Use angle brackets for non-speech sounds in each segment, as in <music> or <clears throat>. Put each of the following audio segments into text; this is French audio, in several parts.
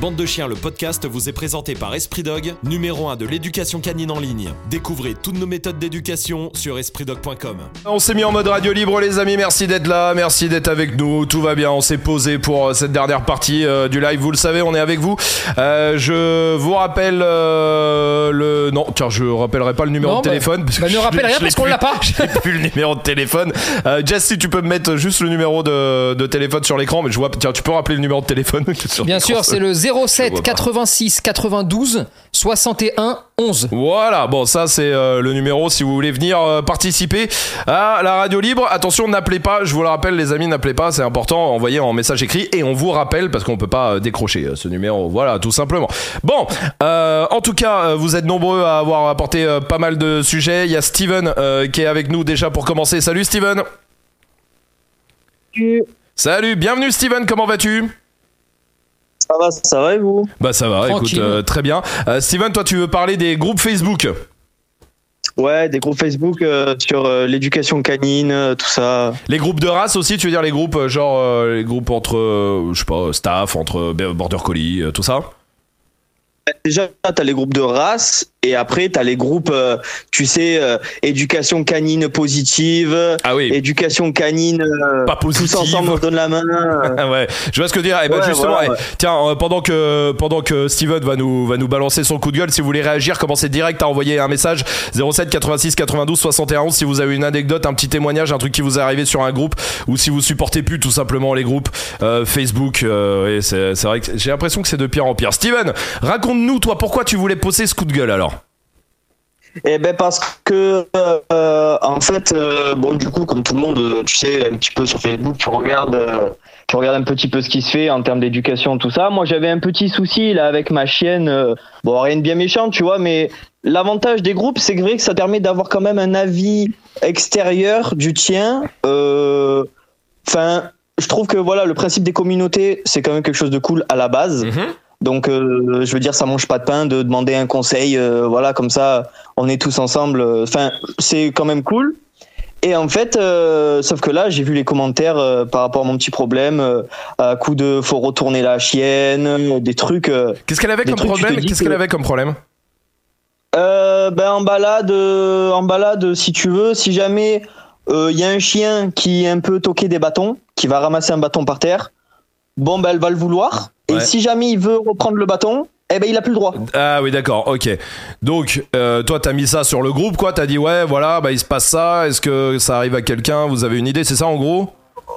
Bande de chiens, le podcast vous est présenté par Esprit Dog, numéro 1 de l'éducation canine en ligne. Découvrez toutes nos méthodes d'éducation sur espritdog.com. On s'est mis en mode radio libre les amis, merci d'être là, merci d'être avec nous, tout va bien, on s'est posé pour euh, cette dernière partie euh, du live, vous le savez, on est avec vous. Euh, je vous rappelle euh, le... Non, car je rappellerai pas le numéro Non, de bah- téléphone. parce bah, que ne rappelle rien parce qu'on l'a pas. <laughs> J'ai plus le numéro de téléphone. Euh, Jess, si tu peux me mettre juste le numéro de, de téléphone sur l'écran, mais je vois... Tiens, tu peux rappeler le numéro de téléphone <laughs> sur Bien sûr, c'est le 07 pas. 86 92 61 11. Voilà, bon ça c'est euh, le numéro si vous voulez venir euh, participer à la radio libre. Attention, n'appelez pas, je vous le rappelle les amis, n'appelez pas, c'est important, envoyez en message écrit et on vous rappelle parce qu'on peut pas euh, décrocher euh, ce numéro. Voilà, tout simplement. Bon, euh, en tout cas, euh, vous êtes nombreux à avoir apporté euh, pas mal de sujets. Il y a Steven euh, qui est avec nous déjà pour commencer. Salut Steven. Salut, bienvenue Steven, comment vas-tu? Ça va, ça va et vous? Bah ça va, Tranquille. écoute, euh, très bien. Euh, Steven, toi tu veux parler des groupes Facebook? Ouais, des groupes Facebook euh, sur euh, l'éducation canine, euh, tout ça. Les groupes de race aussi, tu veux dire les groupes euh, genre euh, les groupes entre euh, je sais pas staff, entre border collie, euh, tout ça? Déjà, t'as les groupes de race et après t'as les groupes, euh, tu sais, euh, éducation canine positive, Ah oui, éducation canine, euh, pas tous positif. ensemble on donne la main. <laughs> ouais, je vois ce que tu dire. Et ben Ouais, justement, voilà, eh, ouais. tiens, euh, pendant que pendant que Steven va nous va nous balancer son coup de gueule, si vous voulez réagir, commencez direct à envoyer un message 07 86 92 71 si vous avez une anecdote, un petit témoignage, un truc qui vous est arrivé sur un groupe ou si vous supportez plus tout simplement les groupes euh, Facebook. euh, et c'est c'est vrai que j'ai l'impression que c'est de pire en pire. Steven, raconte-nous toi pourquoi tu voulais poser ce coup de gueule alors? Eh ben parce que euh, en fait, euh, bon du coup comme tout le monde, euh, tu sais un petit peu sur Facebook, tu regardes, euh, tu regardes un petit peu ce qui se fait en termes d'éducation, tout ça. Moi j'avais un petit souci là avec ma chienne, euh, bon rien de bien méchant, tu vois, mais l'avantage des groupes, c'est vrai que ça permet d'avoir quand même un avis extérieur du tien. euh, Enfin, je trouve que voilà le principe des communautés, c'est quand même quelque chose de cool à la base. Donc, euh, je veux dire, ça mange pas de pain de demander un conseil, euh, voilà, comme ça, on est tous ensemble. Enfin, c'est quand même cool. Et en fait, euh, sauf que là, j'ai vu les commentaires par rapport à mon petit problème, à coup de faut retourner la chienne, des trucs. Qu'est-ce qu'elle avait comme problème Qu'est-ce que- qu'elle avait comme problème ben en balade, en balade, si tu veux, si jamais il y a un chien qui est un peu toqué des bâtons, qui va ramasser un bâton par terre, bon ben elle va le vouloir. Ouais. Et si jamais il veut reprendre le bâton, eh ben il a plus le droit. Ah oui d'accord ok. Donc euh, toi t'as mis ça sur le groupe quoi. T'as dit ouais voilà bah il se passe ça. Est-ce que ça arrive à quelqu'un? Vous avez une idée c'est ça en gros?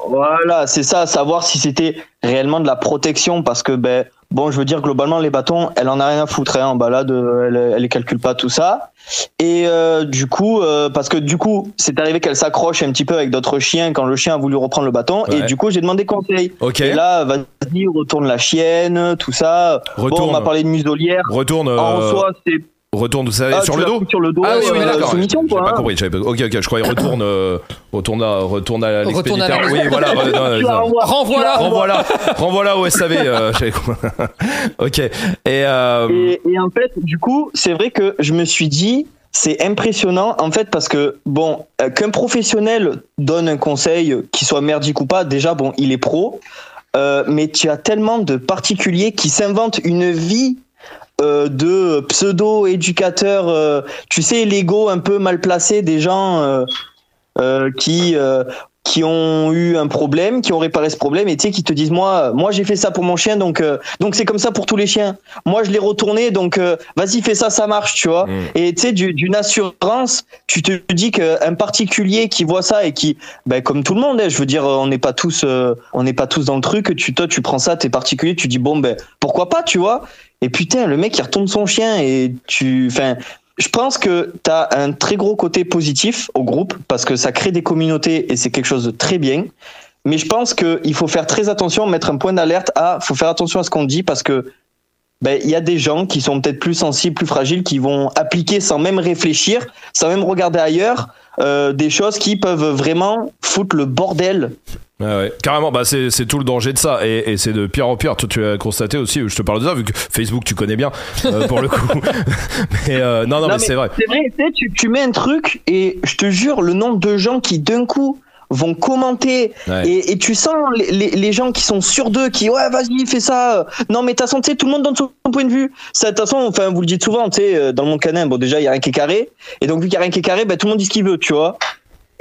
Voilà, c'est ça, savoir si c'était réellement de la protection, parce que ben bon, je veux dire globalement les bâtons, elle en a rien à foutre hein, en balade, euh, elle, elle les calcule pas tout ça. Et euh, du coup, euh, parce que du coup, c'est arrivé qu'elle s'accroche un petit peu avec d'autres chiens quand le chien a voulu reprendre le bâton, Ouais. et du coup j'ai demandé conseil. ok Et là, vas-y, retourne la chienne, tout ça. Bon, Retourne. on m'a parlé de muselière. retourne En euh, soi, c'est retourne vous savez ah, sur le dos sur le dos, ah oui, oui euh, d'accord soumission, j'ai pas hein. compris pas- ok ok je croyais retourne euh, retourne à retourne à l'expéditeur. Oui voilà ça. Renvoie-la. renvoie-la. Renvoie-la au SAV euh, <laughs> ok. Et, euh, Et, et en fait, du coup, c'est vrai que je me suis dit, c'est impressionnant, en fait, parce que, bon, euh, qu'un professionnel donne un conseil, qu'il soit merdique ou pas, déjà, bon, il est pro, euh, mais tu as tellement de particuliers qui s'inventent une vie euh, de pseudo-éducateurs, euh, tu sais, l'ego un peu mal placé des gens euh, qui... qui ont eu un problème, qui ont réparé ce problème, et tu sais, qui te disent moi, moi j'ai fait ça pour mon chien, donc donc c'est comme ça pour tous les chiens. Moi je l'ai retourné, donc vas-y fais ça, ça marche, tu vois. Mm. Et tu sais, du- d'une assurance, tu te dis qu'un particulier qui voit ça et qui, ben, comme tout le monde, hein, je veux dire, on n'est pas tous, on n'est pas tous dans le truc. Tu toi tu prends ça, t'es particulier, tu dis bon ben pourquoi pas, tu vois. Et putain, le mec il retourne son chien et tu, enfin. Je pense que tu as un très gros côté positif au groupe parce que ça crée des communautés et c'est quelque chose de très bien. Mais je pense qu'il faut faire très attention, mettre un point d'alerte à, faut faire attention à ce qu'on dit parce que ben, il y a des gens qui sont peut-être plus sensibles, plus fragiles, qui vont appliquer sans même réfléchir, sans même regarder ailleurs, euh, des choses qui peuvent vraiment foutre le bordel. Ouais, ouais. Carrément, bah c'est, c'est tout le danger de ça. Et, et c'est de pire en pire. Toi, tu as constaté aussi, je te parle de ça, vu que Facebook, tu connais bien, euh, pour le coup. <laughs> mais euh, non, non, mais, c'est vrai. C'est vrai, tu, sais, tu, tu mets un truc et je te jure, le nombre de gens qui d'un coup vont commenter Ouais. et, et tu sens les, les, les gens qui sont sûrs d'eux, qui ouais vas-y fais ça. Non mais t'as senti tout le monde donne son point de vue. Ça de toute façon, enfin vous le dites souvent, tu sais, euh, dans le monde canin, bon déjà il y a rien qui est carré et donc vu qu'il y a rien qui est carré, ben tout le monde dit ce qu'il veut, tu vois.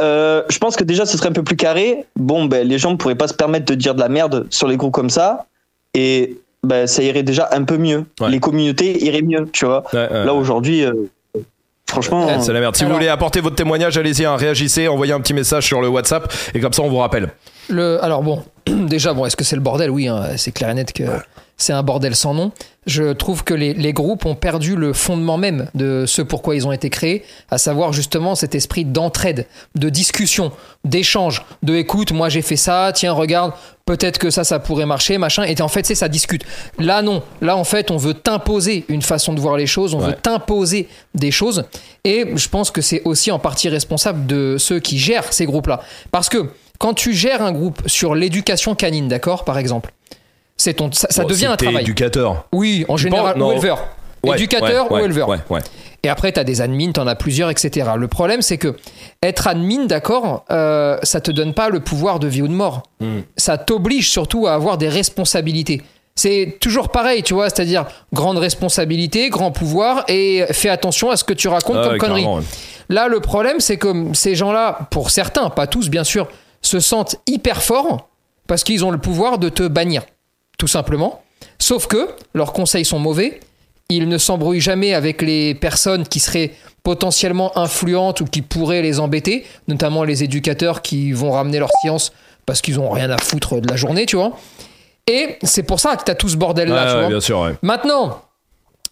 Euh, je pense que déjà ce serait un peu plus carré. Bon ben les gens ne pourraient pas se permettre de dire de la merde sur les groupes comme ça et ben ça irait déjà un peu mieux. Ouais. Les communautés iraient mieux, tu vois. Ouais. Là aujourd'hui, euh, franchement. Ouais, c'est la merde. Si vous voulez apporter votre témoignage, allez-y, hein, réagissez, envoyez un petit message sur le WhatsApp et comme ça on vous rappelle. Le, alors bon, <clears throat> déjà, bon, est-ce que c'est le bordel? Oui, hein, c'est clair et net que c'est un bordel sans nom. Je trouve que les, les groupes ont perdu le fondement même de ce pourquoi ils ont été créés, à savoir justement cet esprit d'entraide, de discussion, d'échange, de écoute, moi j'ai fait ça, tiens, regarde, peut-être que ça, ça pourrait marcher, machin. Et en fait, c'est ça discute. Là, non. Là, en fait, on veut t'imposer une façon de voir les choses, on Ouais. veut t'imposer des choses. Et je pense que c'est aussi en partie responsable de ceux qui gèrent ces groupes-là. Parce que quand tu gères un groupe sur l'éducation canine, d'accord, par exemple, c'est ton, ça, ça Bon, devient un travail. éducateur. Oui, en général, ou éleveur. Ouais, Éducateur ouais, ou éleveur. Ouais. Et après, tu as des admins, tu en as plusieurs, etc. Le problème, c'est que être admin, d'accord, euh, ça te donne pas le pouvoir de vie ou de mort. Hmm. Ça t'oblige surtout à avoir des responsabilités. C'est toujours pareil, tu vois, c'est-à-dire grande responsabilité, grand pouvoir et fais attention à ce que tu racontes Ah comme ouais, connerie. Là, le problème, c'est que ces gens-là, pour certains, pas tous bien sûr, se sentent hyper forts parce qu'ils ont le pouvoir de te bannir, tout simplement. Sauf que leurs conseils sont mauvais, ils ne s'embrouillent jamais avec les personnes qui seraient potentiellement influentes ou qui pourraient les embêter, notamment les éducateurs qui vont ramener leur science parce qu'ils ont rien à foutre de la journée, tu vois. Et c'est pour ça que tu as tout ce bordel-là, Ouais, tu ouais, vois. bien sûr, ouais. Maintenant,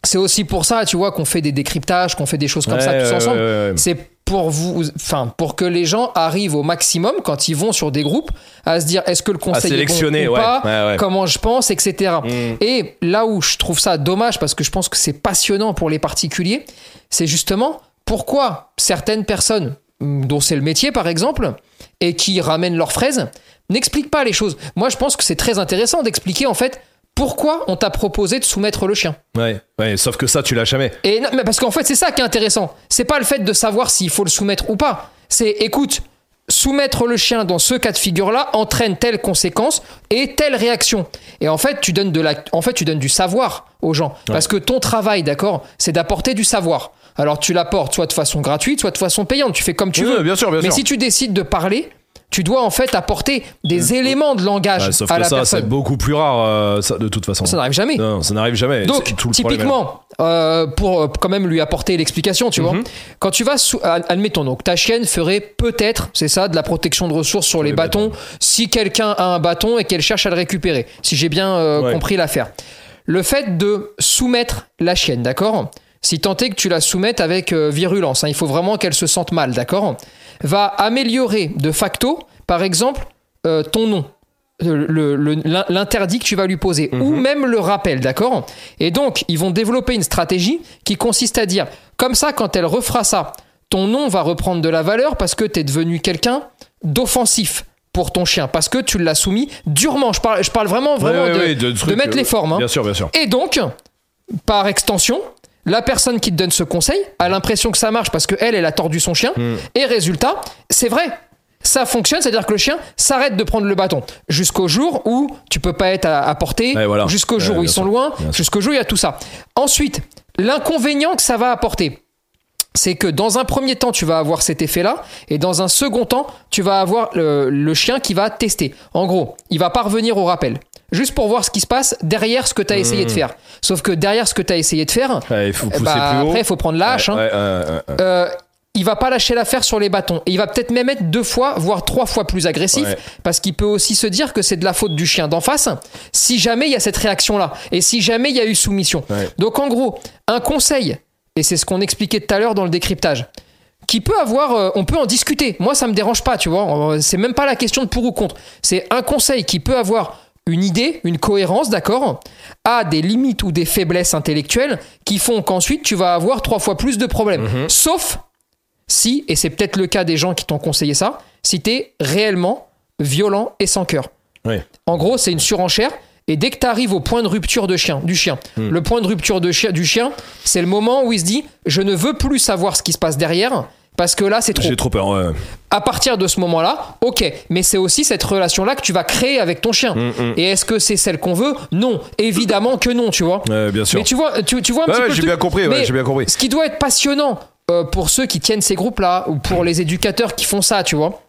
c'est aussi pour ça, tu vois, qu'on fait des décryptages, qu'on fait des choses comme ça tous ensemble. C'est pour vous, enfin, pour que les gens arrivent au maximum quand ils vont sur des groupes à se dire est-ce que le conseil est bon ou ouais, pas, ouais, ouais. comment je pense, etc. Mm. Et là où je trouve ça dommage parce que je pense que c'est passionnant pour les particuliers, c'est justement pourquoi certaines personnes dont c'est le métier par exemple et qui ramènent leurs fraises n'expliquent pas les choses. Moi, je pense que c'est très intéressant d'expliquer en fait pourquoi on t'a proposé de soumettre le chien. Ouais, ouais, sauf que ça, tu l'as jamais. Et non, mais parce qu'en fait, c'est ça qui est intéressant. C'est pas le fait de savoir s'il faut le soumettre ou pas. C'est, écoute, soumettre le chien dans ce cas de figure-là entraîne telle conséquence et telle réaction. Et en fait, tu donnes de la, en fait, tu donnes du savoir aux gens. Parce que ton travail, d'accord, c'est d'apporter du savoir. Alors, tu l'apportes soit de façon gratuite, soit de façon payante. Tu fais comme tu Oui, veux. bien sûr, bien mais sûr. si tu décides de parler, tu dois en fait apporter des éléments de langage sauf à que la ça, c'est beaucoup plus rare, euh, ça, de toute façon. Ça n'arrive jamais. Non, ça n'arrive jamais. Donc, tout le typiquement, euh, pour euh, quand même lui apporter l'explication, tu Mhm. vois, quand tu vas, sous, admettons, donc ta chienne ferait peut-être, c'est ça, de la protection de ressources sur les, les bâtons, si quelqu'un a un bâton et qu'elle cherche à le récupérer, si j'ai bien euh, Ouais. compris l'affaire. Le fait de soumettre la chienne, d'accord? Si tant est que tu la soumettes avec virulence, hein, il faut vraiment qu'elle se sente mal, d'accord? Va améliorer de facto, par exemple, euh, ton nom l'interdit que tu vas lui poser ou même le rappel, d'accord? Et donc, ils vont développer une stratégie qui consiste à dire, comme ça, quand elle refera ça, ton nom va reprendre de la valeur parce que tu es devenu quelqu'un d'offensif pour ton chien, parce que tu l'as soumis durement. Je parle, je parle vraiment, vraiment ouais, de, ouais, de trucs, mettre euh, les formes. hein. Bien sûr, bien sûr. Et donc, par extension, la personne qui te donne ce conseil a l'impression que ça marche parce qu'elle, elle a tordu son chien. Hmm. Et résultat, c'est vrai. Ça fonctionne, c'est-à-dire que le chien s'arrête de prendre le bâton jusqu'au jour où tu peux pas être à, à portée, voilà. jusqu'au jour Ouais, où ils sont loin, jusqu'au jour où il y a tout ça. Ensuite, l'inconvénient que ça va apporter, c'est que dans un premier temps, tu vas avoir cet effet-là, et dans un second temps, tu vas avoir le, le chien qui va tester. En gros, il va pas revenir au rappel. Juste pour voir ce qui se passe derrière ce que tu as essayé de faire. Sauf que derrière ce que tu as essayé de faire, Ouais, il faut eh pousser bah, plus haut. après, il faut prendre la hache. hein. Ouais, ouais. Euh, il va pas lâcher l'affaire sur les bâtons. Et il va peut-être même être deux fois, voire trois fois plus agressif, parce qu'il peut aussi se dire que c'est de la faute du chien d'en face, si jamais il y a cette réaction-là, et si jamais il y a eu soumission. Donc en gros, un conseil, et c'est ce qu'on expliquait tout à l'heure dans le décryptage, qui peut avoir, euh, on peut en discuter. Moi, ça me dérange pas, tu vois. Euh, C'est même pas la question de pour ou contre. C'est un conseil qui peut avoir une idée, une cohérence, d'accord, a des limites ou des faiblesses intellectuelles qui font qu'ensuite tu vas avoir trois fois plus de problèmes. Mhm. Sauf si, et c'est peut-être le cas des gens qui t'ont conseillé ça, si t'es réellement violent et sans cœur. Oui. En gros, c'est une surenchère. Et dès que tu arrives au point de rupture de chien, du chien, Hmm. le point de rupture de chien, du chien, c'est le moment où il se dit Je ne veux plus savoir ce qui se passe derrière. Parce que là, c'est trop. J'ai trop peur. Ouais. À partir de ce moment-là, ok, mais c'est aussi cette relation-là que tu vas créer avec ton chien. Mm, mm. Et est-ce que c'est celle qu'on veut? Non, évidemment que non, tu vois. Ouais, bien sûr. Mais tu vois, tu, tu vois un Ouais, petit ouais, peu. j'ai bien compris, j'ai bien compris. Ce qui doit être passionnant euh, pour ceux qui tiennent ces groupes-là ou pour <clears throat> les éducateurs qui font ça, tu vois.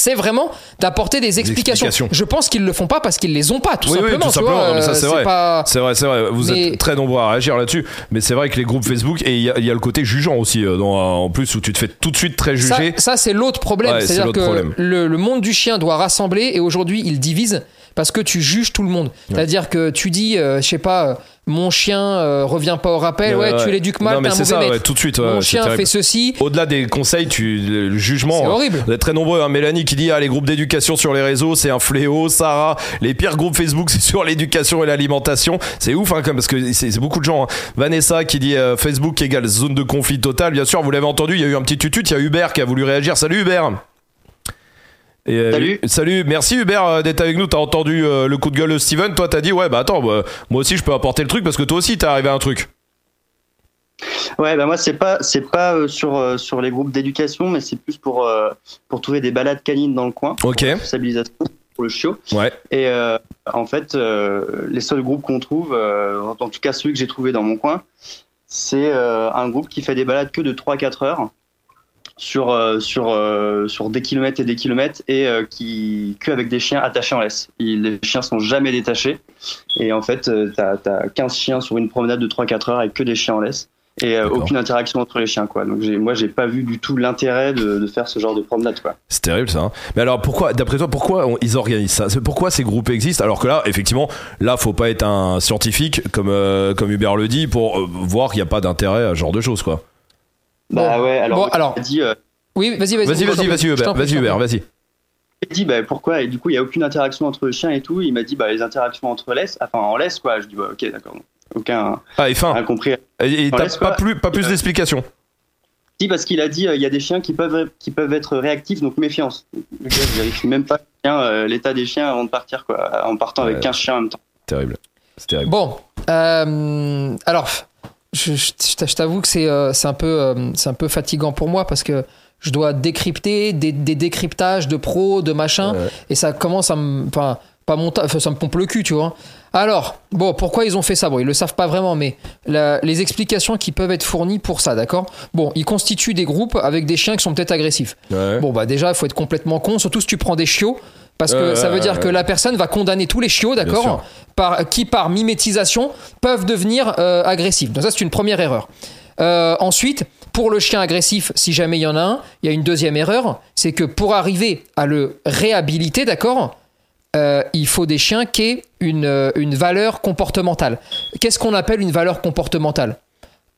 C'est vraiment d'apporter des explications. explications. Je pense qu'ils le font pas parce qu'ils les ont pas, tout Oui, oui, simplement. tout tu vois, simplement. Non, mais ça, euh, c'est vrai. pas- C'est vrai, c'est vrai. Vous Mais- êtes très nombreux à réagir là-dessus. Mais c'est vrai que les groupes Facebook, et il y, a- il y a le côté jugeant aussi, euh, dans, en plus, où tu te fais tout de suite très juger. ça, c'est l'autre problème. Ouais, C'est-à-dire que problème. le, le monde du chien doit rassembler et aujourd'hui il divise parce que tu juges tout le monde. C'est-à-dire que tu dis, euh, je sais pas, euh, mon chien euh, revient pas au rappel, ouais, tu l'éduques mal, t'es un c'est mauvais ça, maître. ouais, tout de suite. mon chien fait ceci. Au-delà des conseils, tu, le jugement. C'est hein. horrible. Vous êtes très nombreux. Hein. Mélanie qui dit ah, les groupes d'éducation sur les réseaux, c'est un fléau. Sarah, les pires groupes Facebook, <laughs> c'est sur l'éducation et l'alimentation. C'est ouf, hein, parce que c'est beaucoup de gens. hein. Vanessa qui dit euh, Facebook égale zone de conflit total. Bien sûr, vous l'avez entendu, il y a eu un petit tutut. Il y a Hubert qui a voulu réagir. Salut Hubert. Et, euh, Salut. Salut, merci Hubert euh, d'être avec nous. T'as entendu euh, le coup de gueule de Steven. Toi, t'as dit ouais, bah attends, bah, moi aussi je peux apporter le truc parce que toi aussi t'es arrivé à un truc. Ouais, bah moi c'est pas c'est pas euh, sur euh, sur les groupes d'éducation, mais c'est plus pour euh, pour trouver des balades canines dans le coin. Ok. Pour socialisation pour le chiot. Ouais. Et en fait, les seuls groupes qu'on trouve, en tout cas celui que j'ai trouvé dans mon coin, c'est un groupe qui fait des balades que de 3-4 heures sur euh, sur euh, sur des kilomètres et des kilomètres et euh, qui que avec des chiens attachés en laisse. Ils- les chiens sont jamais détachés et en fait, t'as as 15 chiens sur une promenade de 3-4 heures avec que des chiens en laisse et euh, aucune interaction entre les chiens quoi. Donc moi j'ai pas vu du tout l'intérêt de, de faire ce genre de promenade quoi. C'est terrible ça. hein. Mais alors pourquoi, d'après toi, pourquoi on- ils organisent ça? Pourquoi ces groupes existent? Alors que là, effectivement, là, faut pas être un scientifique comme euh, comme Hubert le dit pour euh, voir qu'il n'y a pas d'intérêt à ce genre de choses quoi. Bah Bon. ouais, alors, Bon, il alors. dit euh, Oui, vas-y, vas-y. Vas-y, je vas-y, vas-y je Hubert, vas-y je Hubert, vas-y. J'ai dit bah, pourquoi? Et du coup il y a aucune interaction entre le chien et tout il m'a dit bah les interactions entre laisse enfin en laisse quoi je dis bah ok d'accord aucun Ah et fin. rien compris Et t'as pas plus, pas plus Euh, d'explications. si parce qu'il a dit euh, il y a des chiens qui peuvent qui peuvent être réactifs donc méfiance le gars il vérifie même pas euh, l'état des chiens avant de partir quoi en partant Ouais. avec 15 chiens en même temps Terrible. C'est terrible. Bon, euh, alors, je, je- je t'avoue que c'est euh, c'est un, peu, euh, c'est un peu fatigant pour moi parce que je dois décrypter des, des décryptages de pros, de machin, Ouais. et ça commence à me. Enfin, pas enfin, ça me pompe le cul, tu vois. Alors, bon, pourquoi ils ont fait ça? Bon, ils le savent pas vraiment, mais la- les explications qui peuvent être fournies pour ça, d'accord? Bon, ils constituent des groupes avec des chiens qui sont peut-être agressifs. Ouais. Bon, bah déjà, il faut être complètement con, surtout si tu prends des chiots, parce que ça veut dire que la personne va condamner tous les chiots, d'accord par, Qui, par mimétisation, peuvent devenir euh, agressifs. Donc ça, c'est une première erreur. Euh, ensuite, pour le chien agressif, si jamais il y en a un, il y a une deuxième erreur, c'est que pour arriver à le réhabiliter, d'accord euh, il faut des chiens qui aient une, euh, une valeur comportementale. Qu'est-ce qu'on appelle une valeur comportementale?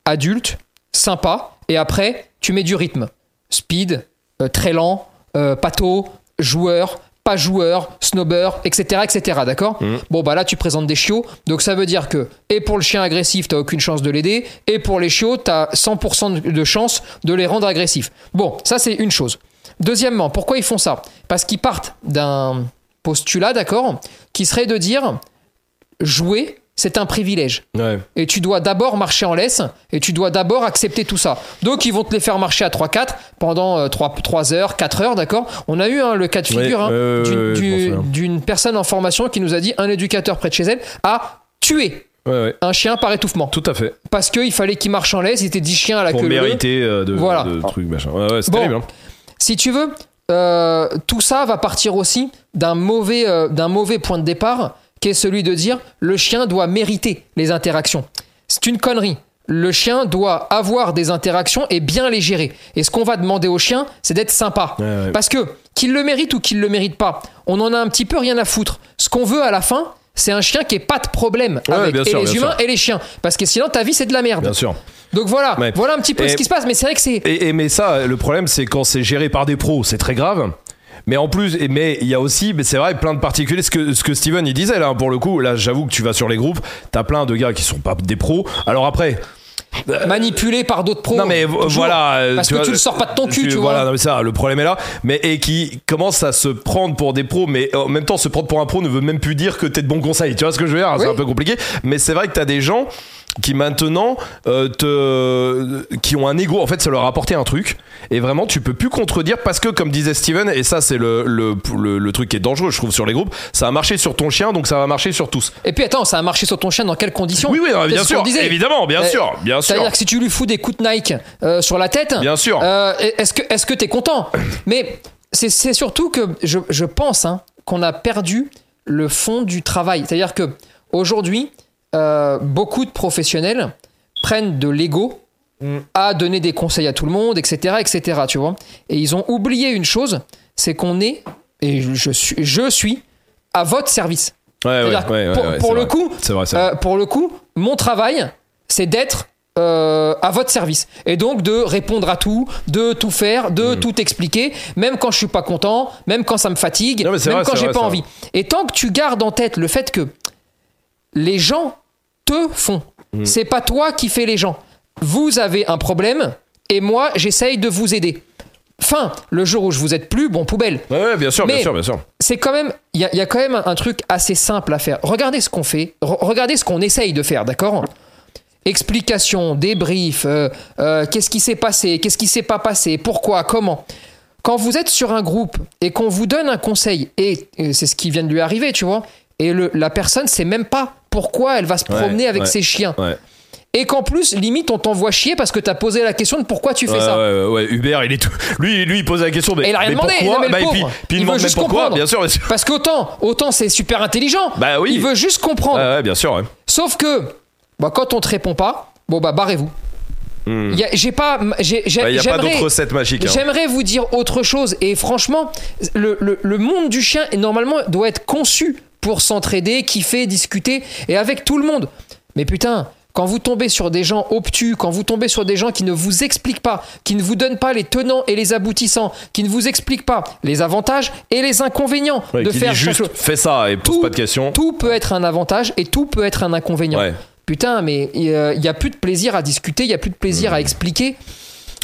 Adulte, sympa, et après, tu mets du rythme. Speed, euh, très lent, euh, pato, joueur, pas joueur, snobber, etc. etc. D'accord Bon, bah là, tu présentes des chiots. Donc, ça veut dire que, et pour le chien agressif, t'as aucune chance de l'aider, et pour les chiots, t'as 100% de- de chance de les rendre agressifs. Bon, ça, c'est une chose. Deuxièmement, pourquoi ils font ça? Parce qu'ils partent d'un postulat, d'accord, qui serait de dire jouer, c'est un privilège. Ouais. Et tu dois d'abord marcher en laisse et tu dois d'abord accepter tout ça. Donc ils vont te les faire marcher à 3-4 pendant euh, 3, 3 heures, 4 heures, d'accord? On a eu hein, le cas de Ouais, figure hein, d'une- du- personne en formation qui nous a dit un éducateur près de chez elle a tué Ouais, ouais. un chien par étouffement. Tout à fait. Parce qu'il fallait qu'il marche en laisse, il était 10 chiens à la Pour queue leu. mériter euh, de, Voilà. de trucs machin. Ouais, ouais, c'est Bon. terrible. hein. Si tu veux, euh, tout ça va partir aussi d'un mauvais, euh, d'un mauvais point de départ, qui est celui de dire le chien doit mériter les interactions. C'est une connerie. Le chien doit avoir des interactions et bien les gérer. Et ce qu'on va demander au chien, c'est d'être sympa. Ouais, ouais. Parce que qu'il le mérite ou qu'il le mérite pas, on en a un petit peu rien à foutre. Ce qu'on veut à la fin, c'est un chien qui ait pas de problème Ouais, avec bien et sûr, les humains sûr. et les chiens. Parce que sinon, ta vie, c'est de la merde. Bien sûr. Donc voilà, Ouais. voilà un petit peu Et- ce qui se passe. Mais c'est vrai que c'est. Et, et- mais ça, le problème, c'est quand c'est géré par des pros, c'est très grave. Mais en plus, et- mais il y a aussi, mais c'est vrai, plein de particuliers. Ce que, ce que Steven il disait là, pour le coup, là, j'avoue que tu vas sur les groupes, t'as plein de gars qui sont pas des pros. Alors après, manipulé par d'autres pros. non mais toujours. voilà, euh, Parce que tu le sors pas de ton cul, tu vois. Voilà, non, mais ça, le problème est là. Mais et qui commence à se prendre pour des pros, mais en même temps, se prendre pour un pro ne veut même plus dire que t'es de bons conseils. Tu vois ce que je veux dire? C'est un peu compliqué. Mais c'est vrai que t'as des gens. Qui maintenant euh, te qui ont un ego en fait ça leur a apporté un truc et vraiment tu peux plus contredire parce que comme disait Steven et ça c'est le, le, le, le truc qui est dangereux je trouve sur les groupes ça a marché sur ton chien donc ça va marcher sur tous Et puis attends, ça a marché sur ton chien dans quelles conditions oui oui non, C'est bien sûr évidemment bien Euh, sûr bien sûr C'est-à-dire que si tu lui fous des coups de Nike euh, sur la tête, Bien sûr. est-ce que est-ce que t'es content <coughs> Mais c'est c'est surtout que je, je pense hein, qu'on a perdu le fond du travail. C'est-à-dire que aujourd'hui, euh, beaucoup de professionnels prennent de l'ego Mm. à donner des conseils à tout le monde, etc., etc. Tu vois Et ils ont oublié une chose, c'est qu'on est et je suis je suis à votre service. ouais ouais, C'est-à-dire que ouais, ouais, pour, le vrai. coup, c'est vrai c'est vrai. euh, pour le coup, mon travail, c'est d'être euh, à votre service et donc de répondre à tout, de tout faire, de tout expliquer, même quand je suis pas content, même quand ça me fatigue, Non, même vrai, quand j'ai vrai, pas envie. Et tant que tu gardes en tête le fait que les gens te font, Hmm. c'est pas toi qui fais les gens. Vous avez un problème et moi j'essaye de vous aider. Fin, le jour où je vous aide plus, bon poubelle. Ouais, ouais, bien sûr bien sûr bien sûr. c'est quand même il y, a- il y a quand même un, un truc assez simple à faire. Regardez ce qu'on fait. Re- regardez ce qu'on essaye de faire d'accord? Explication débrief euh, euh, qu'est-ce qui s'est passé qu'est-ce qui s'est pas passé pourquoi comment. Quand vous êtes sur un groupe et qu'on vous donne un conseil et, et c'est ce qui vient de lui arriver tu vois et le, la personne sait même pas pourquoi elle va se Ouais, promener avec ouais. ses chiens ouais et qu'en plus limite on t'envoie chier parce que t'as posé la question de pourquoi tu fais ça ouais, ouais, ouais, Hubert, il est tout. Lui, lui, il pose la question. Mais, Et il a rien mais demandé, pourquoi non, mais le Bah, pauvre, puis, puis il, il demande veut juste pourquoi. comprendre. Bien sûr, bien sûr. parce qu'autant autant c'est super intelligent Bah oui. il veut juste comprendre Ouais, ouais, bien sûr. Sauf que, bah, quand on te répond pas, bon bah barrez-vous. Hmm. Y J'ai pas, j'ai- j'ai- Bah, Il n'y a pas d'autre recette magique. hein. J'aimerais vous dire autre chose et franchement, le, le- le monde du chien normalement doit être conçu pour s'entraider, kiffer, discuter et avec tout le monde. Mais putain, quand vous tombez sur des gens obtus, quand vous tombez sur des gens qui ne vous expliquent pas, qui ne vous donnent pas les tenants et les aboutissants, qui ne vous expliquent pas les avantages et les inconvénients Ouais, de faire juste chose. fais ça et pose Tout- pas de questions. Tout peut être un avantage et tout peut être un inconvénient. Ouais. Putain, mais il n'y a plus de plaisir à discuter, il n'y a plus de plaisir à expliquer.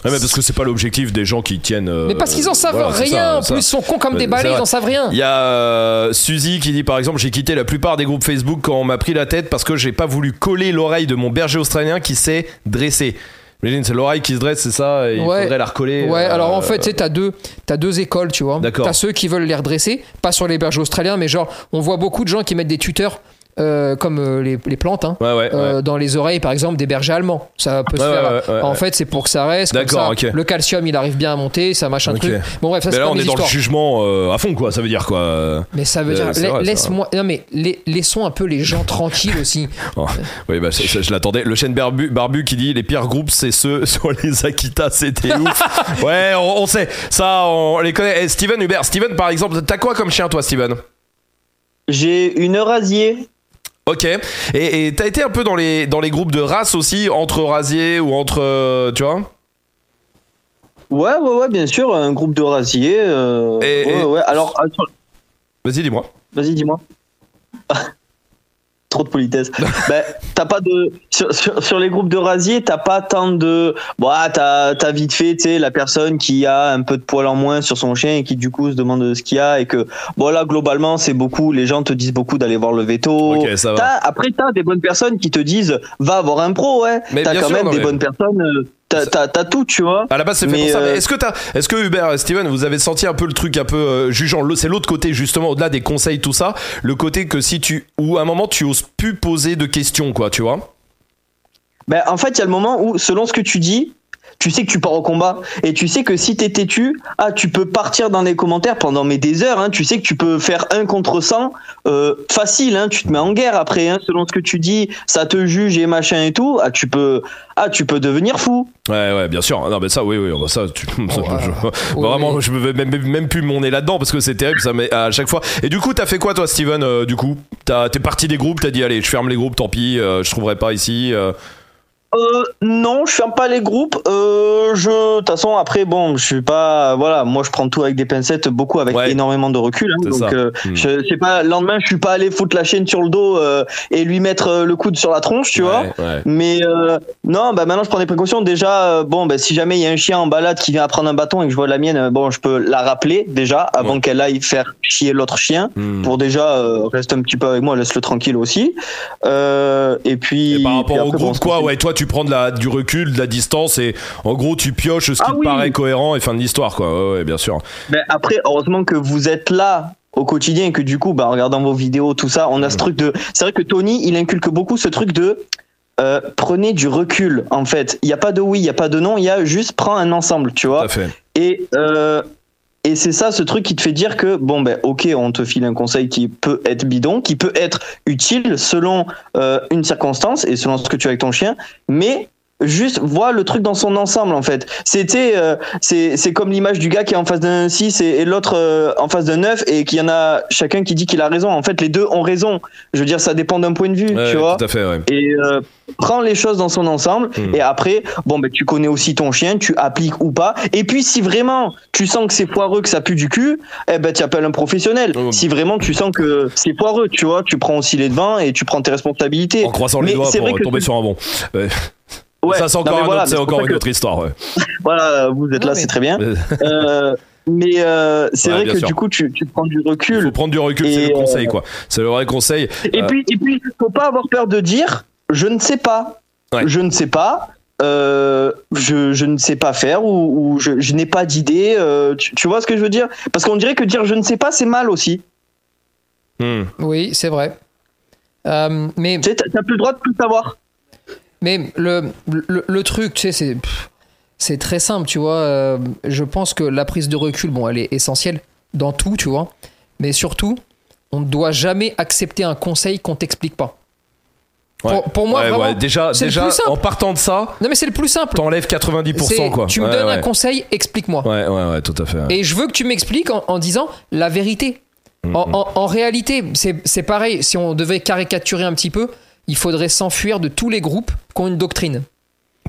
Ouais, mais parce que c'est pas l'objectif des gens qui tiennent. euh, Mais parce qu'ils en savent voilà, rien, en plus, ils sont cons comme Ouais, des balais, ils en savent rien. Il y a euh, Suzy qui dit par exemple j'ai quitté la plupart des groupes Facebook quand on m'a pris la tête parce que j'ai pas voulu coller l'oreille de mon berger australien qui s'est dressé. Imagine, c'est l'oreille qui se dresse, c'est ça, et il Ouais. faudrait la recoller. Ouais, euh, alors en fait, tu sais, t'as deux, t'as deux écoles, tu vois. D'accord. T'as ceux qui veulent les redresser, pas sur les bergers australiens, mais genre, on voit beaucoup de gens qui mettent des tuteurs, euh, comme euh, les, les plantes, hein, Ouais, ouais, euh, ouais. dans les oreilles, par exemple, des bergers allemands. Ça peut se Ouais, faire. ouais, ouais, en ouais. fait, c'est pour que ça reste. comme D'accord, ça. ok. Le calcium, il arrive bien à monter, ça machin Ok. truc. Bon, bref, ça Mais c'est là on est dans le jugement euh, à fond quoi, ça veut dire quoi. Mais ça veut Euh, dire, la- laisse-moi. Non, mais la- laissons un peu les gens tranquilles aussi. <laughs> Oh, oui, bah, je l'attendais. Le chêne barbu, barbu qui dit les pires groupes, c'est ceux <laughs> sur les Akita, c'était ouf. <laughs> ouais, on, on sait. Ça, on les connaît. Et Steven Hubert. Steven, par exemple, t'as quoi comme chien, toi, Steven? J'ai une rasier. Ok. Et t'as été un peu dans les, dans les groupes de race aussi, entre rasiers ou entre. euh, tu vois? Ouais, ouais, ouais, bien sûr, un groupe de rasiers. euh, Et- ouais, et- ouais. Alors, attends, Vas-y, dis-moi. vas-y, dis-moi. Trop de politesse. <laughs> ben, t'as pas de sur, sur, sur les groupes de rasiers, t'as pas tant de. Bon, ah, t'as t'as vite fait, tu sais, la personne qui a un peu de poil en moins sur son chien et qui du coup se demande ce qu'il y a et que bon là globalement c'est beaucoup. Les gens te disent beaucoup d'aller voir le veto. Ok, ça va. Après t'as des bonnes personnes qui te disent va avoir un pro, ouais. Mais T'as quand sûr, même des mais- bonnes personnes. euh, T'as tout, tu vois. À la base, c'est fait pour ça. euh, est-ce que t'as, est-ce que Hubert, et Steven, vous avez senti un peu le truc un peu euh, jugeant C'est l'autre côté justement, au-delà des conseils, tout ça, le côté que si tu, ou à un moment tu oses plus poser de questions, quoi, tu vois? Ben, en fait, il y a le moment où, selon ce que tu dis, tu sais que tu pars au combat et tu sais que si t'es têtu, ah, tu peux partir dans les commentaires pendant mais des heures. Hein, tu sais que tu peux faire un contre 100 euh, facile. Hein, tu te mets en guerre après. Hein, selon ce que tu dis, ça te juge et machin et tout. Ah, tu peux, ah, tu peux devenir fou. Ouais, ouais, bien sûr. Non, mais ça, oui, oui, ça, tu, <laughs> ça, je- Oui, vraiment, oui. je veux même, même, même plus nez là-dedans parce que c'est terrible, ça, mais à chaque fois. Et du coup, t'as fait quoi, toi, Steven euh, Du coup, T'as- t'es parti des groupes, t'as dit, allez, je ferme les groupes, tant pis, euh, je trouverai pas ici. Euh. Non, je ferme pas les groupes. Euh, je, de toute façon, après, bon, je suis pas, voilà, moi, je prends tout avec des pincettes, beaucoup avec Ouais. énormément de recul. hein, donc, euh, je sais pas, le lendemain, je suis pas allé foutre la chaîne sur le dos euh, et lui mettre euh, le coude sur la tronche, tu vois. Ouais. Mais non, bah maintenant je prends des précautions. Déjà, bon, bah, si jamais il y a un chien en balade qui vient à prendre un bâton et que je vois la mienne, bon, je peux la rappeler déjà avant qu'elle aille faire chier l'autre chien. Hmm. Pour déjà reste un petit peu avec moi, laisse-le tranquille aussi. Et puis. Et par rapport puis au groupe, bon, quoi, ouais, toi tu prends de la, du recul, de la distance et en gros tu pioches ce qui Ah te paraît cohérent et fin de l'histoire, quoi. Ouais, ouais, bien sûr. Ben, après, heureusement que vous êtes là au quotidien et que du coup, bah, en regardant vos vidéos, tout ça, on a ce truc de. C'est vrai que Tony, il inculque beaucoup ce truc de. euh, prenez du recul, en fait. Il n'y a pas de oui, il n'y a pas de non, il y a juste prends un ensemble, tu Tout vois. à fait. Et, euh, et c'est ça, ce truc qui te fait dire que, bon, ben, ok, on te file un conseil qui peut être bidon, qui peut être utile selon euh, une circonstance et selon ce que tu as avec ton chien, mais juste vois le truc dans son ensemble, en fait. C'était, euh, c'est, c'est comme l'image du gars qui est en face d'un 6 et, et l'autre euh, en face d'un 9 et qu'il y en a chacun qui dit qu'il a raison. En fait, les deux ont raison. Je veux dire, ça dépend d'un point de vue, Ouais, tu vois. tout à fait, ouais. Et euh, prends les choses dans son ensemble. Hmm. Et après, bon, ben, tu connais aussi ton chien, tu appliques ou pas. Et puis, si vraiment tu sens que c'est foireux, que ça pue du cul, eh ben, tu appelles un professionnel. Oh. Si vraiment tu sens que c'est foireux, tu vois, tu prends aussi les devants et tu prends tes responsabilités. En croisant les Mais doigts pour vrai que tomber sur un bon. Ouais. Ouais. ça, c'est encore, voilà, autre- encore une que- autre histoire. Ouais. <laughs> Voilà, vous êtes Non, là, mais- c'est très bien. <laughs> Euh, mais euh, c'est Ouais, vrai que sûr. du coup, tu, tu prends du Il recul. faut prendre du recul, c'est le euh, conseil, quoi. C'est le vrai conseil. Et Euh, puis, et puis, faut pas avoir peur de dire, je ne sais pas, Ouais. je ne sais pas, euh, je, je ne sais pas faire ou, ou je, je n'ai pas d'idée. euh, tu, tu vois ce que je veux dire? Parce qu'on dirait que dire je ne sais pas, c'est mal aussi. hmm. Oui, c'est vrai. Euh, mais Tu sais, t'as t'as plus le droit de tout savoir. Mais le, le, le truc, tu sais, c'est, c'est très simple, tu vois. euh, je pense que la prise de recul, bon, elle est essentielle dans tout, tu vois. Mais surtout, on ne doit jamais accepter un conseil qu'on t'explique pas. Ouais. Pour, pour moi, Ouais, vraiment, ouais, déjà, c'est le déjà plus simple. en partant de ça, Non, mais c'est le plus simple. t'enlèves 90%, C'est, quoi. Tu me donnes un conseil, explique-moi. Ouais, ouais, ouais, tout à fait. Et je veux que tu m'expliques en, en disant la vérité. Mm, En, en- en réalité, c'est c'est pareil. Si on devait caricaturer un petit peu, il faudrait s'enfuir de tous les groupes qui ont une doctrine.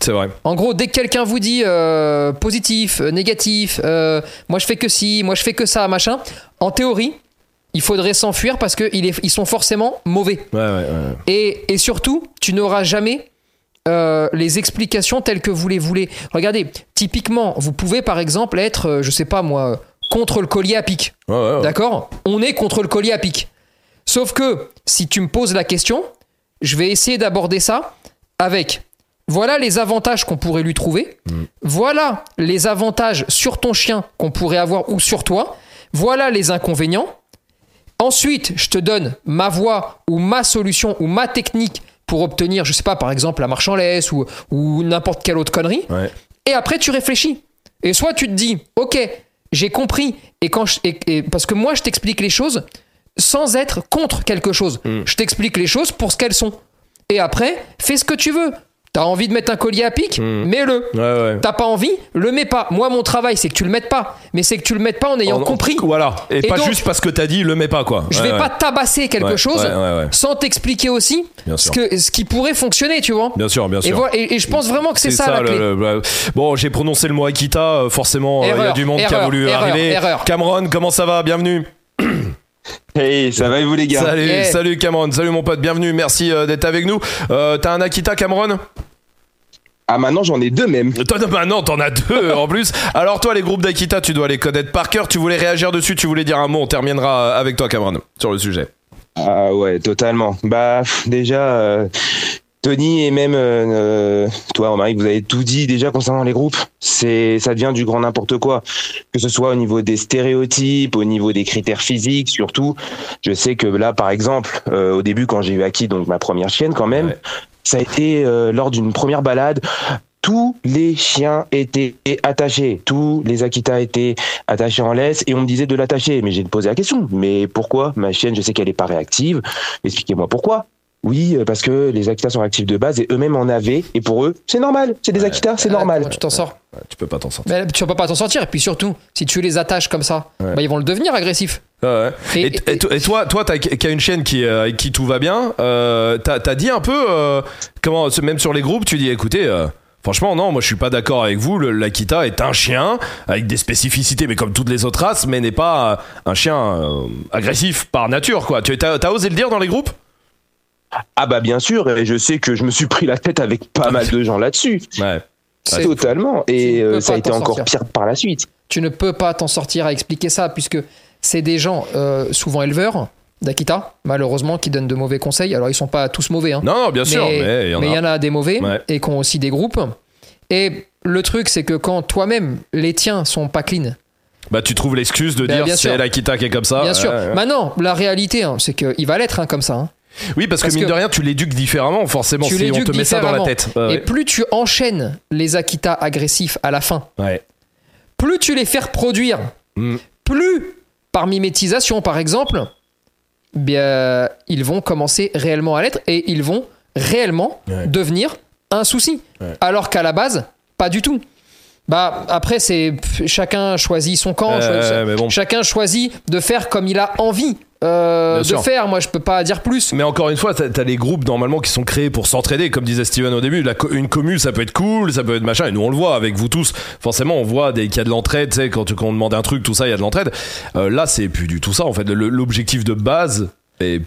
C'est vrai. En gros, dès que quelqu'un vous dit euh, positif, euh, négatif, euh, moi je fais que ci, moi je fais que ça, machin, en théorie, il faudrait s'enfuir parce qu'ils ils sont forcément mauvais. Ouais, ouais, ouais. Et, et surtout, tu n'auras jamais les explications telles que vous les voulez. Regardez, typiquement, vous pouvez par exemple être, je sais pas moi, contre le collier à pic. Ouais, ouais, ouais. D'accord? On est contre le collier à pic. Sauf que si tu me poses la question, je vais essayer d'aborder ça avec voilà les avantages qu'on pourrait lui trouver, voilà les avantages sur ton chien qu'on pourrait avoir ou sur toi, voilà les inconvénients. Ensuite, je te donne ma voie ou ma solution ou ma technique pour obtenir, je sais pas, par exemple la marche en laisse ou, ou n'importe quelle autre connerie. Ouais. Et après, tu réfléchis. Et soit tu te dis, ok, j'ai compris. Et quand je- et- et- parce que moi, je t'explique les choses sans être contre quelque chose. Mm. Je t'explique les choses pour ce qu'elles sont. Et après, fais ce que tu veux. T'as envie de mettre un collier à pic Mm. Mets-le. Ouais, ouais. T'as pas envie Le mets pas. Moi, mon travail, c'est que tu le mettes pas. Mais c'est que tu le mettes pas en ayant En- en- compris. Voilà. Et, Et pas donc- juste parce que t'as dit, le mets pas, quoi. Je vais ouais. pas tabasser quelque chose sans t'expliquer aussi ce, que, ce qui pourrait fonctionner, tu vois. Bien sûr, bien Et, sûr. voilà- et- et je pense vraiment que c'est ça, la le- clé. le- le- Bon, j'ai prononcé le mot Akita, euh, forcément, euh, il y a du monde qui a voulu erreur, arriver. erreur. Cameron, comment ça va? Bienvenue. Hey, ça va et vous les gars Salut, Yeah. salut Cameron, salut mon pote, bienvenue, merci euh, d'être avec nous. Euh, T'as un Akita, Cameron? Ah maintenant j'en ai deux même. Toi, non, bah non, t'en as deux en plus. Alors toi, les groupes d'Akita, tu dois les connaître par cœur. Tu voulais réagir dessus, tu voulais dire un mot. On terminera avec toi, Cameron, sur le sujet. Ah ouais, totalement. Bah déjà, euh, Tony et même euh, euh, toi, Romaric, vous avez tout dit déjà concernant les groupes. C'est, ça devient du grand n'importe quoi. Que ce soit au niveau des stéréotypes, au niveau des critères physiques, surtout. Je sais que là, par exemple, euh, au début quand j'ai eu Aki, donc ma première chienne quand même, Ouais. ça a été euh, lors d'une première balade. Tous les chiens étaient attachés, tous les Akita étaient attachés en laisse et on me disait de l'attacher. Mais j'ai posé la question, mais pourquoi? Ma chienne, je sais qu'elle est pas réactive. Expliquez-moi pourquoi. Oui, euh, parce que les Akita sont réactifs de base et eux-mêmes en avaient. Et pour eux, c'est normal. C'est des Akita, c'est Ah, normal. comment tu t'en sors Ouais, tu peux pas t'en sortir. Mais tu vas pas t'en sortir. Et puis surtout, si tu les attaches comme ça, Ouais. bah, ils vont le devenir agressif. Ouais, ouais. Et- Et, et- et- et toi, toi, t'as qui a une chaîne qui, euh, avec qui tout va bien. Euh, t'as, t'as dit un peu euh, comment, même sur les groupes, tu dis, écoutez. euh, Franchement, non, moi je suis pas d'accord avec vous. Le- L'Akita est un chien avec des spécificités, mais comme toutes les autres races, mais n'est pas un chien euh, agressif par nature, quoi. Tu as, t'as osé le dire dans les groupes? Ah bah bien sûr, et je sais que je me suis pris la tête avec pas mal de gens là-dessus. Ouais. C'est- Totalement. Et euh, ça a été encore sortir. pire par la suite. Tu ne peux pas t'en sortir à expliquer ça, puisque c'est des gens euh, souvent éleveurs d'Akita, malheureusement, qui donnent de mauvais conseils. Alors ils sont pas tous mauvais, hein. Non, non, bien sûr, mais il y en mais a. il y en a des mauvais Ouais. et qui ont aussi des groupes. Et le truc, c'est que quand toi-même, les tiens sont pas clean, Bah, tu trouves l'excuse de Bah, dire c'est l'Akita qui est comme ça. bien sûr. Ouais. Maintenant, la réalité, hein, c'est qu'il va l'être hein, comme ça. hein. Oui, parce, parce que mine que- de rien, tu l'éduques différemment, forcément, Tu si on te met ça dans la tête. Ouais, Et plus tu enchaînes les Akita agressifs à la fin, ouais. plus tu les fais reproduire, Mm. plus par mimétisation par exemple, bien, ils vont commencer réellement à l'être et ils vont réellement Ouais. devenir un souci. Alors qu'à la base, pas du tout. Bah après c'est chacun choisit son camp, choisit- bon. chacun choisit de faire comme il a envie euh, de sûr. faire. Moi je peux pas dire plus. Mais encore une fois, t'as as les groupes normalement qui sont créés pour s'entraider, comme disait Steven au début. La une commune, ça peut être cool, ça peut être machin. Et nous, on le voit avec vous tous. Forcément, on voit qu'il y a de l'entraide. Tu sais, quand, quand on demande un truc, tout ça, il y a de l'entraide. Euh, là, c'est plus du tout ça. En fait, l'objectif de base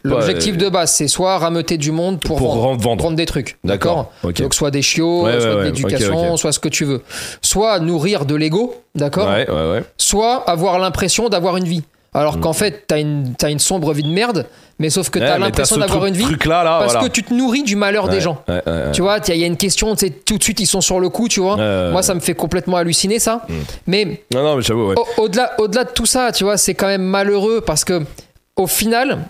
L'objectif de base c'est soit rameuter du monde pour, Pour vendre, vendre. vendre des trucs. D'accord. D'accord. Ok. Donc soit des chiots, Ouais, soit ouais, de l'éducation, soit ce que tu veux. Soit nourrir de l'ego, d'accord Ouais, ouais, ouais. Soit avoir l'impression d'avoir une vie. Alors qu'en fait, t'as une, t'as une sombre vie de merde, mais sauf que Mm. Ouais, t'as l'impression d'avoir une vie là, parce voilà. que tu te nourris du malheur des gens. ouais. Tu vois, il y, a- une question, tout de suite ils sont sur le coup, tu vois. Moi, ça me fait complètement halluciner ça. Mais Non, non, mais au- au-delà, au-delà de tout ça, tu vois, c'est quand même malheureux parce que au final,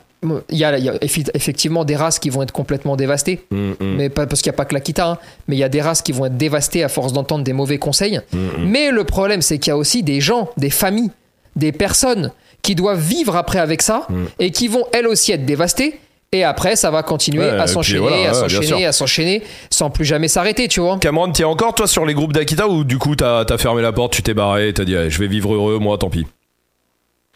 il y a, il y a effi- effectivement des races qui vont être complètement dévastées. Mm, mm, Mais pas parce qu'il n'y a pas que l'Akita, hein, mais il y a des races qui vont être dévastées à force d'entendre des mauvais conseils. mm, Mais le problème, c'est qu'il y a aussi des gens, des familles, des personnes qui doivent vivre après avec ça Mm. et qui vont elles aussi être dévastées. Et après, ça va continuer Ouais, à s'enchaîner, voilà, à s'enchaîner, à s'enchaîner, sans plus jamais s'arrêter, tu vois. Cameron, t'es encore toi sur les groupes d'Akita ou du coup t'as as fermé la porte, tu t'es barré, t'as dit allez, je vais vivre heureux, moi tant pis?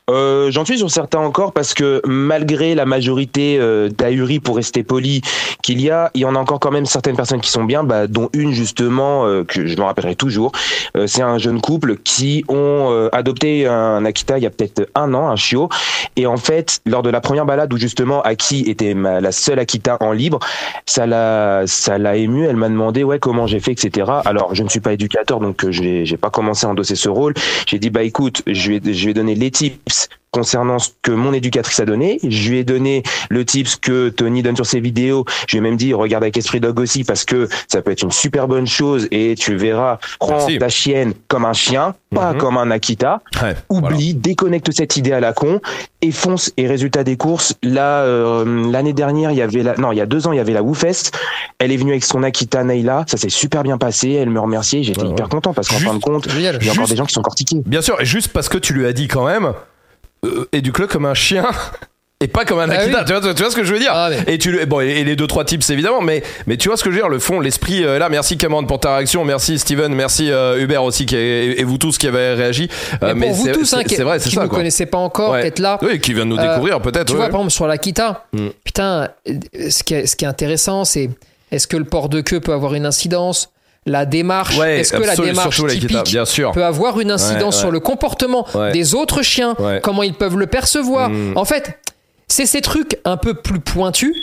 Euh, J'en suis sur certains encore parce que malgré la majorité euh, d'ahuris, pour rester poli, qu'il y a, il y en a encore quand même certaines personnes qui sont bien, bah, dont une justement euh, que je me rappellerai toujours. Euh, C'est un jeune couple qui ont euh, adopté un Akita il y a peut-être un an, un chiot, et en fait lors de la première balade où justement Aki était ma- la seule Akita en libre, ça l'a ça l'a ému. Elle m'a demandé ouais comment j'ai fait etc. Alors je ne suis pas éducateur donc euh, j'ai j'ai pas commencé à endosser ce rôle. J'ai dit bah écoute je vais je vais donner les tips concernant ce que mon éducatrice a donné. Je lui ai donné le tips que Tony donne sur ses vidéos. Je lui ai même dit, regarde avec Esprit Dog aussi, parce que ça peut être une super bonne chose et tu verras, prends Merci. ta chienne comme un chien, pas Mhm. comme un Akita. Ouais, Oublie, déconnecte cette idée à la con et fonce. Et résultat des courses, là, euh, l'année dernière, il y avait la, non, il y a deux ans, il y avait la WooFest. Elle est venue avec son Akita Naila. Ça s'est super bien passé. Elle me remerciait. J'étais Ouais, hyper ouais. content parce qu'en fin de compte, il y a encore des gens qui sont cortiqués. Bien sûr, et juste parce que tu lui as dit quand même, euh, éduque-le comme un chien <laughs> et pas comme un Ah Akita. oui. Tu, vois, tu vois ce que je veux dire Ah, mais- Et tu bon et les deux trois tips évidemment, mais mais tu vois ce que je veux dire, le fond, l'esprit euh, là. Merci Cameron pour ta réaction, merci Steven, merci euh, Hubert aussi qui est- et, vous tous qui avez réagi. Euh, Mais pour vous tous, hein, c'est vrai, c'est qui ça ne connaissez pas encore, Ouais. êtes là, Oui, qui vient de nous découvrir peut-être. Tu ouais. vois, par exemple, sur l'Akita, Mm. putain, ce qui est, ce qui est intéressant, c'est est-ce que le port de queue peut avoir une incidence? La démarche, Ouais, est-ce que la démarche typique bien sûr. peut avoir une incidence Ouais, sur le comportement Ouais. des autres chiens? Ouais. Comment ils peuvent le percevoir? Mm. En fait, c'est ces trucs un peu plus pointus.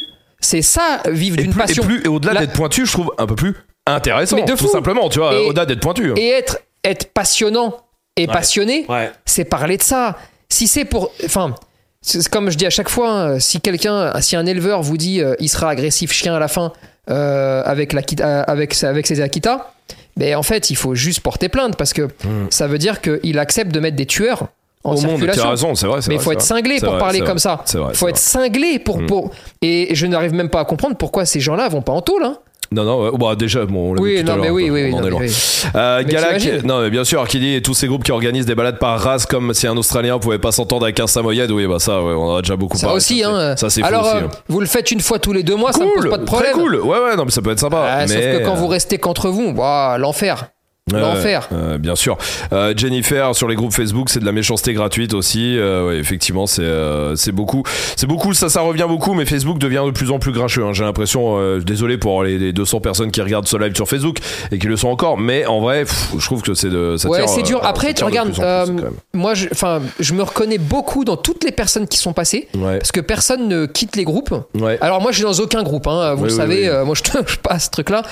C'est ça, vivre d'une plus, et passion. plus- et au-delà La- d'être pointu, je trouve un peu plus intéressant. Mais de tout fou. simplement, tu vois, au-delà d'être pointu. Et être, être passionnant et passionné, Ouais. c'est parler de ça. Si c'est pour. Enfin, c'est comme je dis à chaque fois, hein, si quelqu'un, si un éleveur vous dit euh, il sera agressif chien à la fin euh, avec, l'Akita- avec, avec ses Akita, ben en fait, il faut juste porter plainte parce que ça veut dire qu'il accepte de mettre des tueurs en Hmm. Au circulation. raison, c'est vrai. Mais il faut être cinglé pour parler comme ça. Il faut être cinglé pour, pour. Et je n'arrive même pas à comprendre pourquoi ces gens-là vont pas en tôle. Hein. Non, non, ouais, bah, déjà, bon, on l'a Oui, vu tout à non, mais l'heure, oui, quoi, oui, oui, on en non, est loin. mais oui. Euh, Mais Galak, non, mais bien sûr, qui dit tous ces groupes qui organisent des balades par race comme si un Australien pouvait pas s'entendre avec un Samoyed, oui, bah ça, ouais, on en a déjà beaucoup Ça parlé. aussi, ça, hein. Ça, c'est fou Alors, aussi. euh, hein. vous le faites une fois tous les deux mois, ça me pose pas de problème. Très cool, ouais, ouais, non, mais ça peut être sympa. Mais... Sauf que quand vous restez qu'entre vous, ouah, l'enfer. Ouais, L'enfer. euh, bien sûr. Euh, Jennifer sur les groupes Facebook, c'est de la méchanceté gratuite aussi. Euh, ouais, effectivement, c'est euh, c'est beaucoup, c'est beaucoup. Ça, ça revient beaucoup, mais Facebook devient de plus en plus grincheux. hein. J'ai l'impression. euh, désolé pour les, les 200 personnes qui regardent ce live sur Facebook et qui le sont encore, mais en vrai, pff, je trouve que c'est de. Ça Ouais, c'est euh, dur. Après, tu regardes, plus euh, moi, je, enfin, je me reconnais beaucoup dans toutes les personnes qui sont passées. Ouais. Parce que personne ne quitte les groupes. Alors moi, je suis dans aucun groupe, hein, vous Oui, le oui, savez. oui. euh, moi, je <laughs> touche pas à ce truc-là.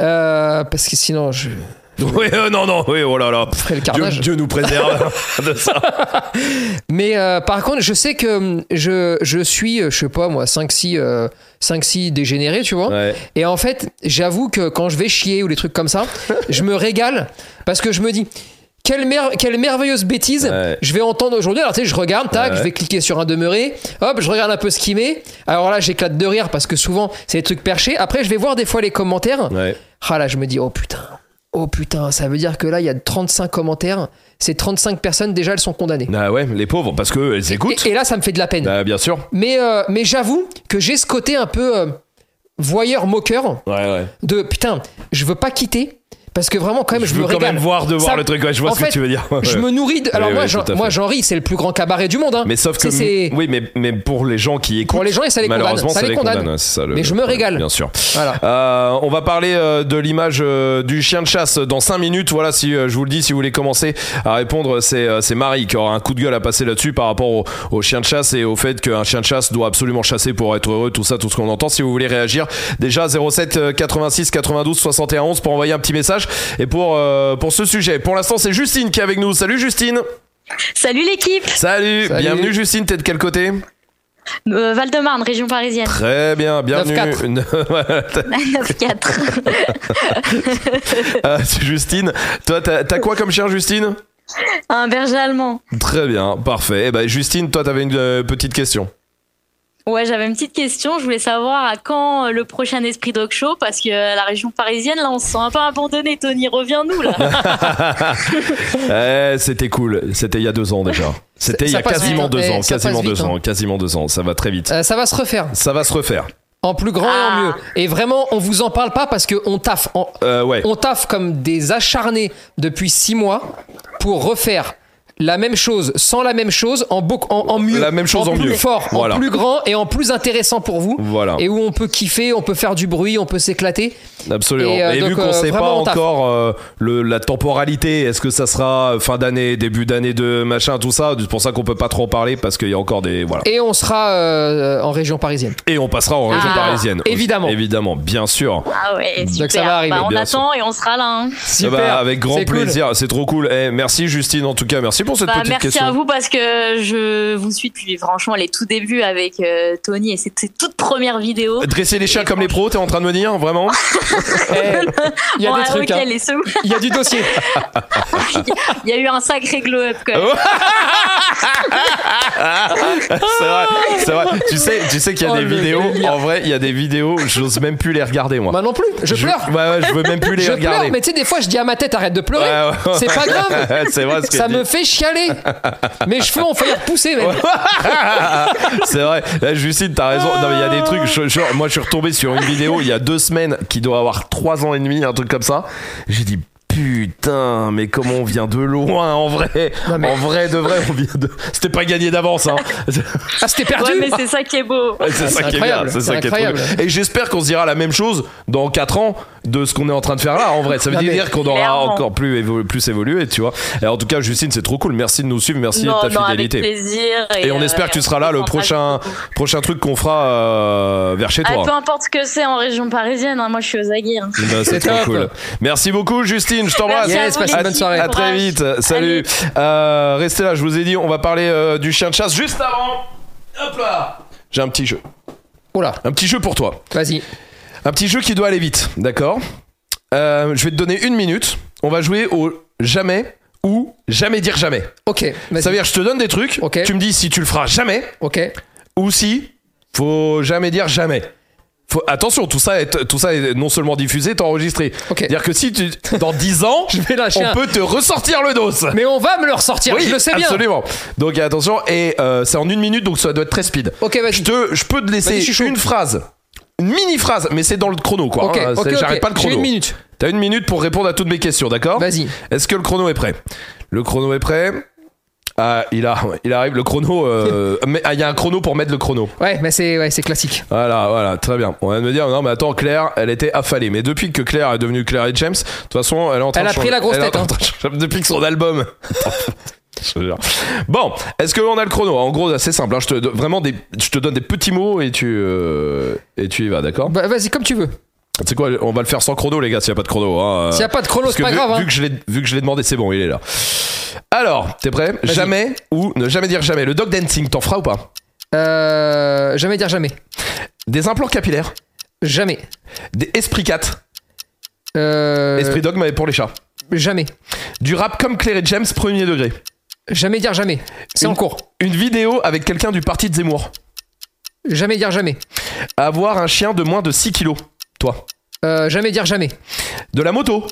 Euh, parce que sinon, je Ouais, euh, non, non, oui, oh là là. le Dieu, carnage. Dieu nous préserve <laughs> de ça. <laughs> Mais euh, par contre, je sais que hum, je, je suis, euh, je sais pas moi, 5-6 euh, 5-6 dégénérés, tu vois. Ouais. Et en fait, j'avoue que quand je vais chier ou des trucs comme ça, <laughs> je me régale parce que je me dis. Quelle, mer- quelle merveilleuse bêtise Ouais. je vais entendre aujourd'hui. Alors, tu sais, je regarde, tac, Ouais. je vais cliquer sur un demeuré, hop, je regarde un peu ce qu'il met. Alors là, j'éclate de rire parce que souvent, c'est des trucs perchés. Après, je vais voir des fois les commentaires. Ah là, je me dis, oh putain, oh putain, ça veut dire que là, il y a 35 commentaires. Ces 35 personnes, déjà, elles sont condamnées. Ah ouais, les pauvres, parce que elles écoutent. Et, et là, ça me fait de la peine. Ah, bien sûr. Mais, euh, mais j'avoue que j'ai ce côté un peu euh, voyeur moqueur Ouais, ouais. de putain, je veux pas quitter parce que vraiment quand même je, Je veux me quand régale. même voir de voir Ça- le truc. Ouais, je vois ce que tu veux dire. Ouais, <laughs> Je ouais. me nourris de. Alors Oui, moi, oui, moi j'en ris, c'est le plus grand cabaret du monde. hein. Mais sauf que oui, mais mais pour les gens qui écoutent, Pour les gens, et ça les condamne. Ça les condamne. ça, le- Mais je me régale. Bien sûr. Voilà. Euh, on va parler euh, de l'image euh, du chien de chasse dans 5 minutes. Voilà, si je vous le dis, si vous voulez commencer à répondre, c'est c'est Marie qui aura un coup de gueule à passer là-dessus par rapport au, au chien de chasse et au fait qu'un chien de chasse doit absolument chasser pour être heureux, tout ça, tout ce qu'on entend. Si vous voulez réagir, déjà 07 euh, 86 92 61 11 pour envoyer un petit message. Et pour euh, pour ce sujet, pour l'instant, c'est Justine qui est avec nous. Salut Justine. Salut l'équipe Salut. Salut. Bienvenue Justine. T'es de quel côté? Euh, Val-de-Marne, région parisienne. Très bien. Bienvenue. 9-4. 9-4. Euh, Justine, toi, t'as t'as quoi comme chien, Justine? Un berger allemand. Très bien, parfait. Eh ben, Justine, toi, t'avais une euh, petite question. Ouais, j'avais une petite question. Je voulais savoir à quand euh, le prochain Esprit Dog Show parce que euh, la région parisienne, là, on se sent un peu abandonné. Tony, reviens-nous là. <laughs> Eh, c'était cool. C'était il y a deux ans déjà. C'était il y a quasiment vite, deux ans. Ça Quasiment deux vite, ans. hein. Quasiment deux ans. Ça va très vite. Euh, ça va se refaire Ça va se refaire. en plus grand et Ah. en mieux. Et vraiment, on vous en parle pas parce que on taffe. Euh, ouais. on taffe comme des acharnés depuis 6 mois pour refaire la même chose sans la même chose en, beau- en, en mieux. La même chose en plus mieux. fort, Voilà. en plus grand et en plus intéressant pour vous. Voilà. Et où on peut kiffer, on peut faire du bruit, on peut s'éclater. Absolument. Et, euh, Et, vu qu'on euh, sait pas encore euh, le, la temporalité, est-ce que ça sera fin d'année, début d'année de machin, tout ça, c'est pour ça qu'on peut pas trop en parler parce qu'il y a encore des voilà. Et on sera euh, en région parisienne. Et on passera en région Ah, parisienne. aussi. évidemment. Évidemment, bien sûr. Ah ouais, super. ça va arriver, Bah, on attend et on sera là. hein. Eh ben, avec grand c'est cool. plaisir, c'est trop cool. Eh, merci Justine en tout cas, merci pour cette Bah, petite merci question. à vous parce que je vous suis depuis franchement les tout débuts avec euh, Tony et c'était toute première vidéo. Dresser les chiens comme les pros, t'es en train de me dire vraiment <laughs> Eh, Il y a Bon, des trucs. ok, hein. les sous. Il y a du dossier. <laughs> Il y a eu un sacré glow up quand même. C'est vrai, c'est vrai. Tu sais, tu sais qu'il y a Oh, des vidéos. délire. En vrai, il y a des vidéos, j'ose même plus les regarder moi. Moi non plus. Je, pleure. Ouais, ouais, je veux même plus <laughs> les Je regarder. pleure, mais tu sais, des fois, je dis à ma tête, arrête de pleurer. Ouais, ouais. C'est pas grave. c'est vrai ce Ça me fait chialer. Mes cheveux ont failli repousser, même. <laughs> c'est vrai. Là, Justine, t'as raison. Non, mais il y a des trucs. moi, je suis retombé sur une vidéo il y a deux semaines qui doit avoir trois ans et demi, un truc comme ça. J'ai dit. Putain, mais comment on vient de loin en vrai Non, mais- En vrai, de vrai, on vient de. C'était pas gagné d'avance, hein. Ah, c'était perdu. Ouais, mais c'est ça qui est beau. Ouais, c'est ça qui est bien, incroyable, c'est ça qui est trop. Et j'espère qu'on se dira la même chose dans 4 ans de ce qu'on est en train de faire là. En vrai, ça veut Non, mais- dire qu'on aura Clairement. encore plus, évo- plus évolué, tu vois. Et en tout cas, Justine, c'est trop cool. Merci de nous suivre, merci non, de ta non, avec fidélité. plaisir. Et on euh, espère que tu seras là le prochain, prochain truc qu'on fera euh, vers chez Ah, toi. peu importe ce que c'est en région parisienne, hein, moi je suis aux aguets. hein. Bah, c'est trop cool. Merci beaucoup, Justine. Je t'embrasse. Yes, une bonne soirée. À très vite. Salut. Euh, restez là. Je vous ai dit, on va parler euh, du chien de chasse juste avant. Hop là. J'ai un petit jeu. Oula, Un petit jeu pour toi. vas-y. Un petit jeu qui doit aller vite, d'accord? Euh, Je vais te donner une minute. On va jouer au jamais ou jamais dire jamais. Ok, vas-y. Ça veut dire, je te donne des trucs. Ok. Tu me dis si tu le feras jamais Ok. ou si faut jamais dire jamais. Faut- attention, tout ça, est, tout ça est non seulement diffusé, t'es enregistré. Ok. C'est-à-dire que si tu, dans 10 ans, <laughs> Je vais lâcher on un- peut te ressortir le dos. Mais on va me le ressortir, Oui, je le sais bien. absolument. Donc attention, et euh, c'est en une minute, donc ça doit être très speed. Ok, vas-y. Je, te, je peux te laisser une phrase, une mini phrase, mais c'est dans le chrono quoi. Ok, hein, ok, c'est- ok. J'arrête pas le J'ai chrono. une minute. T'as une minute pour répondre à toutes mes questions, d'accord Vas-y. Est-ce que le chrono est prêt? Le chrono est prêt. Ah, il, a, il arrive, le chrono. euh, <laughs> mais- ah, Il y a un chrono pour mettre le chrono. Ouais, mais c'est ouais, c'est classique. Voilà, voilà, très bien. On va me dire, non, mais attends, Claire, elle était affalée. Mais depuis que Claire est devenue Claire et James, de toute façon, elle est en train Elle de a pris changer- la grosse tête, hein. de Depuis que son album. <laughs> Bon, est-ce qu'on a le chrono? En gros, c'est simple. hein, je te donne vraiment des, je te donne des petits mots et tu euh, et tu y vas, d'accord? Bah, vas-y, comme tu veux. Tu sais quoi On va le faire sans chrono, les gars, s'il y a pas de chrono. hein. S'il y a pas de chrono, c'est pas vu, grave. vu que je l'ai demandé, c'est bon, il est là. Alors, t'es prêt. Jamais ou ne jamais dire jamais. Le dog dancing, t'en feras ou pas Euh, jamais dire jamais. Des implants capillaires, Jamais. des esprit 4, Euh, esprit dog mais pour les chats. Jamais. Du rap comme Claire et James, premier degré. Jamais dire jamais. C'est Une- en cours. Une vidéo avec quelqu'un du parti de Zemmour. Jamais dire jamais. Avoir un chien de moins de 6 kilos. Toi. Euh, jamais dire jamais. De la moto.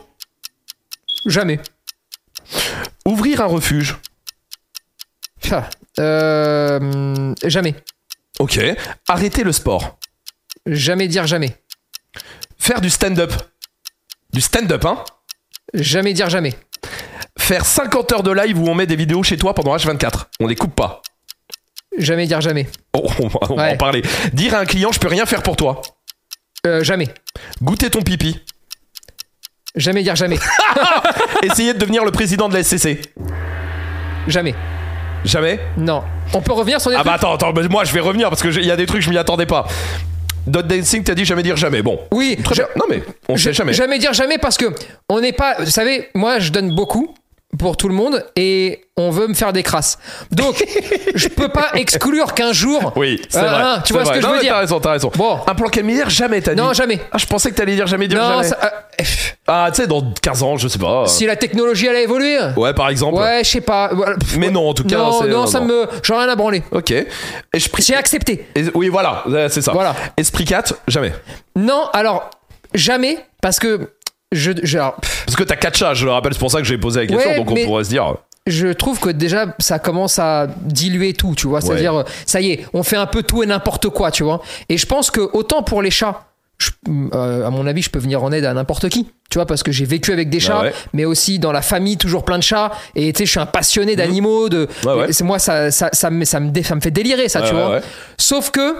Jamais. Ouvrir un refuge. Ah, Euh, jamais. Ok. Arrêter le sport. Jamais dire jamais. Faire du stand-up. Du stand-up, hein Jamais dire jamais. Faire 50 heures de live où on met des vidéos chez toi pendant H24. On les coupe pas. Jamais dire jamais. Oh, on va, on va Ouais. en parler. Dire à un client, je peux rien faire pour toi. Euh, jamais. Goûter ton pipi. Jamais dire jamais. <laughs> Essayer de devenir le président de la SCC. jamais. Jamais Non. On peut revenir sur des Ah bah trucs attends, attends, mais moi je vais revenir parce qu'il y a des trucs, je m'y attendais pas. Dot Dancing, t'as dit jamais dire jamais. Bon. Oui. Très je- bien. Non mais on sait jamais. Jamais dire jamais parce que on n'est pas. Vous savez, moi je donne beaucoup pour tout le monde et on veut me faire des crasses. Donc je peux pas exclure qu'un jour. Oui, c'est Euh, vrai. hein, tu vois ce que je veux dire. T'as raison, t'as raison. Bon. Un plan capillaire, jamais t'as dit. Non, jamais. Ah, je pensais que t'allais dire jamais dire Non, jamais. ça- euh, pff, Ah, tu sais, dans 15 ans, je sais pas. si la technologie elle a évolué. Ouais, par exemple. Ouais, je sais pas. Pff, Mais non, en tout cas, Non, non, non, ça non. me. J'en ai rien à branler. Ok. Prie. J'ai accepté. Et- Oui, voilà, ouais, c'est ça. Voilà. Esprit 4, jamais. Non, alors, jamais, parce que je, je, alors, pff, Parce que t'as 4 chats, je le rappelle, c'est pour ça que j'ai posé la question, Ouais, donc on pourrait se dire. je trouve que déjà, ça commence à diluer tout, tu vois. C'est-à-dire, euh, ça y est, on fait un peu tout et n'importe quoi, tu vois. Et je pense que autant pour les chats, je- euh, à mon avis, je peux venir en aide à n'importe qui, tu vois, parce que j'ai vécu avec des Ah chats, ouais. mais aussi dans la famille, toujours plein de chats. Et tu sais, je suis un passionné d'animaux. De, Mmh. Ouais, c'est moi, ça, ça, ça, me, ça, me, dé- ça me fait délirer, ça, tu ouais, vois. Sauf que,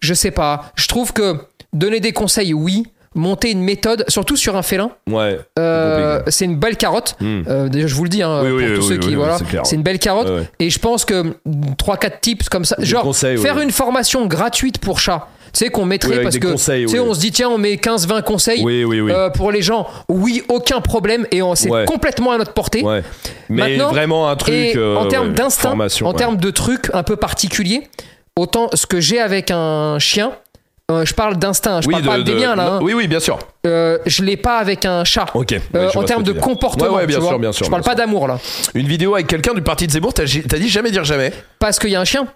je sais pas, je trouve que donner des conseils, oui. Monter une méthode, surtout sur un félin, Ouais. euh, c'est une belle carotte. Hmm. Euh, déjà, je vous le dis, hein, Oui, pour oui, tous oui, ceux qui. voilà, c'est une belle carotte. Ouais. Et je pense que 3-4 tips comme ça. Des genre, conseils, faire ouais. une formation gratuite pour chat. Tu sais, qu'on mettrait Oui, parce que. conseils, tu sais, oui. on se dit, tiens, on met 15-20 conseils. Oui, oui, oui. euh, pour les gens, oui, aucun problème. Et on- c'est Ouais. complètement à notre portée. Ouais. Mais Maintenant, vraiment un truc. Et euh, en termes ouais, d'instinct, en termes de trucs un peu particuliers, autant ce que j'ai avec un chien, euh, je parle d'instinct, je Oui, parle de- pas des de- miens là. hein. Oui, oui, bien sûr. Euh, je l'ai pas avec un chat. Ok. ouais, Euh, en termes de dire. comportement, Ouais, ouais, bien tu sûr, vois. bien sûr. je parle bien pas d'amour là. Une vidéo avec quelqu'un du parti de Zemmour, t'as dit jamais dire jamais? parce qu'il y a un chien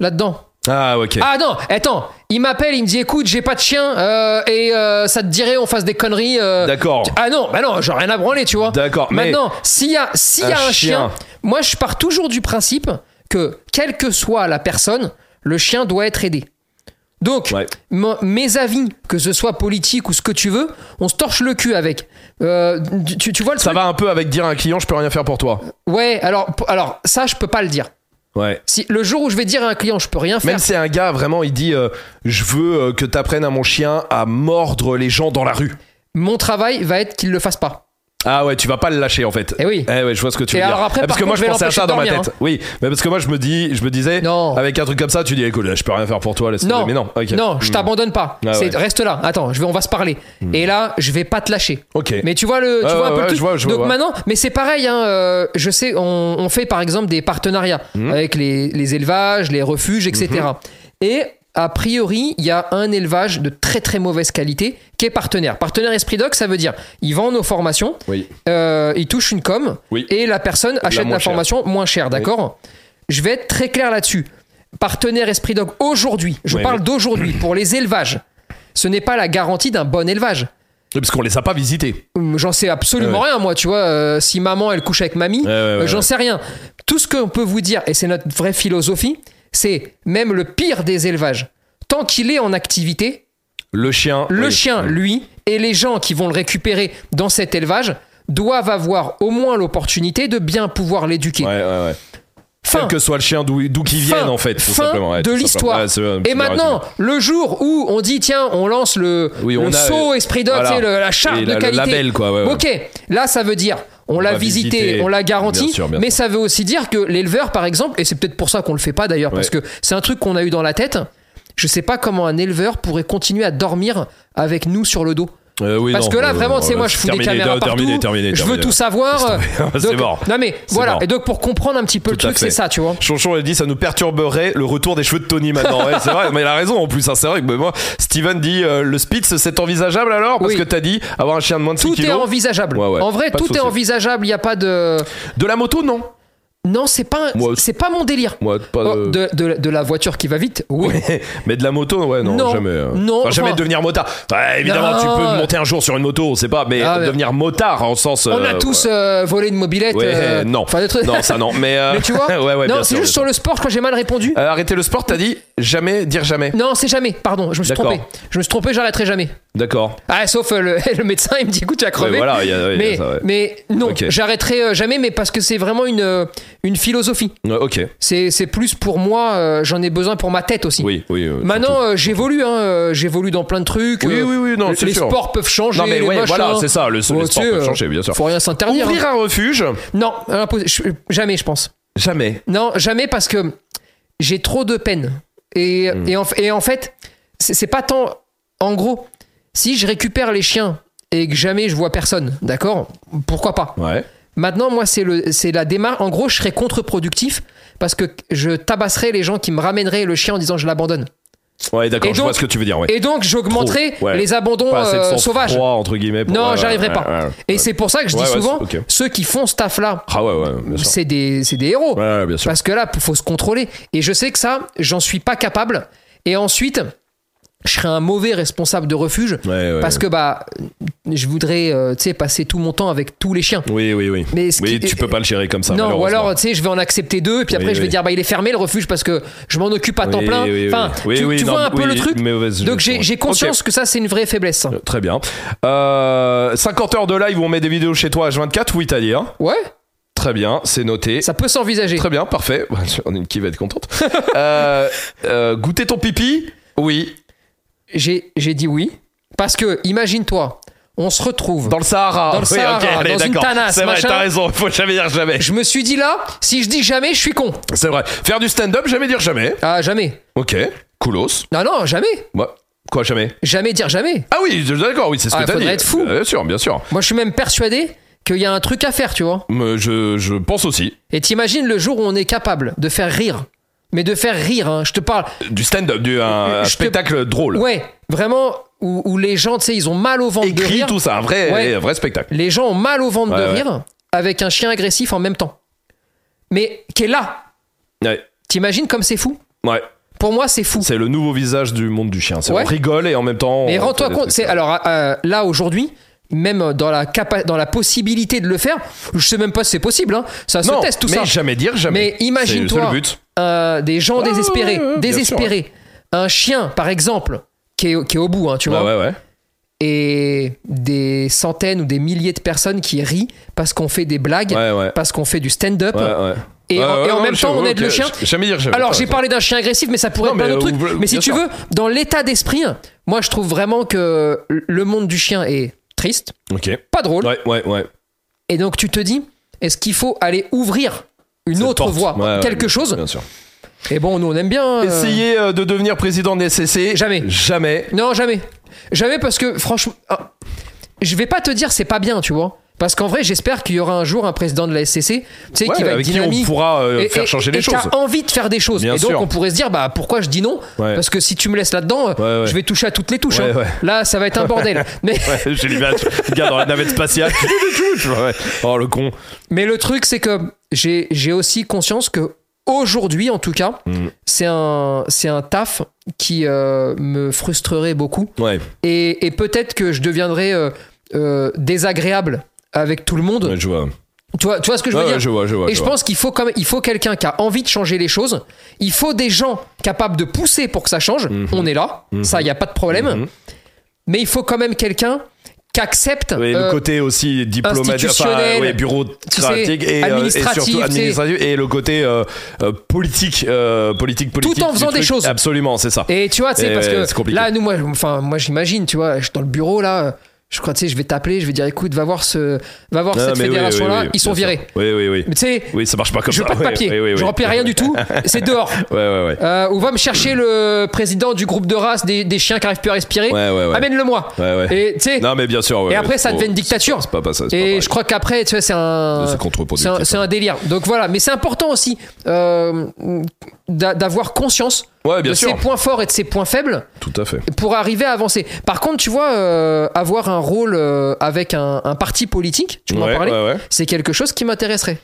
là-dedans. Ah, ok. Ah non, attends, il m'appelle, il me dit écoute, j'ai pas de chien euh, et euh, ça te dirait on fasse des conneries. euh. D'accord. Ah non, bah non, j'ai rien à branler, tu vois. D'accord, Maintenant, s'il y a, s'il y a Un un chien, chien. moi je pars toujours du principe que quelle que soit la personne, le chien doit être aidé. Donc, Ouais. mes avis, que ce soit politique ou ce que tu veux, on se torche le cul avec. Euh, tu, tu vois le Ça truc va un peu avec dire à un client, je peux rien faire pour toi. Ouais, alors, alors ça, je peux pas le dire. Ouais. Si le jour où je vais dire à un client, je peux rien faire. Même si un gars vraiment il dit euh, je veux euh, que t'apprennes à mon chien à mordre les gens dans la rue. Mon travail va être qu'il le fasse pas. Ah ouais, tu vas pas le lâcher en fait. Eh oui. Eh ouais, je vois ce que tu Et veux dire. après, Ah, parce par que moi je pensais à ça dans ma tête. Oui, mais parce que moi je me dis, je me disais, Non. avec un truc comme ça, tu dis écoute, je peux rien faire pour toi, laisse Non. Mais non, non, je Hmm. t'abandonne pas. Ah ouais. Reste là. Attends, je vais, on va se parler. Et là, je vais pas te lâcher. Ok. Mais tu vois le, tu vois un ouais, peu le truc. je vois, je Donc vois. maintenant, mais c'est pareil. Hein, euh, je sais, on, on fait par exemple des partenariats Mhm. avec les, les élevages, les refuges, etc. Et a priori, il y a un élevage de très très mauvaise qualité qui est partenaire. Partenaire Esprit Doc, ça veut dire ils vendent nos formations, Oui. euh, ils touchent une com Oui. et la personne achète la formation moins chère, d'accord? Je vais être très clair là-dessus. partenaire Esprit Dog aujourd'hui, je parle d'aujourd'hui, pour les élevages, ce n'est pas la garantie d'un bon élevage. Oui, Parce qu'on les a pas visités. Hum, J'en sais absolument Ouais. rien, moi, tu vois. euh, si maman, elle couche avec mamie, Ouais, ouais, ouais, j'en sais rien. Tout ce qu'on peut vous dire, et c'est notre vraie philosophie, c'est même le pire des élevages. Tant qu'il est en activité, Le chien. le oui. chien, lui, et les gens qui vont le récupérer dans cet élevage doivent avoir au moins l'opportunité de bien pouvoir l'éduquer. Ouais, ouais, ouais. Fin. Quel que soit le chien d'où qu'il vienne en fait. tout Fin simplement. Ouais, de l'histoire. Ouais, Et maintenant, le jour où on dit tiens, on lance le, Oui, le on a- saut Esprit Dog, voilà. la charte Et de la- le qualité. label, quoi, ouais. Ok, là ça veut dire on, l'a visité, visiter. on l'a garanti, Bien sûr, bien mais ça veut aussi dire que l'éleveur, par exemple, et c'est peut-être pour ça qu'on le fait pas d'ailleurs, parce que c'est un truc qu'on a eu dans la tête. Je sais pas comment un éleveur pourrait continuer à dormir avec nous sur le dos. Euh, oui, Parce non, que là, euh, vraiment, tu sais, euh, moi, je fous des caméras partout. terminé, terminé, je veux tout savoir. <laughs> C'est mort. Non mais C'est voilà. mort. Et donc pour comprendre un petit peu Tout le truc, c'est ça, tu vois. Chonchon a dit ça nous perturberait le retour des cheveux de Tony maintenant. Ouais, c'est vrai, mais il a raison en plus. hein, c'est vrai que moi, Steven dit euh, le Spitz c'est envisageable alors? Parce Oui. que t'as dit avoir un chien de moins de 6 Tout est kilos. envisageable. Ouais, ouais. En vrai, tout est envisageable. Il n'y a pas de. De la moto non. Non, c'est pas, c'est pas mon délire. Moi pas. Oh, de, de- de la voiture qui va vite, oui. Ouais, <laughs> mais de la moto, ouais, non, Non, jamais. euh. non, Enfin, jamais enfin- devenir motard. Ouais, évidemment, Non. tu peux monter un jour sur une moto, on sait pas, mais Ah, devenir motard en sens. On euh, a tous euh, volé une mobilette. Euh, non. Enfin, des trucs. Non, ça non. Mais, euh, <laughs> Mais tu vois <laughs> ouais, ouais, Non, c'est juste sur le sport, je crois que j'ai mal répondu. Euh, arrêter le sport, t'as dit? Jamais, dire jamais. Non, c'est jamais. Pardon, je me suis D'accord. trompé. Je me suis trompé, j'arrêterai jamais. D'accord. Ah, sauf euh, le, <laughs> le médecin, il me dit écoute, tu as Ouais, crevé. voilà, il y a, ouais, il y a mais, ça, ouais. mais non, j'arrêterai euh, jamais, mais parce que c'est vraiment une, euh, une philosophie. Ok. C'est c'est plus pour moi, j'en ai besoin pour ma tête aussi. Oui, oui. Maintenant, j'évolue, hein, j'évolue dans plein de trucs. Oui, oui, oui, non, c'est les sûr. sports peuvent changer. Non, mais les machins. voilà, c'est ça, le, le Ouais, sport tu sais, peut euh, changer, bien sûr. Faut rien s'interdire. Ouvrir hein. un refuge Non, jamais, je pense. Jamais. Non, jamais parce que j'ai trop de peine. Et, Hmm. et, en, et en fait, c'est pas tant. En gros, si je récupère les chiens et que jamais je vois personne, d'accord? Pourquoi pas? Ouais. Maintenant, moi, c'est le- c'est la démarche. En gros, je serais contre-productif parce que je tabasserais les gens qui me ramèneraient le chien en disant je l'abandonne. Ouais, d'accord, Et je vois donc- ce que tu veux dire, ouais. Et donc, ouais. les abandons euh, sauvages. entre guillemets. pour- Non, ouais, j'arriverai pas. Et c'est pour ça que je dis souvent, ceux qui font ce taf-là, Ah c'est des, des héros. Parce que là, il faut se contrôler. Et je sais que ça, j'en suis pas capable. Et ensuite, je serais un mauvais responsable de refuge. Ouais, ouais, parce que bah, je voudrais euh, tu sais, passer tout mon temps avec tous les chiens. Oui, oui, oui. Mais oui, qui- tu peux pas le gérer comme ça. non, ou alors, tu sais, je vais en accepter deux, et puis après, Oui, je vais oui. dire, bah, il est fermé le refuge parce que je m'en occupe à temps plein. Enfin, Oui, tu, tu non, vois un peu le truc. Donc, j'ai conscience que ça, c'est une vraie faiblesse. Euh, Très bien. Euh, 50 heures de live où on met des vidéos chez toi H24, oui, t'as dit. Hein? Ouais, Très bien, c'est noté. ça peut s'envisager. Très bien, parfait. <laughs> On a une qui va être contente. <laughs> euh, euh, goûter ton pipi? Oui. J'ai j'ai dit oui. Parce que, imagine-toi, on se retrouve. Dans le Sahara. Dans le Oui, Sahara, ok, allez, dans une tanasse, C'est vrai, t'as raison, faut jamais dire jamais. Je me suis dit là, si je dis jamais, je suis con. C'est vrai. Faire du stand-up, jamais dire jamais. Ah, jamais. Ok, coolos. Non, non, jamais. Ouais. Quoi, jamais? Jamais dire jamais. Ah oui, d'accord, oui, c'est ce Ah, que t'as dit. être fou. Bien sûr, bien sûr. Moi, je suis même persuadé qu'il y a un truc à faire, tu vois. Mais je, je pense aussi. Et t'imagines le jour où on est capable de faire rire. Mais de faire rire, hein. je te parle. Du stand-up, du un, te- spectacle drôle. Ouais, vraiment, où, où les gens, tu sais, ils ont mal au ventre de Écrit, rire. tout ça, un vrai, Ouais. un vrai spectacle. Les gens ont mal au ventre de Ouais, rire avec un chien agressif en même temps. Mais qui est là. Ouais. T'imagines comme c'est fou? Ouais. Pour moi, c'est fou. C'est le nouveau visage du monde du chien. On rigole et en même temps. Mais rends-toi compte, c'est alors euh, là aujourd'hui, même dans la capa- dans la possibilité de le faire, je sais même pas si c'est possible. Hein. Ça se Non, teste tout mais ça. jamais dire jamais. Mais imagine-toi euh, des gens Ouais, désespérés, ouais, ouais, bien désespérés. Un chien, par exemple, qui est, qui est au bout, hein, tu Ouais, vois, et des centaines ou des milliers de personnes qui rient parce qu'on fait des blagues, parce qu'on fait du stand-up. Et, en, ouais, et en non, même temps, on aide le chien. Jamais dire jamais. Alors j'ai parlé d'un chien agressif, mais ça pourrait Non, être plein d'autres trucs. Mais si tu sûr. veux, dans l'état d'esprit, moi je trouve vraiment que le monde du chien est triste, Ok. pas drôle. Ouais, ouais, ouais. Et donc tu te dis, est-ce qu'il faut aller ouvrir une Cette autre porte. voie, Ouais, quelque chose Bien sûr. Et bon, nous on aime bien. euh, Essayer euh, de devenir président de SCC. Jamais. Jamais. Non, jamais. Jamais parce que franchement, ah, je vais pas te dire c'est pas bien, tu vois. Parce qu'en vrai, j'espère qu'il y aura un jour un président de la SCC, tu sais, Ouais, qui va être qui on pourra euh, et- faire changer et les qui choses. a envie de faire des choses. Bien et donc sûr. on pourrait se dire bah pourquoi je dis non? Ouais. Parce que si tu me laisses là-dedans, Ouais, ouais. je vais toucher à toutes les touches. Hein. Là, ça va être un bordel. <laughs> mais, j'ai gars dans la navette spatiale. Oh le con. mais le truc, c'est que j'ai aussi conscience que aujourd'hui en tout cas, Mm. c'est un, c'est un taf qui euh, me frustrerait beaucoup. Et, peut-être que je deviendrais euh, euh, désagréable avec tout le monde. ouais, je vois. Tu, vois, tu vois ce que je veux Ouais, dire je vois, je vois. Et je vois. pense qu'il faut quand même, il faut quelqu'un qui a envie de changer les choses. Il faut des gens capables de pousser pour que ça change. Mhm. On est là, ça, il y a pas de problème. Mhm. Mais il faut quand même quelqu'un qui accepte. Oui, euh, le côté aussi diplomatique, enfin, ouais, bureaucratique tu sais, et, euh, et surtout administratif et le côté euh, politique, euh, politique, politique. en du faisant des choses. Absolument, c'est ça. Et tu vois, Et parce que c'est là, nous, moi, enfin, moi, j'imagine, tu vois, je suis dans le bureau là. Je crois, tu sais, je vais t'appeler, je vais dire, écoute, va voir ce, va voir Ah, cette oui, fédération-là. oui, oui, ils sont sûr. virés. Oui, oui, oui. Mais tu sais, Oui, ça marche pas comme je veux pas de papier, oui, oui, oui. je remplis rien du tout. <laughs> C'est dehors. Ouais, ouais, ouais. Euh, ou va me chercher le président du groupe de race des, des chiens qui arrivent plus à respirer. Ouais, ouais, ouais. Amène-le-moi. Ouais, ouais. Et tu sais, Non, mais bien sûr. ouais, et après, ça devient une dictature. C'est pas, pas ça. pas Et je crois qu'après, tu vois, c'est un, C'est un, un délire. Donc voilà, mais c'est important aussi euh, d'a- d'avoir conscience Ouais, bien de sûr. ses points forts et de ses points faibles Tout à fait. pour arriver à avancer. Par contre, tu vois, euh, avoir un rôle euh, avec un, un parti politique, tu m'en Ouais, parlais, ouais, ouais. c'est quelque chose qui m'intéresserait.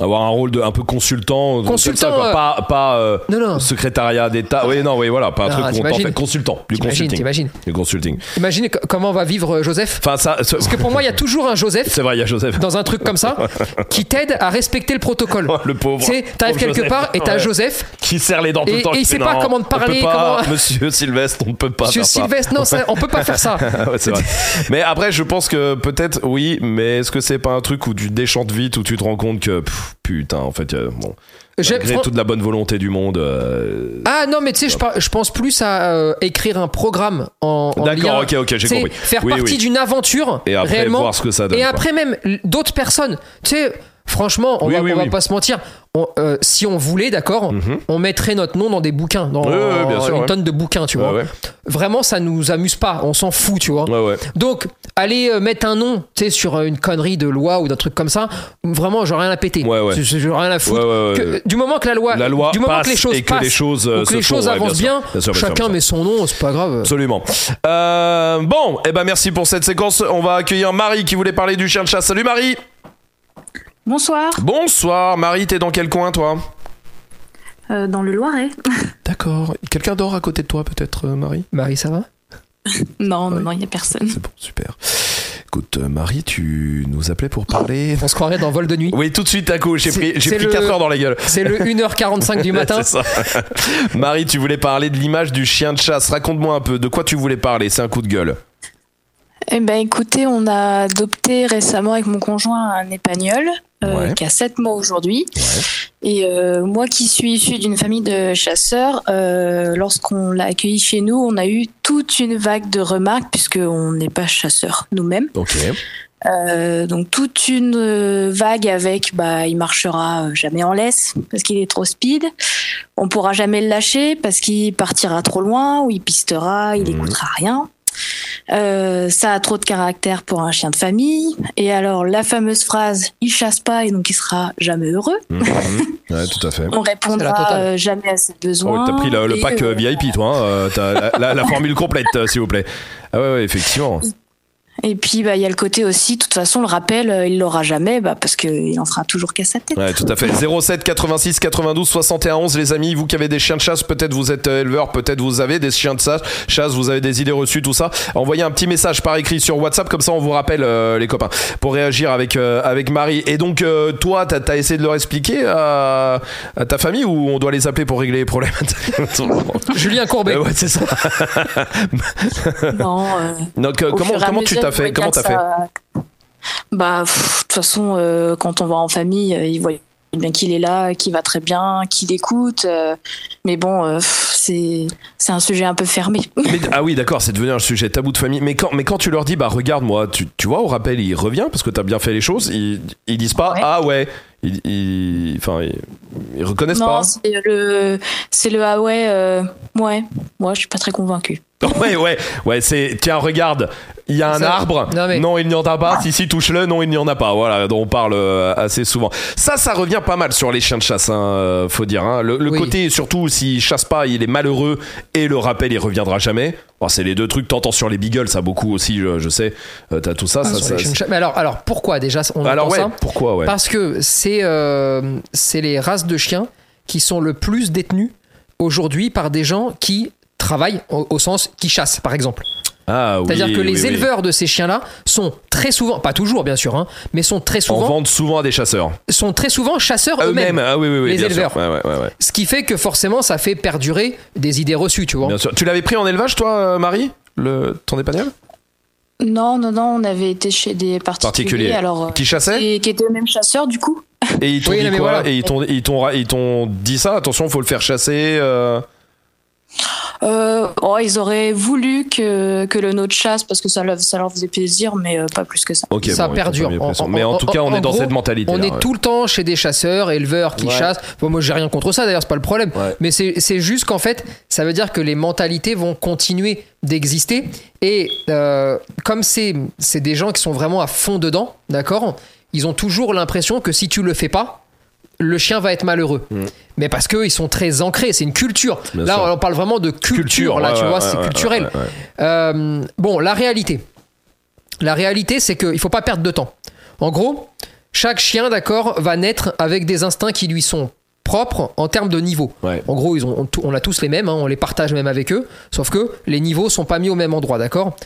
Avoir un rôle de un peu consultant. comme Consultant, ça, quoi. euh, Pas, pas euh, Non, non. secrétariat d'État. Oui, non, oui, voilà. Pas un Non, truc où on t'imagines. t'en fait consultant. Du consulting. t'imagines. Du consulting. Imagine co- comment va vivre euh, Joseph? Enfin, ça. ça- Parce que pour moi, il y a toujours un Joseph C'est vrai, il y a Joseph. dans un truc comme ça <laughs> qui t'aide à respecter le protocole. <laughs> Le pauvre. Tu t'arrives quelque Joseph. part et t'as Ouais. Joseph Qui serre les dents tout le temps. et il sait pas comment te parler, pas, comment- <laughs> Monsieur Sylvestre, on ne peut pas Monsieur faire ça. Sylvestre, non, ça, on peut pas faire ça. Ouais, c'est vrai. Mais après, je pense que peut-être oui, mais est-ce que c'est pas un truc où tu déchantes vite, où tu te rends compte que putain, en fait, euh, bon, malgré toute la bonne volonté du monde. euh, Ah non, mais tu sais, je, par- je pense plus à euh, écrire un programme en, en D'accord, ok, ok, j'ai compris. Faire Oui, partie oui. d'une aventure Et après, réellement. voir ce que ça donne. et quoi. après même d'autres personnes. Tu sais, franchement, on Oui, va, oui, on va pas se mentir. On- euh, si on voulait, d'accord, Mhm. on mettrait notre nom dans des bouquins, dans ouais, bien sûr, une ouais. tonne de bouquins, tu vois. Ouais, ouais. Vraiment, ça nous amuse pas. On s'en fout, tu vois. Donc, aller euh, mettre un nom, tu sais, sur euh, une connerie de loi ou d'un truc comme ça, vraiment, j'aurais rien à péter. J'ai- rien à foutre. Que- du moment que la loi, La loi du moment passe que les choses et que les passent, choses, euh, ou que les choses avancent bien bien, sûr. Bien sûr, bien sûr, chacun sûr. met son nom, c'est pas grave. Absolument. Euh, bon, et ben merci pour cette séquence. On va accueillir Marie qui voulait parler du chien de chasse. Salut Marie. Bonsoir, Bonsoir Marie, t'es dans quel coin toi? Euh, dans le Loiret. <laughs> D'accord. Quelqu'un dort à côté de toi peut-être euh, Marie? Marie, ça va? <laughs> Non, non, non, il n'y a personne. C'est bon, super. Écoute, euh, Marie, tu nous appelais pour parler. On se croirait dans Vol de nuit. Oui, tout de suite, à coup, j'ai pris, j'ai c'est pris le- 4 heures dans la gueule. C'est le 1h45 du <laughs> matin. C'est ça. Marie, tu voulais parler de l'image du chien de chasse. Raconte-moi un peu, de quoi tu voulais parler? C'est un coup de gueule. Eh ben, écoutez, on a adopté récemment avec mon conjoint un épagnol euh, Ouais. qui a 7 mois aujourd'hui. Et euh, moi qui suis issue d'une famille de chasseurs, euh, lorsqu'on l'a accueilli chez nous, on a eu toute une vague de remarques puisqu'on n'est pas chasseurs nous-mêmes. Euh, donc toute une euh, vague avec bah il marchera jamais en laisse parce qu'il est trop speed. On pourra jamais le lâcher parce qu'il partira trop loin ou il pistera, il Mhm. écoutera rien. Euh, ça a trop de caractère pour un chien de famille. Et alors la fameuse phrase il chasse pas et donc il sera jamais heureux. <laughs> Ouais, tout à fait. On répondra euh, jamais à ses Oh, besoins. t'as pris le, pack euh, euh, VIP, toi. hein. T'as la, la- la formule complète, s'il vous plaît. Ah ouais, ouais, effectivement. Et puis bah il y a le côté aussi, de toute façon le rappel euh, il l'aura jamais bah, parce qu'il en fera toujours qu'à sa tête. Ouais, tout à fait. 07 86 92 61 11, les amis. Vous qui avez des chiens de chasse, peut-être vous êtes euh, éleveur, peut-être vous avez des chiens de chasse, vous avez des idées reçues, tout ça. Envoyez un petit message par écrit sur WhatsApp, comme ça on vous rappelle, euh, les copains, pour réagir avec, euh, avec Marie. Et donc, euh, toi, t'as as essayé de leur expliquer à, à ta famille ou on doit les appeler pour régler les problèmes Julien Courbet. Euh, Ouais, c'est ça. Non, euh, Donc, euh, comment, comment tu t'as fait Comment t'as fait Bah, de toute façon, euh, quand on va en famille, euh, ils voient bien qu'il est là, qu'il va très bien, qu'il écoute. euh, mais bon, euh, c'est c'est un sujet un peu fermé. Mais- ah oui, d'accord, c'est devenu un sujet tabou de famille. Mais quand, mais quand tu leur dis, bah regarde, moi, tu, tu vois, au rappel, il revient parce que t'as bien fait les choses, ils, ils disent pas, Ouais. ah ouais, ils, ils- enfin, ils, ils reconnaissent non, pas. c'est le c'est le ah ouais, euh, ouais. Moi, je suis pas très convaincue. <laughs> Ouais, ouais, ouais, c'est, tiens, regarde, il y a un Ça- arbre, non, mais- non, il n'y en a pas, si, si, touche-le, non, il n'y en a pas, voilà, dont on parle euh, assez souvent. Ça, ça revient pas mal sur les chiens de chasse, hein, euh, faut dire, hein. le, le Oui. côté, surtout, s'il chasse pas, il est malheureux, et le rappel, il reviendra jamais. Bon, c'est les deux trucs, t'entends sur les beagles, ça beaucoup aussi, je, je sais, Euh, t'as tout ça, chasse. Mais alors, alors pourquoi déjà on alors ouais, ça pourquoi ouais. Parce que c'est euh, c'est les races de chiens qui sont le plus détenus aujourd'hui par des gens qui travaillent au, au sens qui chassent, par exemple. Ah oui. C'est-à-dire que les oui, oui. éleveurs de ces chiens-là sont très souvent, pas toujours bien sûr, hein, mais sont très En souvent, vendent souvent à des chasseurs. sont très souvent chasseurs Eux-mêmes. Ah oui, oui, oui. les éleveurs. Ouais, ouais, ouais, ouais. Ce qui fait que forcément, ça fait perdurer des idées reçues, tu vois. Bien sûr. Tu l'avais pris en élevage, toi, euh, Marie le, Ton épagneul Non, non, non, on avait été chez des particuliers. Particulier. Alors, euh, Qui chassait et qui étaient eux-mêmes chasseurs, du coup. Et ils t'ont Oui, dit quoi? voilà. Et ils t'ont, ils, t'ont, ils t'ont dit ça Attention, faut le faire chasser. euh, Euh, oh, ils auraient voulu que, que le nôtre chasse parce que ça leur, ça leur faisait plaisir, mais euh, pas plus que ça. Ça bon, perdure. En- en- Mais en, en- tout cas, on est dans gros, cette mentalité. On est tout le temps chez des chasseurs, éleveurs qui Ouais. chassent. Bon, moi, j'ai rien contre ça, d'ailleurs, c'est pas le problème. Ouais. Mais c'est c'est juste qu'en fait, ça veut dire que les mentalités vont continuer d'exister. Et euh, comme c'est c'est des gens qui sont vraiment à fond dedans, d'accord Ils ont toujours l'impression que si tu le fais pas, le chien va être malheureux. Mais parce qu'ils sont très ancrés, c'est une culture. Mm. Bien là, sûr. on parle vraiment de culture, là, ouais, tu ouais, vois, ouais, c'est culturel. Euh, bon, la réalité. La réalité, c'est qu'il ne faut pas perdre de temps. En gros, chaque chien, d'accord, va naître avec des instincts qui lui sont propres en termes de niveau. En gros, ils ont, on, on a tous les mêmes, hein, on les partage même avec eux, sauf que les niveaux sont pas mis au même endroit, d'accord?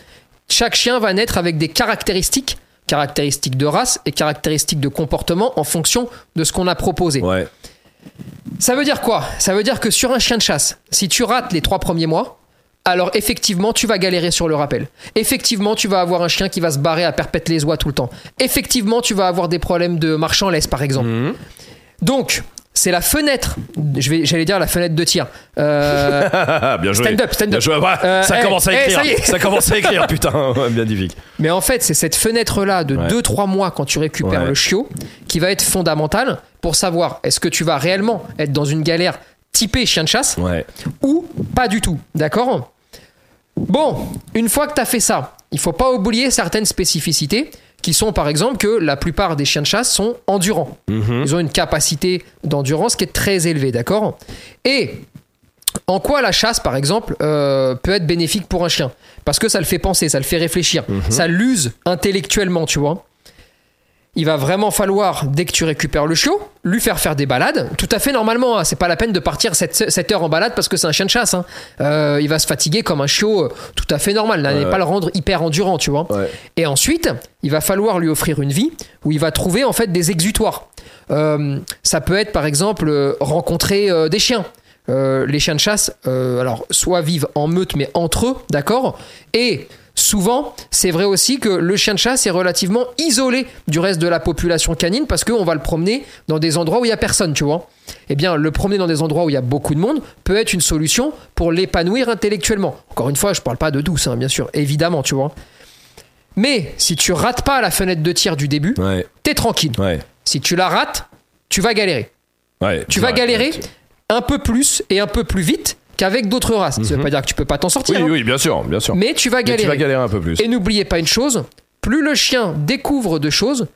Chaque chien va naître avec des caractéristiques, caractéristiques de race et caractéristiques de comportement en fonction de ce qu'on a proposé. Ouais. Ça veut dire quoi? Ça veut dire que sur un chien de chasse, si tu rates les trois premiers mois, alors effectivement, tu vas galérer sur le rappel. Effectivement, tu vas avoir un chien qui va se barrer à perpète les oies tout le temps. Effectivement, tu vas avoir des problèmes de marche en laisse, par exemple. Mhm. Donc, c'est la fenêtre. Je vais, j'allais dire la fenêtre de tir. Euh, <laughs> bien joué. Stand up, stand up. Bien joué. Ouais, Euh, ça commence à écrire. ça ça commence à écrire, putain. Bien difficile. mais en fait, c'est cette fenêtre-là de Ouais. 2-3 mois quand tu récupères Ouais. le chiot qui va être fondamentale pour savoir est-ce que tu vas réellement être dans une galère typée chien de chasse Ouais. ou pas du tout. D'accord? Bon, une fois que tu as fait ça, il faut pas oublier certaines spécificités qui sont par exemple que la plupart des chiens de chasse sont endurants. Mhm. Ils ont une capacité d'endurance qui est très élevée, d'accord? Et en quoi la chasse, par exemple, euh, peut être bénéfique pour un chien? Parce que ça le fait penser, ça le fait réfléchir, ça l'use intellectuellement, tu vois. Il va vraiment falloir, dès que tu récupères le chiot, lui faire faire des balades. Tout à fait normalement, hein. c'est pas la peine de partir 7, heures en balade parce que c'est un chien de chasse. hein. Euh, il va se fatiguer comme un chiot, euh, tout à fait normal. N'allez Ouais, pas le rendre hyper endurant, tu vois. Ouais. Et ensuite, il va falloir lui offrir une vie où il va trouver en fait des exutoires. Euh, ça peut être par exemple rencontrer euh, des chiens. Euh, les chiens de chasse, euh, alors soit vivent en meute mais entre eux, d'accord? Et souvent, c'est vrai aussi que le chien de chasse est relativement isolé du reste de la population canine parce qu'on va le promener dans des endroits où il y a personne, tu vois. Eh bien, le promener dans des endroits où il y a beaucoup de monde peut être une solution pour l'épanouir intellectuellement. Encore une fois, je parle pas de douce, hein, bien sûr, évidemment, tu vois. Mais si tu rates pas la fenêtre de tir du début, Ouais. t'es tranquille. Ouais. Si tu la rates, tu vas galérer. Ouais. Tu vas galérer un peu plus et un peu plus vite qu'avec d'autres races. Ça veut pas dire que tu peux pas t'en sortir, Oui, hein. oui, bien sûr, bien sûr. mais tu vas Mais galérer. tu vas galérer un peu plus. Et n'oubliez pas une chose, plus le chien découvre de choses,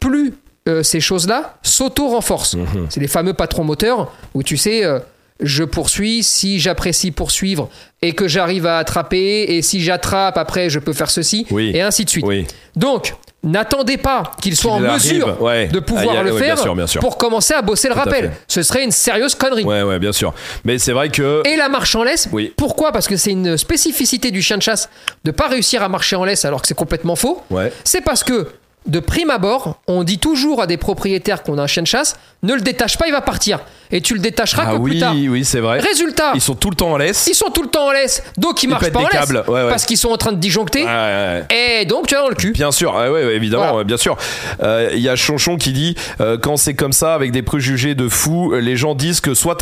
plus euh, ces choses-là s'auto-renforcent. Mhm. C'est les fameux patrons moteurs où tu sais, euh, je poursuis, si j'apprécie poursuivre et que j'arrive à attraper, et si j'attrape, après je peux faire ceci, Oui. et ainsi de suite. Oui. Donc, n'attendez pas qu'il soit en arrive, mesure ouais. de pouvoir Ah, a- le ouais, faire bien sûr, bien sûr. pour commencer à bosser le Tout rappel. Ce serait une sérieuse connerie. Ouais, ouais, bien sûr. Mais c'est vrai que. Et la marche en laisse, Oui. pourquoi? Parce que c'est une spécificité du chien de chasse de pas réussir à marcher en laisse alors que c'est complètement faux. Ouais. C'est parce que de prime abord, on dit toujours à des propriétaires qu'on a un chien de chasse, ne le détache pas, il va partir. Et tu le détacheras Ah que oui, plus tard. oui, c'est vrai. Résultat, Ils sont tout le temps en laisse. ils sont tout le temps en laisse, donc ils Ils marchent pas en des laisse câbles, ouais, ouais. parce qu'ils sont en train de disjoncter. Ouais. Et donc tu as dans le cul. Bien sûr, ouais, ouais, évidemment, Voilà. bien sûr. Euh, Il y a Chonchon qui dit euh, quand c'est comme ça avec des préjugés de fou, les gens disent que soit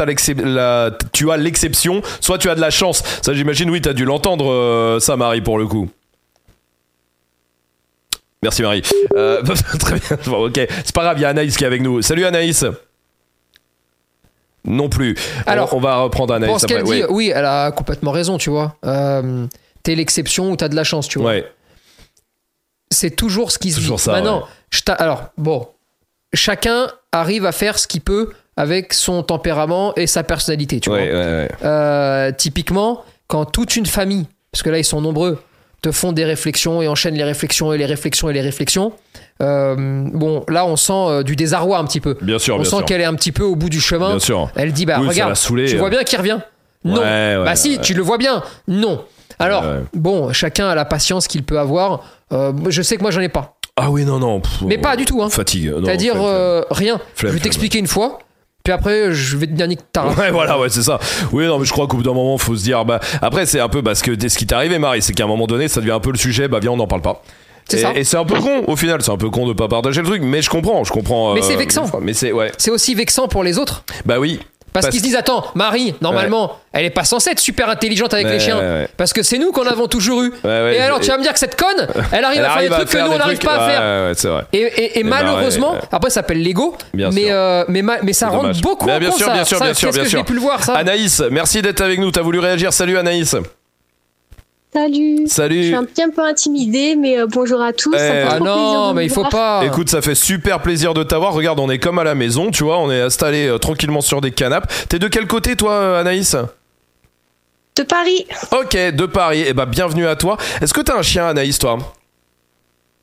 la- tu as l'exception, soit tu as de la chance. Ça, j'imagine, oui, t'as dû l'entendre, euh, ça, Marie, pour le coup. Merci Marie. Euh, <laughs> très bien. Bon, ok, c'est pas grave. Il y a Anaïs qui est avec nous. Salut Anaïs. Non plus. Alors, on, va reprendre Anaïs. Qu'elle après. dit, Ouais. oui, elle a complètement raison, tu vois. Euh, T'es l'exception ou t'as de la chance, tu vois. Ouais. C'est toujours ce qui se Toujours dit. ça, Maintenant, ouais. je t'a- alors bon, chacun arrive à faire ce qu'il peut avec son tempérament et sa personnalité, tu vois. ouais, ouais. Euh, typiquement, quand toute une famille, parce que là ils sont nombreux, te font des réflexions et enchaînent les réflexions et les réflexions et les réflexions, euh, bon, là, on sent euh, du désarroi un petit peu. Bien sûr, on bien sent qu'elle est un petit peu au bout du chemin. Bien sûr. Elle dit bah Oui, regarde, tu vois bien qu'il revient. Non. Ouais, bah si, ouais. tu le vois bien. Non. Alors bon, chacun a la patience qu'il peut avoir. Euh, je sais que moi j'en ai pas, Ah oui, non, non. pff, mais pas du tout. Hein. Fatigue. C'est-à-dire rien. Flemme, je vais t'expliquer une fois, puis après je vais te dire nique ta race. Ouais, voilà, ouais, c'est ça. Oui, non, mais je crois qu'au bout d'un moment, faut se dire, bah, après, c'est un peu parce que dès ce qui t'est arrivé, Marie, c'est qu'à un moment donné, ça devient un peu le sujet, bah, viens, on n'en parle pas. C'est Et, ça. et c'est un peu con, au final, c'est un peu con de pas partager le truc, mais je comprends, je comprends. Mais c'est euh, vexant. Mais c'est, ouais. C'est aussi vexant pour les autres. Bah oui. Parce, Parce- qu'ils se disent attends, Marie, normalement, elle est pas censée être super intelligente avec Ouais, les chiens. ouais. Parce que c'est nous qu'on avons toujours eu. Et alors, tu vas me dire que cette conne, <laughs> elle arrive Elle à faire arrive des trucs que nous on n'arrive pas à faire. C'est vrai. Et, et- et bah, malheureusement, après ça s'appelle l'ego, Bien mais, euh, mais, ma- mais ça rentre beaucoup Mais en bien compte, sûr, ça. bien sûr, Ça, bien sûr, bien que sûr. j'ai pu le voir ça Anaïs, merci d'être avec nous. T'as voulu réagir. Salut Anaïs. Salut. Salut. Je suis un petit un peu intimidée, mais euh, bonjour à tous. Eh. Ça me fait Ah trop non, de mais il faut voir. pas. Écoute, ça fait super plaisir de t'avoir. Regarde, on est comme à la maison, tu vois, on est installé euh, tranquillement sur des canapes. T'es de quel côté, toi, euh, Anaïs? De Paris. Ok, de Paris. Eh ben, bienvenue à toi. Est-ce que t'as un chien, Anaïs, toi?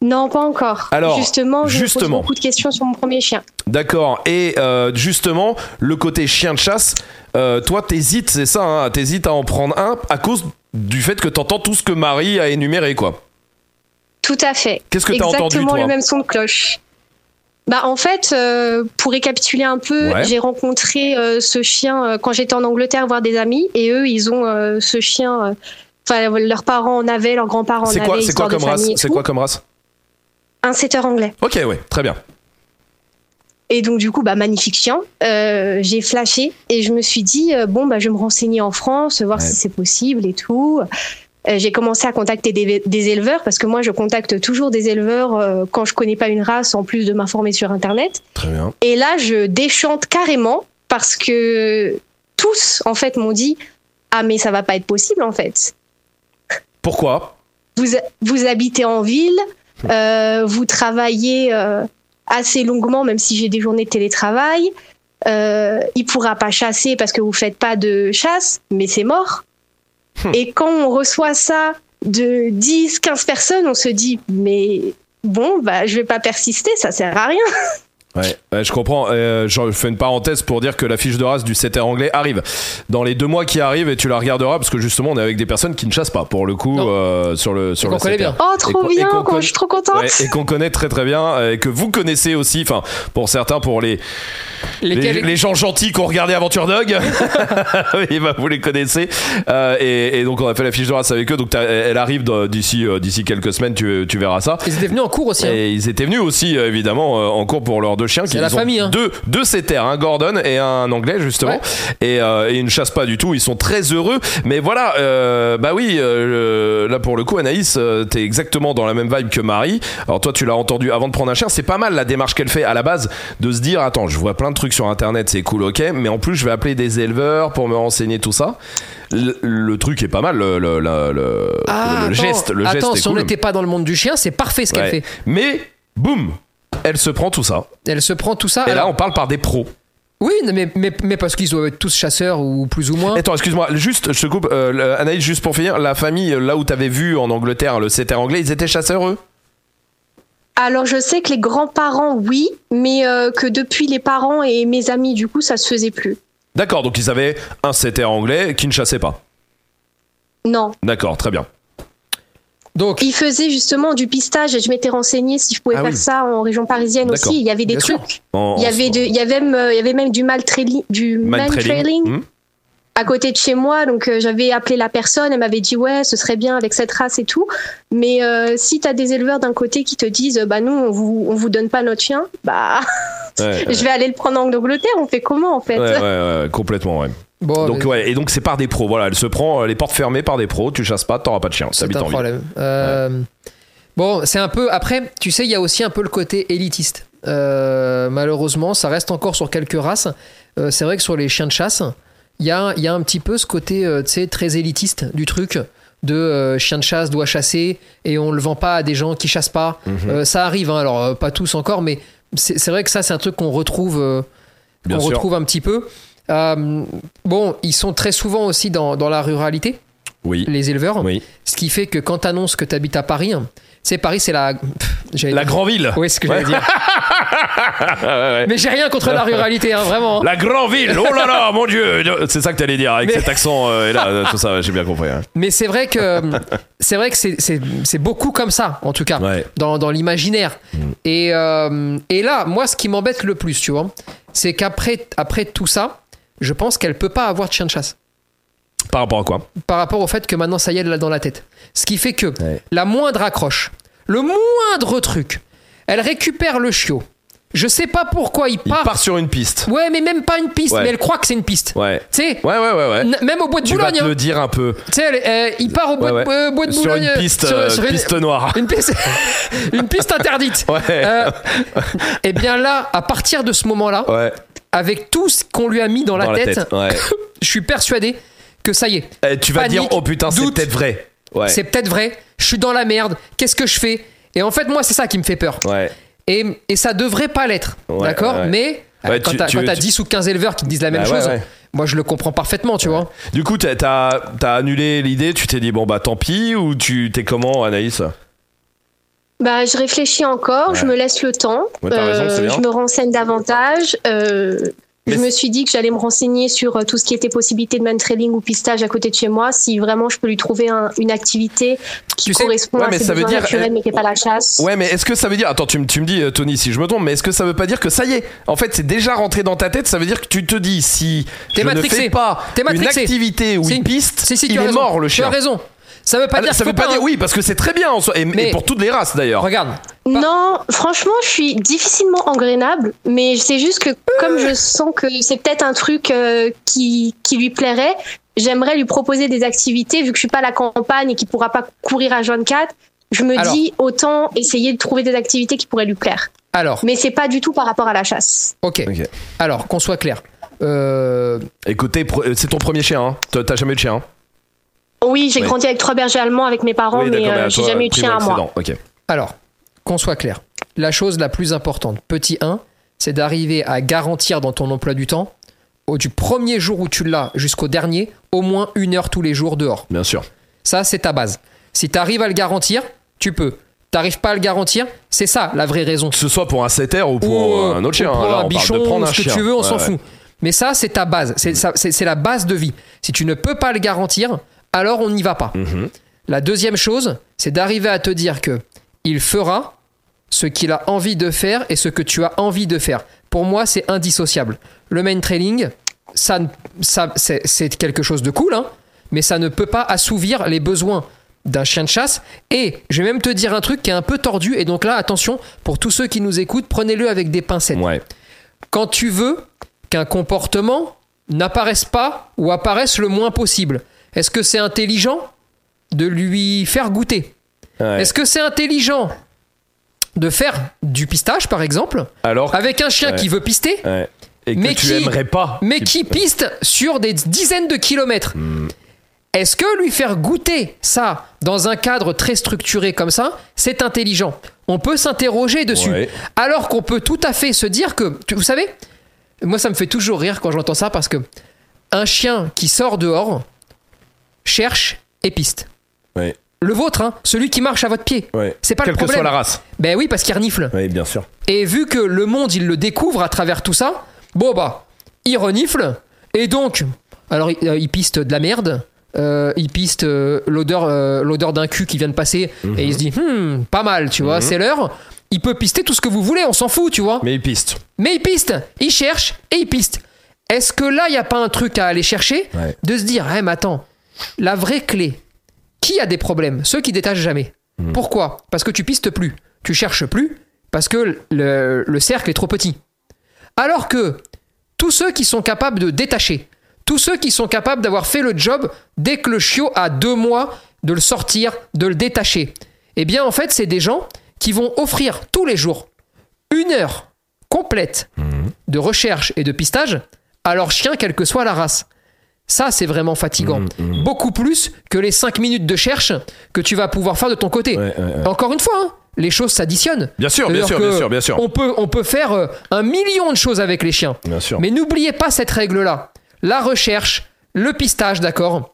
Non, pas encore. Alors, justement, je me pose justement. beaucoup de questions sur mon premier chien. D'accord. Et euh, justement, le côté chien de chasse, euh, toi, t'hésites, c'est ça, hein, t'hésites à en prendre un à cause du fait que t'entends tout ce que Marie a énuméré, quoi. Tout à fait. Qu'est-ce que t'as entendu, Exactement le même son de cloche. Bah en fait, euh, pour récapituler un peu, Ouais. j'ai rencontré euh, ce chien euh, quand j'étais en Angleterre voir des amis et eux ils ont ce chien. Enfin leurs parents en avaient, leurs grands-parents en avaient. c'est quoi comme race C'est quoi comme race Un setter anglais. Ok, ouais, très bien. Et donc du coup, bah magnifique chien. Euh, j'ai flashé et je me suis dit euh, bon bah je vais me renseigner en France, voir Ouais. si c'est possible et tout. Euh, j'ai commencé à contacter des, des éleveurs parce que moi je contacte toujours des éleveurs euh, quand je connais pas une race en plus de m'informer sur internet. Très bien. Et là je déchante carrément parce que tous en fait m'ont dit ah mais ça va pas être possible en fait. Pourquoi? Vous vous habitez en ville, euh, vous travaillez assez longuement, même si j'ai des journées de télétravail. Euh, il pourra pas chasser parce que vous faites pas de chasse, mais c'est mort. Hmm. Et quand on reçoit ça de 10, 15 personnes, on se dit, mais bon, bah, je vais pas persister, ça sert à rien. <laughs> Ouais, ouais, je comprends. Euh, je fais une parenthèse pour dire que la fiche de race du setter anglais arrive dans les deux mois qui arrivent et tu la regarderas parce que justement on est avec des personnes qui ne chassent pas pour le coup euh, sur le sur qu'on le connaît setter. bien. Oh, Et trop et bien, quoi, je suis trop contente. Ouais, et qu'on connaît très très bien euh, et que vous connaissez aussi. Enfin, pour certains, pour les les, gens gentils qui ont regardé Aventure Dog, <laughs> oui, bah, vous les connaissez. Euh, et, et donc on a fait la fiche de race avec eux. Donc elle arrive d'ici euh, d'ici quelques semaines. Tu, tu verras ça. Ils étaient venus en cours aussi. hein. Et ils étaient venus aussi, euh, évidemment, en cours pour leurs deux chiens. Qui la ont famille, hein. Deux, deux setters, un Gordon et un anglais, justement. Ouais. Et, euh, et ils ne chassent pas du tout. Ils sont très heureux. Mais voilà, euh, bah oui, euh, là pour le coup, Anaïs, euh, t'es exactement dans la même vibe que Marie. Alors toi, tu l'as entendu avant de prendre un chien. C'est pas mal la démarche qu'elle fait à la base de se dire attends, je vois plein de trucs sur internet, c'est cool, ok. Mais en plus, je vais appeler des éleveurs pour me renseigner tout ça. Le, le truc est pas mal. Le, le, le- le- Ah, le attends, geste, le attends, geste est si on n'était pas dans le monde du chien, c'est parfait ce qu'elle Ouais. fait. Mais boum, elle se prend tout ça. Elle se prend tout ça. Et là, on parle par des pros. Oui, mais, mais, mais parce qu'ils doivent être tous chasseurs ou plus ou moins. Attends, excuse-moi, juste, je te coupe. Euh, Anaïs, juste pour finir, la famille, là où t'avais vu en Angleterre le setter anglais, ils étaient chasseurs, eux? Alors, je sais que les grands-parents, oui, mais euh, que depuis les parents et mes amis, du coup, ça se faisait plus. D'accord, donc ils avaient un setter anglais qui ne chassait pas? Non. D'accord, très bien. Donc, Ils faisaient justement du pistage et je m'étais renseignée si je pouvais Ah faire oui. ça en région parisienne aussi. Il y avait des Bien trucs. Il y avait, de, il y avait même, il y avait même du mal trailing, du trailing Hmm. À côté de chez moi. Donc euh, j'avais appelé la personne, elle m'avait dit ouais, ce serait bien avec cette race et tout. Mais euh, si tu as des éleveurs d'un côté qui te disent bah nous on vous on vous donne pas notre chien, bah Ouais, <laughs> ouais, je vais aller le prendre en Angleterre. On fait comment en fait ouais, ouais, ouais, complètement, ouais. bon, donc, mais ouais, et donc c'est par des pros. Voilà, elle se prend euh, les portes fermées par des pros. Tu chasses pas, t'auras pas de chien. c'est un en problème. Euh, Bon, c'est un peu. Après, tu sais, il y a aussi un peu le côté élitiste. Euh, malheureusement, ça reste encore sur quelques races. Euh, c'est vrai que sur les chiens de chasse, il y a, y a un petit peu ce côté, euh, très élitiste du truc. De euh, chien de chasse doit chasser et on le vend pas à des gens qui chassent pas. Mhm. Euh, ça arrive, hein, alors euh, pas tous encore, mais c'est vrai que ça, c'est un truc qu'on retrouve, retrouve un petit peu. Bon, ils sont très souvent aussi dans, dans la ruralité, Oui. les éleveurs. Oui. Ce qui fait que quand tu annonces que tu habites à Paris, C'est Paris, c'est la. pff, La dire- grand ville. Oui, c'est ce que j'allais dire. <laughs> Ouais. Mais j'ai rien contre la ruralité, hein, vraiment. La grande ville, oh là là, mon dieu, c'est ça que t'allais dire avec Mais- cet accent euh, et là, euh, tout ça, j'ai bien compris. hein. Mais c'est vrai que c'est vrai que c'est- beaucoup comme ça, en tout cas, Ouais. dans, dans l'imaginaire. Et, euh, et là, moi, ce qui m'embête le plus, tu vois, c'est qu'après après tout ça, je pense qu'elle peut pas avoir de chien de chasse. Par rapport à quoi? Par rapport au fait que maintenant, ça y est, elle l'a dans la tête. Ce qui fait que Ouais. la moindre accroche, le moindre truc, elle récupère le chiot. Je sais pas pourquoi il Il part. part sur une piste. Ouais, mais même pas une piste, Ouais. mais elle croit que c'est une piste. Ouais. Tu sais, Ouais, ouais, ouais, ouais. même au bois de Tu vas Boulogne. te hein. le dire un peu. Tu sais, euh, il part au bois, Ouais, de- euh, bois de Sur Boulogne. une piste, euh, sur une- piste noire. <laughs> Une piste, <laughs> une piste interdite. Ouais. Euh, et bien là, à partir de ce moment-là, avec tout ce qu'on lui a mis dans, la, tête, <laughs> je suis persuadé que ça y est. Eh, tu vas Panique, dire, oh putain, c'est peut-être vrai. Ouais. C'est peut-être vrai. Je suis dans la merde. Qu'est-ce que je fais? Et en fait, moi, c'est ça qui me fait peur. Ouais. Et, et ça devrait pas l'être. Ouais, D'accord? ouais. Mais Ouais, euh, quand tu- quand tu- 10 ou 15 éleveurs qui te disent la même Bah chose, ouais. moi, je le comprends parfaitement, tu vois. Du coup, t'as- t'as t'as annulé l'idée, tu t'es dit, bon bah tant pis, ou tu t'es comment, Anaïs? Bah, je réfléchis encore, je me laisse le temps. Euh, Ouais, t'as raison, c'est bien. je me renseigne davantage. Euh, Mais je me suis dit que j'allais me renseigner sur euh, tout ce qui était possibilité de man trailing ou pistage à côté de chez moi, si vraiment je peux lui trouver un- une activité qui Tu sais- correspond Ouais, à ses ça veut dire- naturels, mais qui n'est pas la chasse. Ouais, mais est-ce que ça veut dire. Attends, tu, me- tu me dis, euh, Tony, si je me trompe, mais est-ce que ça veut pas dire que ça y est En fait, c'est déjà rentré dans ta tête, ça veut dire que tu te dis, si T'es je ne fais pas T'es une activité ou Si. une piste, Si, si, tu il est raison. mort le Tu chien. as raison. Ça veut pas Ah, dire ça veut pas dire oui, parce que c'est très bien en soi, et, Mais- et pour toutes les races d'ailleurs. Regarde. Non, franchement, je suis difficilement engrainable, mais c'est juste que comme je sens que c'est peut-être un truc euh, qui, qui lui plairait, j'aimerais lui proposer des activités, vu que je suis pas à la campagne et qu'il pourra pas courir à 24. Je me Alors. dis autant essayer de trouver des activités qui pourraient lui plaire. Alors, Mais c'est pas du tout par rapport à la chasse. ok. Alors, qu'on soit clair. Euh, Écoutez, euh, c'est ton premier chien, hein T'as- T'as jamais eu de chien hein? Oui, j'ai grandi avec trois bergers allemands avec mes parents, Oui, mais euh, j'ai jamais eu de chien à moi. accédant, Ok. alors, qu'on soit clair. La chose la plus importante, petit 1, c'est d'arriver à garantir dans ton emploi du temps, au, du premier jour où tu l'as jusqu'au dernier, au moins une heure tous les jours dehors. Bien sûr. Ça, c'est ta base. Si tu arrives à le garantir, tu peux. T'arrives pas à le garantir, c'est ça la vraie raison. Que ce soit pour un setter ou pour Ou, euh, un autre ou chien. pour hein. Là, un on parle bichon, de prendre un ce que chien. tu veux, on s'en ouais. fout. Mais ça, c'est ta base. C'est ça- c'est- c'est la base de vie. Si tu ne peux pas le garantir, alors on n'y va pas. Mhm. La deuxième chose, c'est d'arriver à te dire que il fera ce qu'il a envie de faire et ce que tu as envie de faire. Pour moi, c'est indissociable. Le main trailing, ça, c'est, c'est quelque chose de cool, hein, mais ça ne peut pas assouvir les besoins d'un chien de chasse. Et je vais même te dire un truc qui est un peu tordu. Et donc là, attention, pour tous ceux qui nous écoutent, prenez-le avec des pincettes. Ouais. Quand tu veux qu'un comportement n'apparaisse pas ou apparaisse le moins possible, est-ce que c'est intelligent de lui faire goûter Ouais. Est-ce que c'est intelligent de faire du pistage, par exemple, Alors. avec un chien Ouais. qui veut pister, Ouais. Et que Mais tu qui- aimerais pas. mais qui piste sur des dizaines de kilomètres Est-ce que lui faire goûter ça dans un cadre très structuré comme ça, c'est intelligent? On peut s'interroger dessus. Ouais. Alors qu'on peut tout à fait se dire que, vous savez, moi ça me fait toujours rire quand j'entends ça parce que un chien qui sort dehors cherche et piste. Ouais. Le vôtre, hein, celui qui marche à votre pied. Ouais. C'est pas Quelle le que problème. soit la race. Ben oui, parce qu'il renifle. Oui, bien sûr. Et vu que le monde, il le découvre à travers tout ça, bon bah, il renifle. Et donc, alors il, euh, il piste de la merde. euh, il piste euh, l'odeur euh, l'odeur d'un cul qui vient de passer. Et il se dit, hmm, pas mal, tu vois, c'est l'heure. Il peut pister tout ce que vous voulez, on s'en fout, tu vois. Mais il piste. Mais il piste, il cherche et il piste. Est-ce que là, il n'y a pas un truc à aller chercher Ouais. De se dire, eh, mais attends, la vraie clé, qui a des problèmes? Ceux qui détachent jamais. Hmm. Pourquoi? Parce que tu pistes plus, tu cherches plus, parce que le, le cercle est trop petit. Alors que tous ceux qui sont capables de détacher, tous ceux qui sont capables d'avoir fait le job dès que le chiot a deux mois de le sortir, de le détacher, eh bien en fait c'est des gens qui vont offrir tous les jours une heure complète de recherche et de pistage à leur chien, quelle que soit la race. Ça, c'est vraiment fatigant. Beaucoup plus que les 5 minutes de cherche que tu vas pouvoir faire de ton côté. Ouais, ouais, ouais. Encore une fois, hein, les choses s'additionnent. Bien sûr, bien sûr, bien sûr, bien sûr. On peut, on peut faire euh, un million de choses avec les chiens. Bien sûr. Mais n'oubliez pas cette règle-là. La recherche, le pistage, d'accord?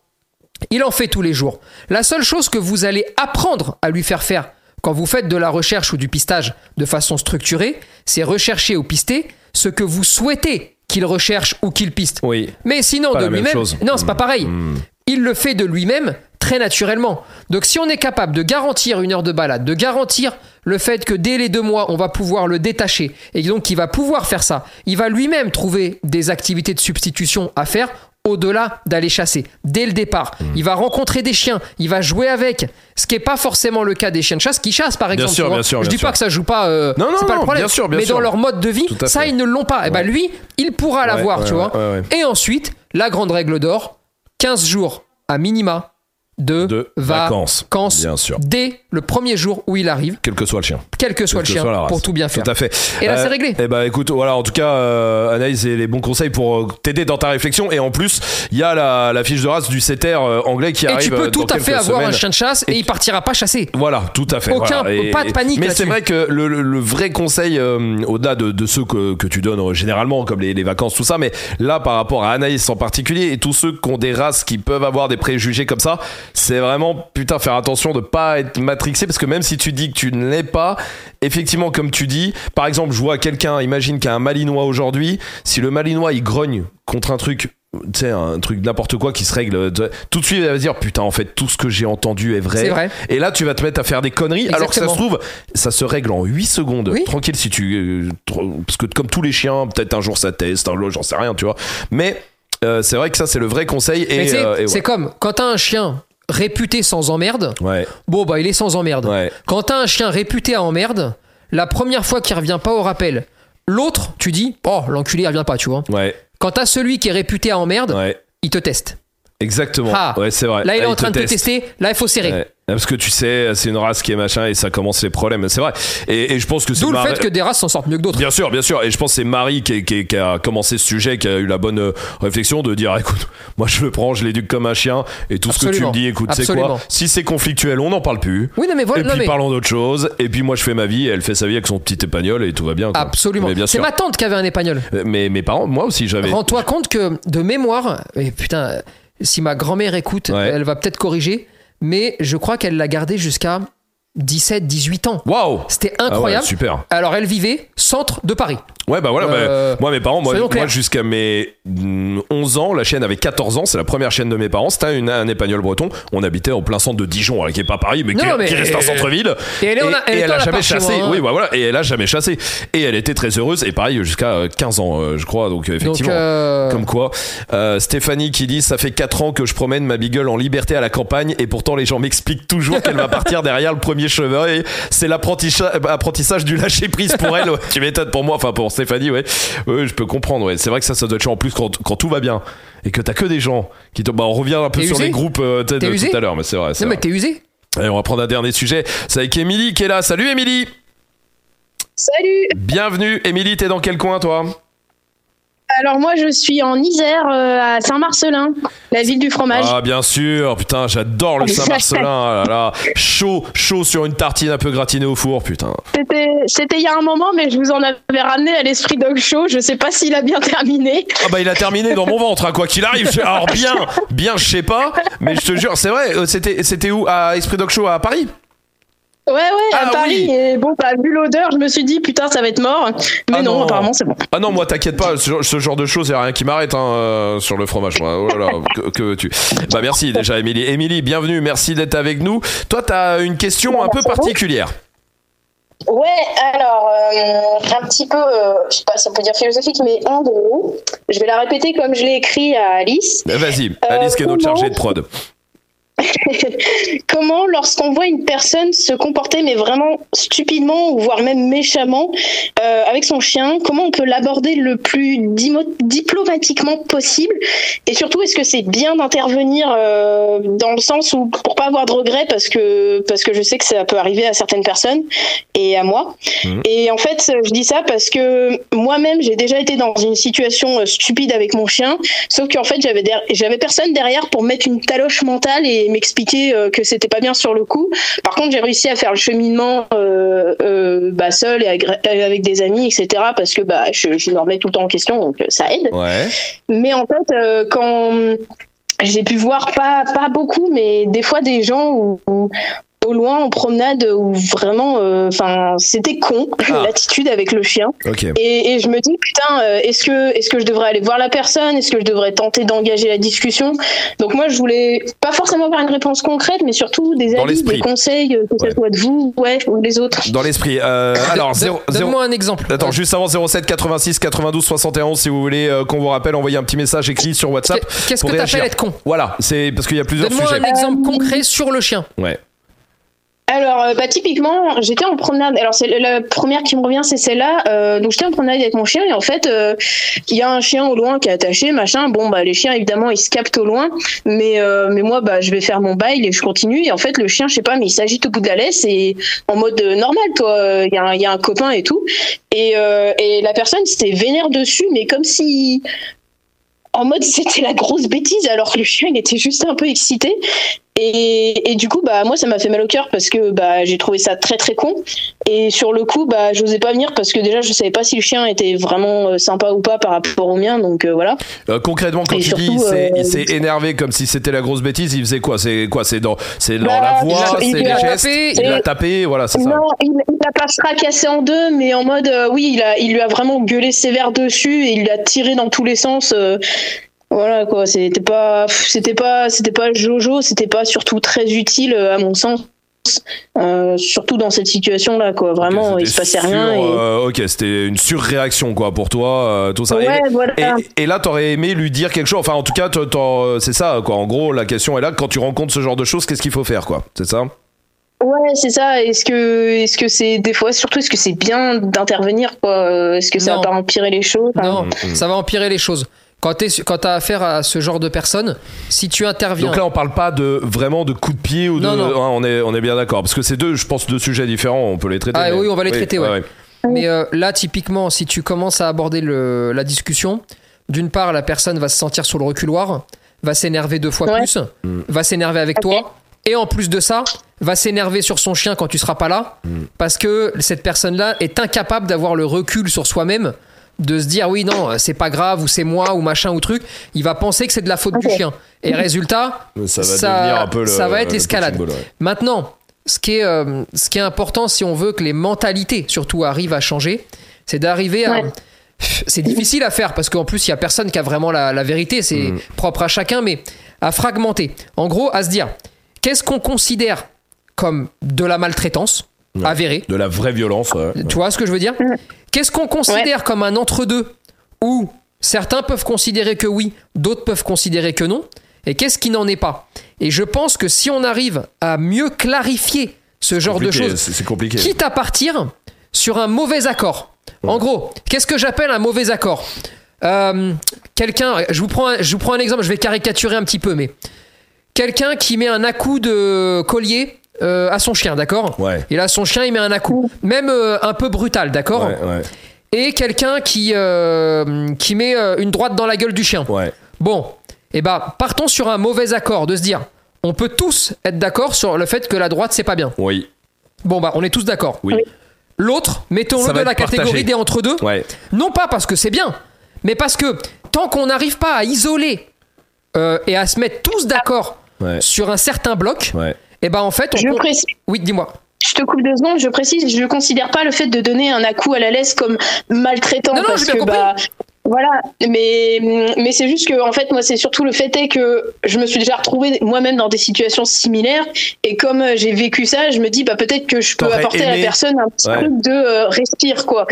Il en fait tous les jours. La seule chose que vous allez apprendre à lui faire faire quand vous faites de la recherche ou du pistage de façon structurée, c'est rechercher ou pister ce que vous souhaitez qu'il recherche ou qu'il piste. Oui. Mais sinon, de lui-même, non, c'est pas Mm. pareil. Mm. Il le fait de lui-même très naturellement. Donc si on est capable de garantir une heure de balade, de garantir le fait que dès les deux mois, on va pouvoir le détacher, et donc il va pouvoir faire ça, il va lui-même trouver des activités de substitution à faire au-delà d'aller chasser. Dès le départ, Mm. il va rencontrer des chiens, il va jouer avec, ce qui n'est pas forcément le cas des chiens de chasse qui chassent par Bien exemple. sûr, tu vois. bien sûr, Je bien dis sûr. pas que ça joue pas, euh, Non, non, c'est pas non, le problème. bien sûr, bien mais sûr. dans leur mode de vie, ça fait. ils ne l'ont pas. Et ben Ouais. lui, il pourra l'avoir, Ouais, tu vois. Et ensuite, la grande règle d'or, 15 jours à minima de, De vacances. Bien sûr. dès le premier jour où il arrive, Quel que soit le chien. quel que soit le que chien, soit pour tout bien faire. Tout à fait. Et là, Euh, c'est réglé. Eh ben, écoute, voilà, en tout cas, euh, Anaïs, c'est les bons conseils pour euh, t'aider dans ta réflexion. Et en plus, il y a la, la fiche de race du setter euh, anglais qui Et arrive. tu peux euh, tout à fait avoir un chien de chasse et, il partira pas chasser. Voilà, tout à fait. Aucun- voilà. pas de panique Mais c'est vrai que le, le- le vrai conseil, euh, au-delà de, de ceux que, que tu donnes euh, généralement, comme les, les vacances, tout ça, mais là, par rapport à Anaïs en particulier, et tous ceux qui ont des races qui peuvent avoir des préjugés comme ça, c'est vraiment, putain, faire attention de pas être matrixé, parce que même si tu dis que tu ne l'es pas, effectivement, comme tu dis, par exemple, je vois quelqu'un, imagine qu'il y a un malinois aujourd'hui, si le malinois il grogne contre un truc tu sais un truc n'importe quoi qui se règle tout de suite il va se dire putain en fait tout ce que j'ai entendu est vrai, vrai. et là tu vas te mettre à faire des conneries alors que ça se trouve ça se règle en 8 secondes. Oui. tranquille si tu euh, parce que comme tous les chiens peut-être un jour ça teste un jour j'en sais rien tu vois. Mais euh, c'est vrai que ça c'est le vrai conseil et, euh, et c'est comme quand t'as un chien réputé sans emmerde, ouais bon bah il est sans emmerde. ouais Quand t'as un chien réputé à emmerde, la première fois qu'il revient pas au rappel, l'autre, tu dis, oh l'enculé il revient pas, tu vois. ouais Quand t'as celui qui est réputé à emmerde, il te teste. Exactement Ah. ouais c'est vrai Là il est Ah, en train de te teste. tester, là il faut serrer. Ouais. Parce que tu sais, c'est une race qui est machin et ça commence les problèmes. C'est vrai. Et, et je pense que c'est D'où le fait que des races s'en sortent mieux que d'autres. Bien sûr, bien sûr. Et je pense que c'est Marie qui, qui- qui a commencé ce sujet, qui a eu la bonne euh, réflexion de dire écoute, <laughs> moi je le prends, je l'éduque comme un chien et tout ce que tu me dis, écoute, c'est quoi. Si c'est conflictuel, on n'en parle plus. Oui, non, mais voilà. et puis mais- parlons d'autre chose. Et puis moi je fais ma vie et elle fait sa vie avec son petit épagnol et tout va bien. quoi. Absolument. C'est ma tante qui avait un épagnol. Euh, Mais mes parents, moi aussi j'avais. Rends-toi compte que de mémoire, et putain, si ma grand-mère écoute, Ouais. elle va peut-être corriger, mais je crois qu'elle l'a gardé jusqu'à 17, 18 ans. Waouh C'était Ah ouais, incroyable. super. Alors elle vivait centre de Paris. Ouais, bah voilà, bah, Euh, moi mes parents, moi, moi jusqu'à mes mm, 11 ans, la chienne avait 14 ans, c'est la première chienne de mes parents, c'était une- un épagnol breton. On habitait en plein centre de Dijon, alors, qui est pas Paris, mais, Non, qui, mais- qui reste un centre-ville. Et elle et elle a jamais chassé. moi, hein. Oui, bah voilà, et elle a jamais chassé. Et elle était très heureuse, et pareil jusqu'à euh, 15 ans, euh, je crois, donc euh, Donc, effectivement. euh, Comme quoi, Euh, Stéphanie qui dit ça fait 4 ans que je promène ma beagle en liberté à la campagne et pourtant les gens m'expliquent toujours qu'elle va partir derrière le premier cheval et c'est l'apprentissage apprentissage du lâcher prise pour elle. ouais. <laughs> Tu m'étonnes pour moi, enfin pour Stéphanie, ouais. Ouais, je peux comprendre. Ouais. C'est vrai que ça, ça doit être chiant en plus quand, quand tout va bien et que t'as que des gens qui te. Bah, on revient un peu sur usé les groupes euh, de tout à l'heure, mais c'est vrai. c'est non, mais vrai. t'es usé. Allez, on va prendre un dernier sujet. C'est avec Émilie qui est là. Salut Émilie. Salut Bienvenue. Émilie, t'es dans quel coin toi? Alors moi je suis en Isère euh, à Saint-Marcelin, la ville du fromage. Ah bien sûr, putain, j'adore le <laughs> Saint-Marcelin. Ah là là. Chaud, chaud sur une tartine un peu gratinée au four, putain. C'était il y a un moment mais je vous en avais ramené à l'esprit dog show, je sais pas s'il a bien terminé. Ah bah il a terminé dans mon ventre, hein, quoi qu'il arrive. Alors bien, bien, je sais pas, mais je te jure, c'est vrai. euh, C'était, c'était où? À Esprit Dog Show à Paris? Ouais ouais, à Ah, Paris oui. et bon bah vu l'odeur, je me suis dit putain ça va être mort. Mais Ah non, non. apparemment c'est bon. Ah non, moi t'inquiète pas, ce, ce genre de choses, y a rien qui m'arrête hein, euh, sur le fromage. moi. Oh là là, que, que veux-tu? Bah merci déjà, Émilie. Émilie, bienvenue, merci d'être avec nous. Toi, t'as une question un peu particulière. Ouais, alors, euh, un petit peu, euh, je sais pas si on peut dire philosophique, mais en gros, je vais la répéter comme je l'ai écrit à Alice. Bah, Vas-y, Alice qui est notre comment- chargée de prod. <laughs> Comment, lorsqu'on voit une personne se comporter, mais vraiment stupidement, ou voire même méchamment, euh, avec son chien, comment on peut l'aborder le plus diplomatiquement possible? Et surtout, est-ce que c'est bien d'intervenir euh, dans le sens où, pour pas avoir de regrets, parce que, parce que je sais que ça peut arriver à certaines personnes et à moi. Mhm. Et en fait, je dis ça parce que moi-même, j'ai déjà été dans une situation euh, stupide avec mon chien, sauf qu'en fait, j'avais j'avais personne derrière pour mettre une taloche mentale et m'expliquer euh, que c'était pas bien sur le coup. Par contre, j'ai réussi à faire le cheminement euh, euh, bah, seul et avec, des amis, etc. Parce que bah, je, je me remets tout le temps en question, donc ça aide. Ouais. Mais en fait, quand j'ai pu voir pas pas beaucoup, mais des fois des gens où, où au loin en promenade où vraiment, euh, enfin, c'était con Ah. <laughs> l'attitude avec le chien. Et, et je me dis putain, euh, est-ce que est-ce que je devrais aller voir la personne? Est-ce que je devrais tenter d'engager la discussion? Donc moi, je voulais pas forcément avoir une réponse concrète, mais surtout des avis, des conseils, euh, que Ouais. ce soit de vous, ouais, ou des autres. Dans l'esprit. Euh, alors, <laughs> Donne- zéro- zéro- Donne-moi un exemple. Attends, juste avant 07 86 92 71, si vous voulez euh, qu'on vous rappelle, envoyez un petit message écrit sur WhatsApp. Qu'est- Qu'est-ce que t'appelles être con Voilà, c'est parce qu'il y a plusieurs Donne-moi sujets. un exemple concret sur le chien. Ouais. Alors, euh, bah, typiquement, j'étais en promenade. Alors, c'est la première qui me revient, c'est celle-là. Euh, donc, j'étais en promenade avec mon chien et en fait, euh, il y a un chien au loin qui est attaché, machin. Bon, bah, les chiens, évidemment, ils se captent au loin. Mais, euh, mais moi, bah, je vais faire mon bail et je continue. Et en fait, le chien, je sais pas, mais il s'agite au bout de la laisse et en mode normal, quoi. Il y, a un- un copain et tout. Et, et la personne s'était vénère dessus, mais comme si en mode <laughs> c'était la grosse bêtise alors que le chien il était juste un peu excité et, et du coup bah moi ça m'a fait mal au cœur parce que bah j'ai trouvé ça très très con et sur le coup bah j'osais pas venir parce que déjà je savais pas si le chien était vraiment euh, sympa ou pas par rapport au mien donc euh, voilà Euh, concrètement, quand Et tu dis il s'est- euh, s'est énervé comme si c'était la grosse bêtise, il faisait quoi? C'est quoi? C'est dans, c'est dans Bah, la voix, c'est il les gestes, tapé, il l'a tapé, voilà, c'est ça. Non, il, il a pas fracassé en deux, mais en mode euh, oui, il a, il lui a vraiment gueulé sévère dessus et il l'a tiré dans tous les sens. Voilà quoi, c'était pas, c'était pas, c'était pas Jojo, c'était pas surtout très utile euh, à mon sens. euh, surtout dans cette situation-là, quoi. Vraiment, Ok, il se c'était passait rien. et- euh, ok, c'était une surréaction quoi pour toi, euh, tout ça. Ouais, et, voilà. et- et là, t'aurais aimé lui dire quelque chose. Enfin, en tout cas, c'est ça quoi. En gros, la question est là. Quand tu rencontres ce genre de choses, qu'est-ce qu'il faut faire quoi? C'est ça? Ouais, c'est ça. Est-ce que, est-ce que c'est des fois, surtout, est-ce que c'est bien d'intervenir, quoi? Est-ce que ça Non. va pas empirer les choses? Enfin, Non, Mm, ça va empirer les choses. Quand tu as affaire à ce genre de personnes, si tu interviens. Donc là, on parle pas de vraiment de coups de pied ou de. Non, non. hein, on est on est bien d'accord parce que c'est deux, je pense, deux sujets différents. On peut les traiter. Ah mais- oui, on va les traiter, ouais. ouais. Mais euh, là, typiquement, si tu commences à aborder le- la discussion, d'une part, la personne va se sentir sur le reculoir, va s'énerver deux fois Ouais. plus, va s'énerver avec toi, et en plus de ça, va s'énerver sur son chien quand tu seras pas là, parce que cette personne-là est incapable d'avoir le recul sur soi-même, de se dire oui, non, c'est pas grave, ou c'est moi, ou machin, ou truc. Il va penser que c'est de la faute du chien. Et résultat, Ça va Ça- devenir un peu le. ça va être le l'escalade. ouais. Maintenant, ce qui, est, euh, ce qui est important, si on veut que les mentalités, surtout, arrivent à changer, c'est d'arriver à. Ouais. C'est difficile à faire parce qu'en plus, il y a personne qui a vraiment la, la vérité, c'est Mm. propre à chacun, mais à fragmenter. En gros, à se dire, qu'est-ce qu'on considère comme de la maltraitance Ouais. avérée De la vraie violence. ouais. tu vois ce que je veux dire Qu'est-ce qu'on considère comme un entre-deux où certains peuvent considérer que oui, d'autres peuvent considérer que non Et qu'est-ce qui n'en est pas Et je pense que si on arrive à mieux clarifier ce genre de choses, C'est c'est compliqué. quitte à partir sur un mauvais accord. En gros, qu'est-ce que j'appelle un mauvais accord Euh, Quelqu'un, je vous, prends un, je vous prends un exemple, je vais caricaturer un petit peu, mais quelqu'un qui met un à-coup de collier euh, à son chien, d'accord Ouais. Et là, son chien, il met un à-coup, même euh, un peu brutal, d'accord Ouais, ouais, Et quelqu'un qui, euh, qui met une droite dans la gueule du chien. ouais. Bon, et bah, partons sur un mauvais accord, de se dire, on peut tous être d'accord sur le fait que la droite, c'est pas bien. Oui. Bon, bah, on est tous d'accord. Oui. L'autre, mettons-le de la partagé. catégorie des entre-deux. Ouais. Non pas parce que c'est bien, mais parce que tant qu'on n'arrive pas à isoler et à se mettre tous d'accord sur un certain bloc, Ouais. Et ben en fait, on Je précise. oui, dis-moi. Je te coupe deux secondes, je précise, je considère pas le fait de donner un à-coup à la laisse comme maltraitant Non, non, parce que bah voilà, mais mais c'est juste que en fait moi c'est surtout le fait est que je me suis déjà retrouvée moi-même dans des situations similaires et comme euh, j'ai vécu ça, je me dis bah peut-être que je peux apporter à la personne un petit Ouais. truc de euh, respire quoi.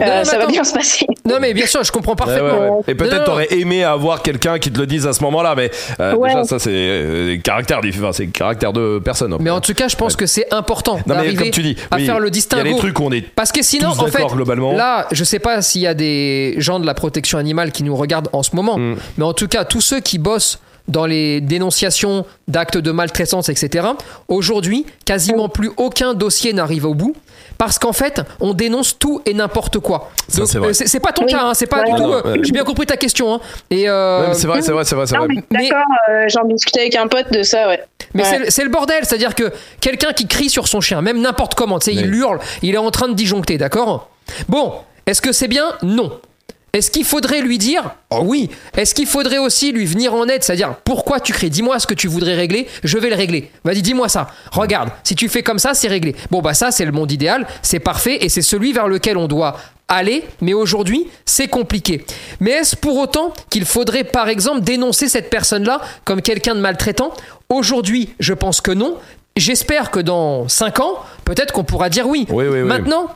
Euh, Non, mais ça va bien se passer. Non, mais bien sûr, je comprends parfaitement. ouais, ouais. Et peut-être t'aurais aimé avoir quelqu'un qui te le dise à ce moment-là, mais euh, Ouais. déjà ça c'est euh, différents, c'est des caractères de personne. Mais en tout cas, je pense Ouais. que c'est important non mais d'arriver comme tu dis, à oui, faire le Il y a distinguo. des trucs où on est Parce que sinon, tous en fait, globalement. là, je sais pas s'il y a des gens de la protection animale qui nous regardent en ce moment, Mm. mais en tout cas, tous ceux qui bossent dans les dénonciations d'actes de maltraitance, etc., aujourd'hui, quasiment plus aucun dossier n'arrive au bout. Parce qu'en fait, on dénonce tout et n'importe quoi. C'est euh, c'est pas ton Oui. cas, hein, c'est pas Ouais, du tout. non, euh. J'ai bien compris ta question. hein. Et euh, Ouais, c'est vrai, c'est vrai, c'est vrai, D'accord, euh, j'en discutais avec un pote de ça, ouais. Mais Ouais. c'est le- bordel, c'est-à-dire que quelqu'un qui crie sur son chien, même n'importe comment, tu sais, il hurle, il est en train de disjoncter, d'accord? Bon, est-ce que c'est bien? Non. Est-ce qu'il faudrait lui dire Oh oui. Est-ce qu'il faudrait aussi lui venir en aide C'est-à-dire, pourquoi tu cries Dis-moi ce que tu voudrais régler, je vais le régler. Vas-y, dis-moi ça. Regarde, si tu fais comme ça, c'est réglé. Bon, bah ça, c'est le monde idéal, c'est parfait et c'est celui vers lequel on doit aller, mais aujourd'hui, c'est compliqué. Mais est-ce pour autant qu'il faudrait, par exemple, dénoncer cette personne-là comme quelqu'un de maltraitant? Aujourd'hui, je pense que non. J'espère que dans 5 ans, peut-être qu'on pourra dire oui. Oui, oui, oui. Maintenant,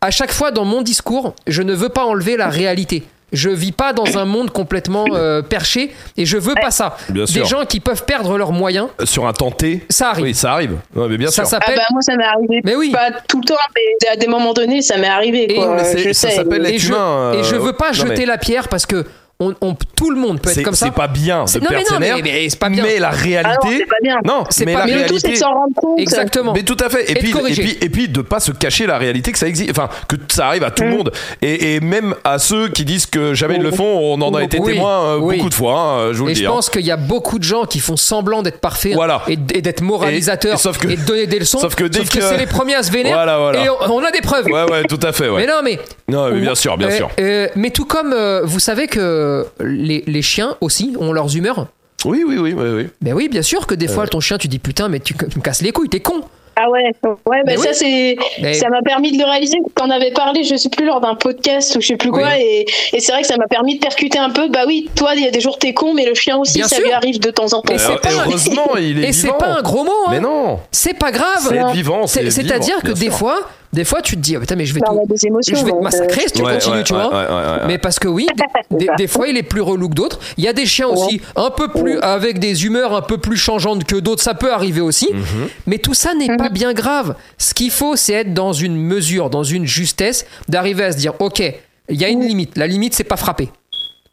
à chaque fois dans mon discours, je ne veux pas enlever la réalité. Je vis pas dans un monde complètement euh, perché et je veux pas ça. Bien Des sûr. gens qui peuvent perdre leurs moyens, Sur un tenté. ça arrive. Oui, ça arrive. Ouais, mais bien Ça sûr. Ah bah moi ça m'est arrivé. Mais oui. Pas tout le temps, mais à des moments donnés ça m'est arrivé. Et- Quoi. je ça s'appelle et l'être je, humain, et je euh, veux pas non, jeter mais- la pierre parce que on, on- tout le monde peut être C'est comme ça. c'est pas bien de perdre ses nerfs, mais- mais c'est pas bien. Mais la Ah non, réalité. c'est pas bien. Non, C'est mais pas la bien. Mais le tout c'est réalité. de s'en rendre compte. Exactement. Mais tout à fait. Et Et de puis, et puis, et puis de pas se cacher la réalité que ça existe. Enfin, que ça arrive à tout le monde. Et, et même à ceux qui disent que jamais ils le font, on en a été Oui, témoin euh, oui. beaucoup de fois. hein, je vous le Et dis. je hein. pense qu'il y a beaucoup de gens qui font semblant d'être parfaits Voilà. et, et d'être moralisateurs Et- et sauf que- et de donner des leçons. sauf que dès que- c'est les premiers à se vénérer. Voilà, voilà. Et on, on a des preuves. Ouais, ouais, tout à fait. Ouais. Mais non, mais. Non, mais bien sûr, bien sûr. euh, mais tout comme euh, vous savez que les, les chiens aussi ont leurs humeurs. Oui, oui, oui, oui, oui. Ben oui, bien sûr que des Euh. fois ton chien, tu dis putain, mais tu, tu me casses les couilles, t'es con. Ah ouais, ouais, Mais oui. ça c'est, Mais- ça m'a permis de le réaliser. T'en avais parlé, je sais plus lors d'un podcast ou je sais plus quoi, Oui. et, et c'est vrai que ça m'a permis de percuter un peu. Bah oui, toi il y a des jours t'es con, mais le chien aussi, Bien ça sûr. lui arrive de temps en temps. Et c'est Euh, pas- heureusement, il est Et c'est pas un gros mot, hein. Mais non. C'est pas grave. C'est vivant, C'est-à-dire que des fois, des fois, tu te dis, ah, putain, mais je vais, Bah, tout- émotions. je vais te donc, massacrer si tu Ouais, continues, ouais, tu ouais, vois. ouais, ouais, ouais. Mais parce que oui, <laughs> des, fois il est plus relou que d'autres. Il y a des chiens aussi un peu plus avec des humeurs un peu plus changeantes que d'autres. Ça peut arriver aussi. Mhm. Mais tout ça n'est pas bien grave. Ce qu'il faut, c'est être dans une mesure, dans une justesse, d'arriver à se dire, ok, il y a une limite. La limite, c'est pas frapper.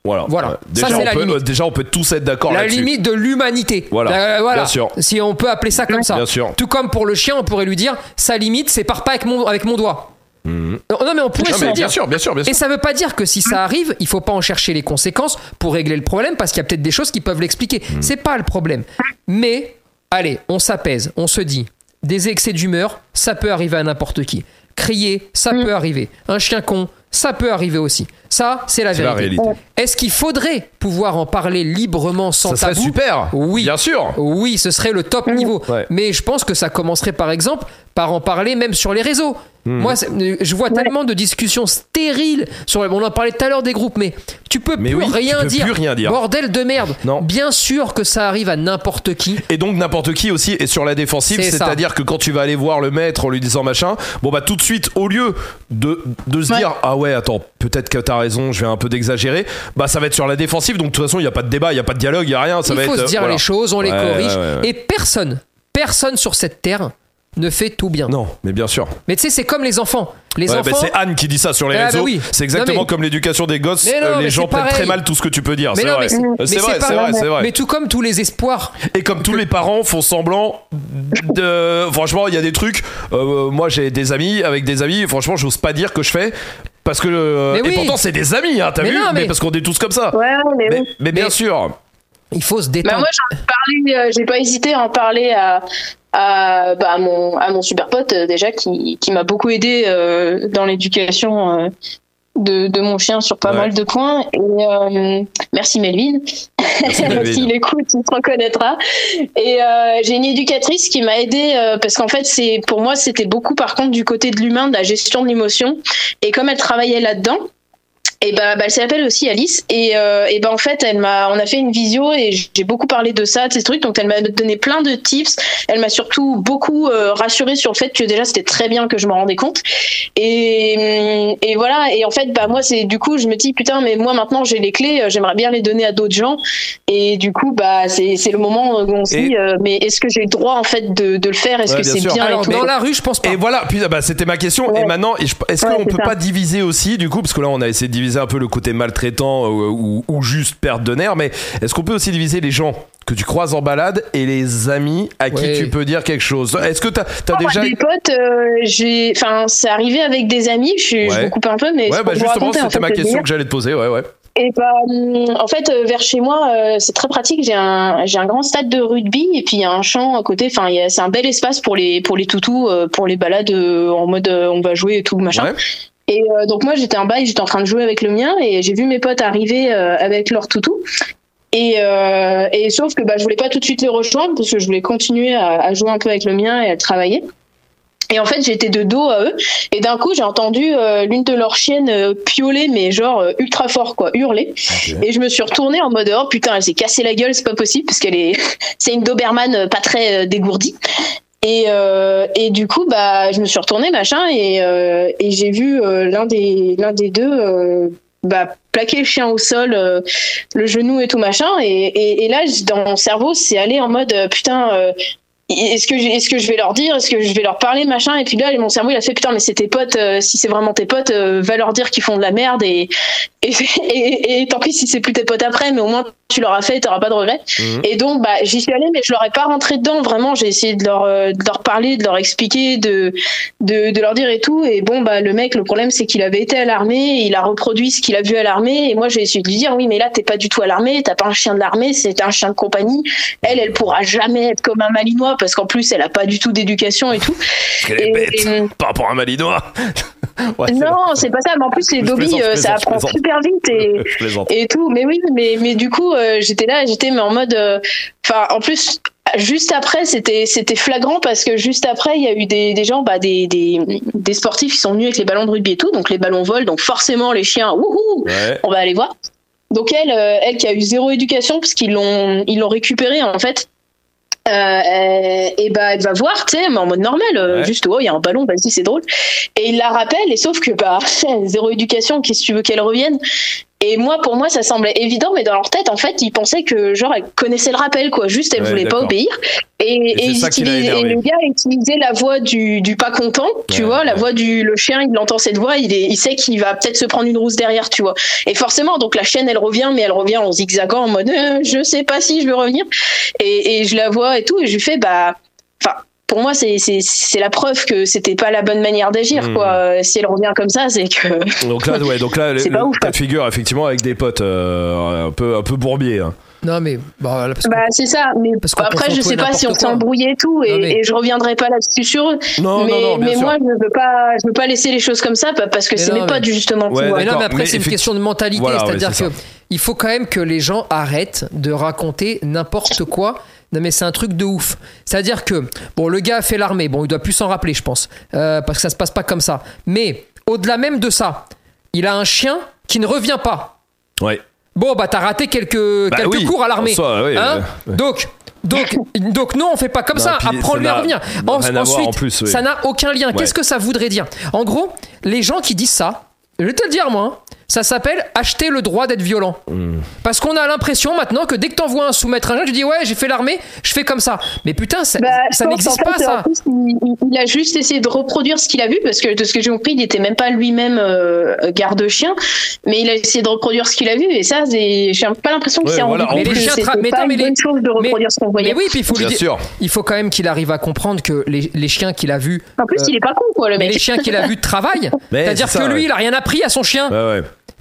Voilà. Voilà. Ça, Déjà, c'est on la peut, limite. euh, déjà, on peut tous être d'accord La là-dessus. limite de l'humanité. Voilà. Euh, Bien sûr. Si on peut appeler ça comme ça. Bien sûr. Tout comme pour le chien, on pourrait lui dire, sa limite, c'est pars pas avec mon, avec mon doigt. Mhm. Non, non, mais on pourrait se bien dire. sûr, bien sûr, bien sûr. Et ça veut pas dire que si ça arrive, il faut pas en chercher les conséquences pour régler le problème parce qu'il y a peut-être des choses qui peuvent l'expliquer. Mhm. C'est pas le problème. Mais allez, on s'apaise, on se dit des excès d'humeur, ça peut arriver à n'importe qui. Crier, ça peut arriver. Un chien con, ça peut arriver aussi. Ça, c'est la vérité. Est-ce qu'il faudrait pouvoir en parler librement sans Ça serait tabou super. Oui. Bien sûr. Oui, ce serait le top niveau. Ouais. Mais je pense que ça commencerait par exemple par en parler même sur les réseaux. Hmm. Moi, c'est- je vois tellement de discussions stériles sur. On en parlait tout à l'heure des groupes, mais tu peux Mais plus, oui, tu rien, peux dire. plus rien dire. Bordel de merde. Non. Bien sûr que ça arrive à n'importe qui. Et donc n'importe qui aussi est sur la défensive, c'est-à-dire que quand tu vas aller voir le maître en lui disant machin, bon bah tout de suite au lieu de, de se Ouais. dire ah ouais attends peut-être que t'as raison, je vais un peu d'exagérer, bah ça va être sur la défensive donc de toute façon il y a pas de débat, il y a pas de dialogue, il y a rien, ça Il va faut être se dire voilà. les choses, on les corrige. ouais, ouais, ouais. Et personne, personne sur cette terre ne fait tout bien. Non, mais bien sûr. Mais tu sais, c'est comme les enfants. Les Ouais, enfants. bah, c'est Anne qui dit ça sur les Ah, bah réseaux. oui. C'est exactement mais- comme l'éducation des gosses. Non, euh, les gens prennent très mal tout ce que tu peux dire. mais C'est vrai. c'est- vrai, c'est vrai, c'est vrai. Mais tout comme tous les espoirs. Et comme tous les parents font semblant de. Franchement, il y a des trucs. euh, moi, j'ai des amis avec des amis. Franchement, j'ose pas dire que je fais. Parce que. euh, Mais et oui. pourtant, c'est des amis, hein, t'as vu non, mais... mais- parce qu'on est tous comme ça. Ouais, mais, Mais, oui. mais bien Mais- sûr. Il faut se Bah, détendre. moi, j'en ai parlé, euh, j'ai pas hésité à en parler à, à, bah, à mon, à mon super pote, euh, déjà, qui, qui m'a beaucoup aidé euh, dans l'éducation euh, de, de mon chien sur pas Ouais. mal de points. Et euh, merci Melvin. <laughs> S'il écoute, il se reconnaîtra. Et euh, j'ai une éducatrice qui m'a aidé euh, parce qu'en fait, c'est pour moi, c'était beaucoup par contre du côté de l'humain, de la gestion de l'émotion. Et comme elle travaillait là-dedans, et bah, bah, elle s'appelle aussi Alice. Et, euh, et bah, en fait elle m'a on a fait une visio et j'ai beaucoup parlé de ça de ces trucs. Donc elle m'a donné plein de tips. Elle m'a surtout beaucoup euh, rassuré sur le fait que déjà c'était très bien que je me rendais compte. Et, et voilà. Et en fait bah moi c'est du coup je me dis putain mais moi maintenant j'ai les clés euh, j'aimerais bien les donner à d'autres gens. Et du coup bah c'est c'est le moment où on se Et- dit euh, mais est-ce que j'ai le droit en fait de, de le faire? Est-ce Ouais, que c'est bien et Alors, tout? dans la rue, je pense pas. Et voilà, puis bah, c'était ma question. Ouais. Et maintenant, est-ce Ouais, qu'on peut ça. pas diviser aussi, du coup, parce que là, on a essayé de diviser un peu le côté maltraitant euh, ou, ou juste perte de nerfs, mais est-ce qu'on peut aussi diviser les gens que tu croises en balade et les amis à qui Ouais. tu peux dire quelque chose? Est-ce que t'as as Moi, déjà. des potes, euh, j'ai, enfin, c'est arrivé avec des amis. Je, suis- je Ouais. me coupe un peu, mais c'est Ouais, bah justement, en c'était fait, ma question que j'allais te poser, ouais, ouais. Et bah, hum, en fait, euh, vers chez moi, c'est très pratique. J'ai un, j'ai un grand stade de rugby et puis il y a un champ à côté. Enfin, c'est un bel espace pour les, pour les toutous, pour les balades en mode on va jouer et tout machin. Ouais. Et euh, donc moi j'étais en bail, j'étais en train de jouer avec le mien et j'ai vu mes potes arriver euh, avec leur toutou. Et, euh, et sauf que bah, je voulais pas tout de suite les rejoindre parce que je voulais continuer à, à jouer un peu avec le mien et à travailler. Et en fait, j'étais de dos à eux. Et d'un coup, j'ai entendu euh, l'une de leurs chiennes euh, piauler, mais genre euh, ultra fort, quoi, hurler. Et je me suis retournée en mode oh putain, elle s'est cassée la gueule, c'est pas possible parce qu'elle est, <laughs> c'est une Doberman euh, pas très euh, dégourdie. Et, euh, et du coup, bah, je me suis retournée, machin, et, euh, j'ai vu euh, l'un des des deux bah, plaquer le chien au sol, le genou et tout machin. Et, là, dans mon cerveau, c'est allé en mode putain. est-ce que, est-ce que je vais leur dire, est-ce que je vais leur parler, machin, et puis là, mon cerveau, il a fait putain, mais c'est tes potes, si c'est vraiment tes potes, va leur dire qu'ils font de la merde, <laughs> et, et tant pis si c'est plus tes potes après, mais au moins tu leur as fait, t'auras pas de regrets. Mhm. Et donc, bah, j'y suis allée, mais je leur ai pas rentré dedans, vraiment, j'ai essayé de leur, euh, de leur parler, de leur expliquer, de, de, de leur dire et tout, et bon, bah, le mec, le problème, c'est qu'il avait été à l'armée, il a reproduit ce qu'il a vu à l'armée, et moi, j'ai essayé de lui dire, oui, mais là, t'es pas du tout à l'armée, t'as pas un chien de l'armée, c'est un chien de compagnie, elle, elle pourra jamais être comme un malinois, parce qu'en plus, elle a pas du tout d'éducation et tout. Parce qu'elle est Et- bête et- par rapport à un malinois. <laughs> Ouais, non, c'est pas ça. Mais en plus, les plaisante, je euh, ça plaisante, apprend super vite et, <laughs> et tout. Mais oui, mais, mais du coup, euh, j'étais là, j'étais mais en mode. euh, Enfin, en plus, juste après, c'était c'était flagrant parce que juste après, il y a eu des, des gens, bah, des, des, des sportifs qui sont venus avec les ballons de rugby et tout. Donc les ballons volent. Donc forcément, les chiens, wouhou, Ouais. on va aller voir. Donc elle, elle qui a eu zéro éducation parce qu'ils l'ont ils l'ont récupéré en fait. Euh, et bah elle va voir, tu sais, mais en mode normal, euh, Ouais. juste oh il y a un ballon, vas-y c'est drôle. Et il la rappelle, et sauf que bah <laughs> zéro éducation, qu'est-ce que tu veux qu'elle revienne? Et moi pour moi ça semblait évident, mais dans leur tête en fait ils pensaient que genre elle connaissait le rappel quoi, juste elle Ouais, voulait pas obéir. Et, énervé. le gars utilisait la voix du, du pas content, tu Ouais, vois, la voix du le chien, il entend cette voix, il, est, il sait qu'il va peut-être se prendre une rousse derrière, tu vois. Et forcément, donc la chienne, elle revient, mais elle revient en zigzagant en mode euh, je sais pas si je vais revenir. Et, et je la vois et tout, et je lui fais bah, enfin. Pour moi, c'est c'est c'est la preuve que c'était pas la bonne manière d'agir, Mhm. quoi. Euh, Si elle revient comme ça, c'est que <laughs> Donc là, ouais, donc là, <laughs> le, C'est pas le ouf, cas de figure, effectivement, avec des potes euh, un peu, un peu bourbiers. hein. Non, mais bah, voilà, parce bah c'est ça. Mais Parce après, je sais pas si on quoi. embrouillé et tout, et, Non, mais- et je reviendrai pas là-dessus sur eux. Non, mais non, non, bien mais moi, je veux pas, je veux pas laisser les choses comme ça, pa- parce que Mais c'est mes potes mais- justement. Ouais. Mais non, mais après, c'est une question de mentalité. Voilà, ouais, C'est-à-dire c'est que ça. il faut quand même que les gens arrêtent de raconter n'importe quoi. Non, mais c'est un truc de ouf. C'est-à-dire que, bon, le gars a fait l'armée. Bon, il doit plus s'en rappeler, je pense. euh, parce que ça se passe pas comme ça. Mais, au-delà même de ça, il a un chien qui ne revient pas. Ouais. Bon, bah, t'as raté quelques, Bah quelques oui, cours à l'armée. oui, Hein euh, Donc. Donc, <laughs> donc non, on fait pas comme Non, ça. Apprends-lui à revenir. ensuite, en plus, oui. ça n'a aucun lien. Ouais. Qu'est-ce que ça voudrait dire? En gros, les gens qui disent ça, je vais te le dire moi, hein, ça s'appelle acheter le droit d'être violent. Hmm. Parce qu'on a l'impression maintenant que dès que t'envoies un soumettre un jeune, tu dis ouais, j'ai fait l'armée, je fais comme ça. Mais putain, ça, Bah, ça n'existe pas fait, ça. plus, il, a juste essayé de reproduire ce qu'il a vu, parce que de ce que j'ai compris, il n'était même pas lui-même euh, garde-chien, mais il a essayé de reproduire ce qu'il a vu, et ça, c'est- j'ai pas l'impression qu'il Ouais, voilà, rendu en que Mais les chiens mais pas mais une les- bonne chose de mais- reproduire ce qu'on voyait. Mais oui, puis il faut lui Bien dire, sûr. il faut quand même qu'il arrive à comprendre que les, les chiens qu'il a vus, En plus, euh, il est pas con, quoi, le mais mec. les chiens qu'il a vus travaillent. <laughs> Mais C'est-à-dire c'est que lui, il a rien appris à son chien.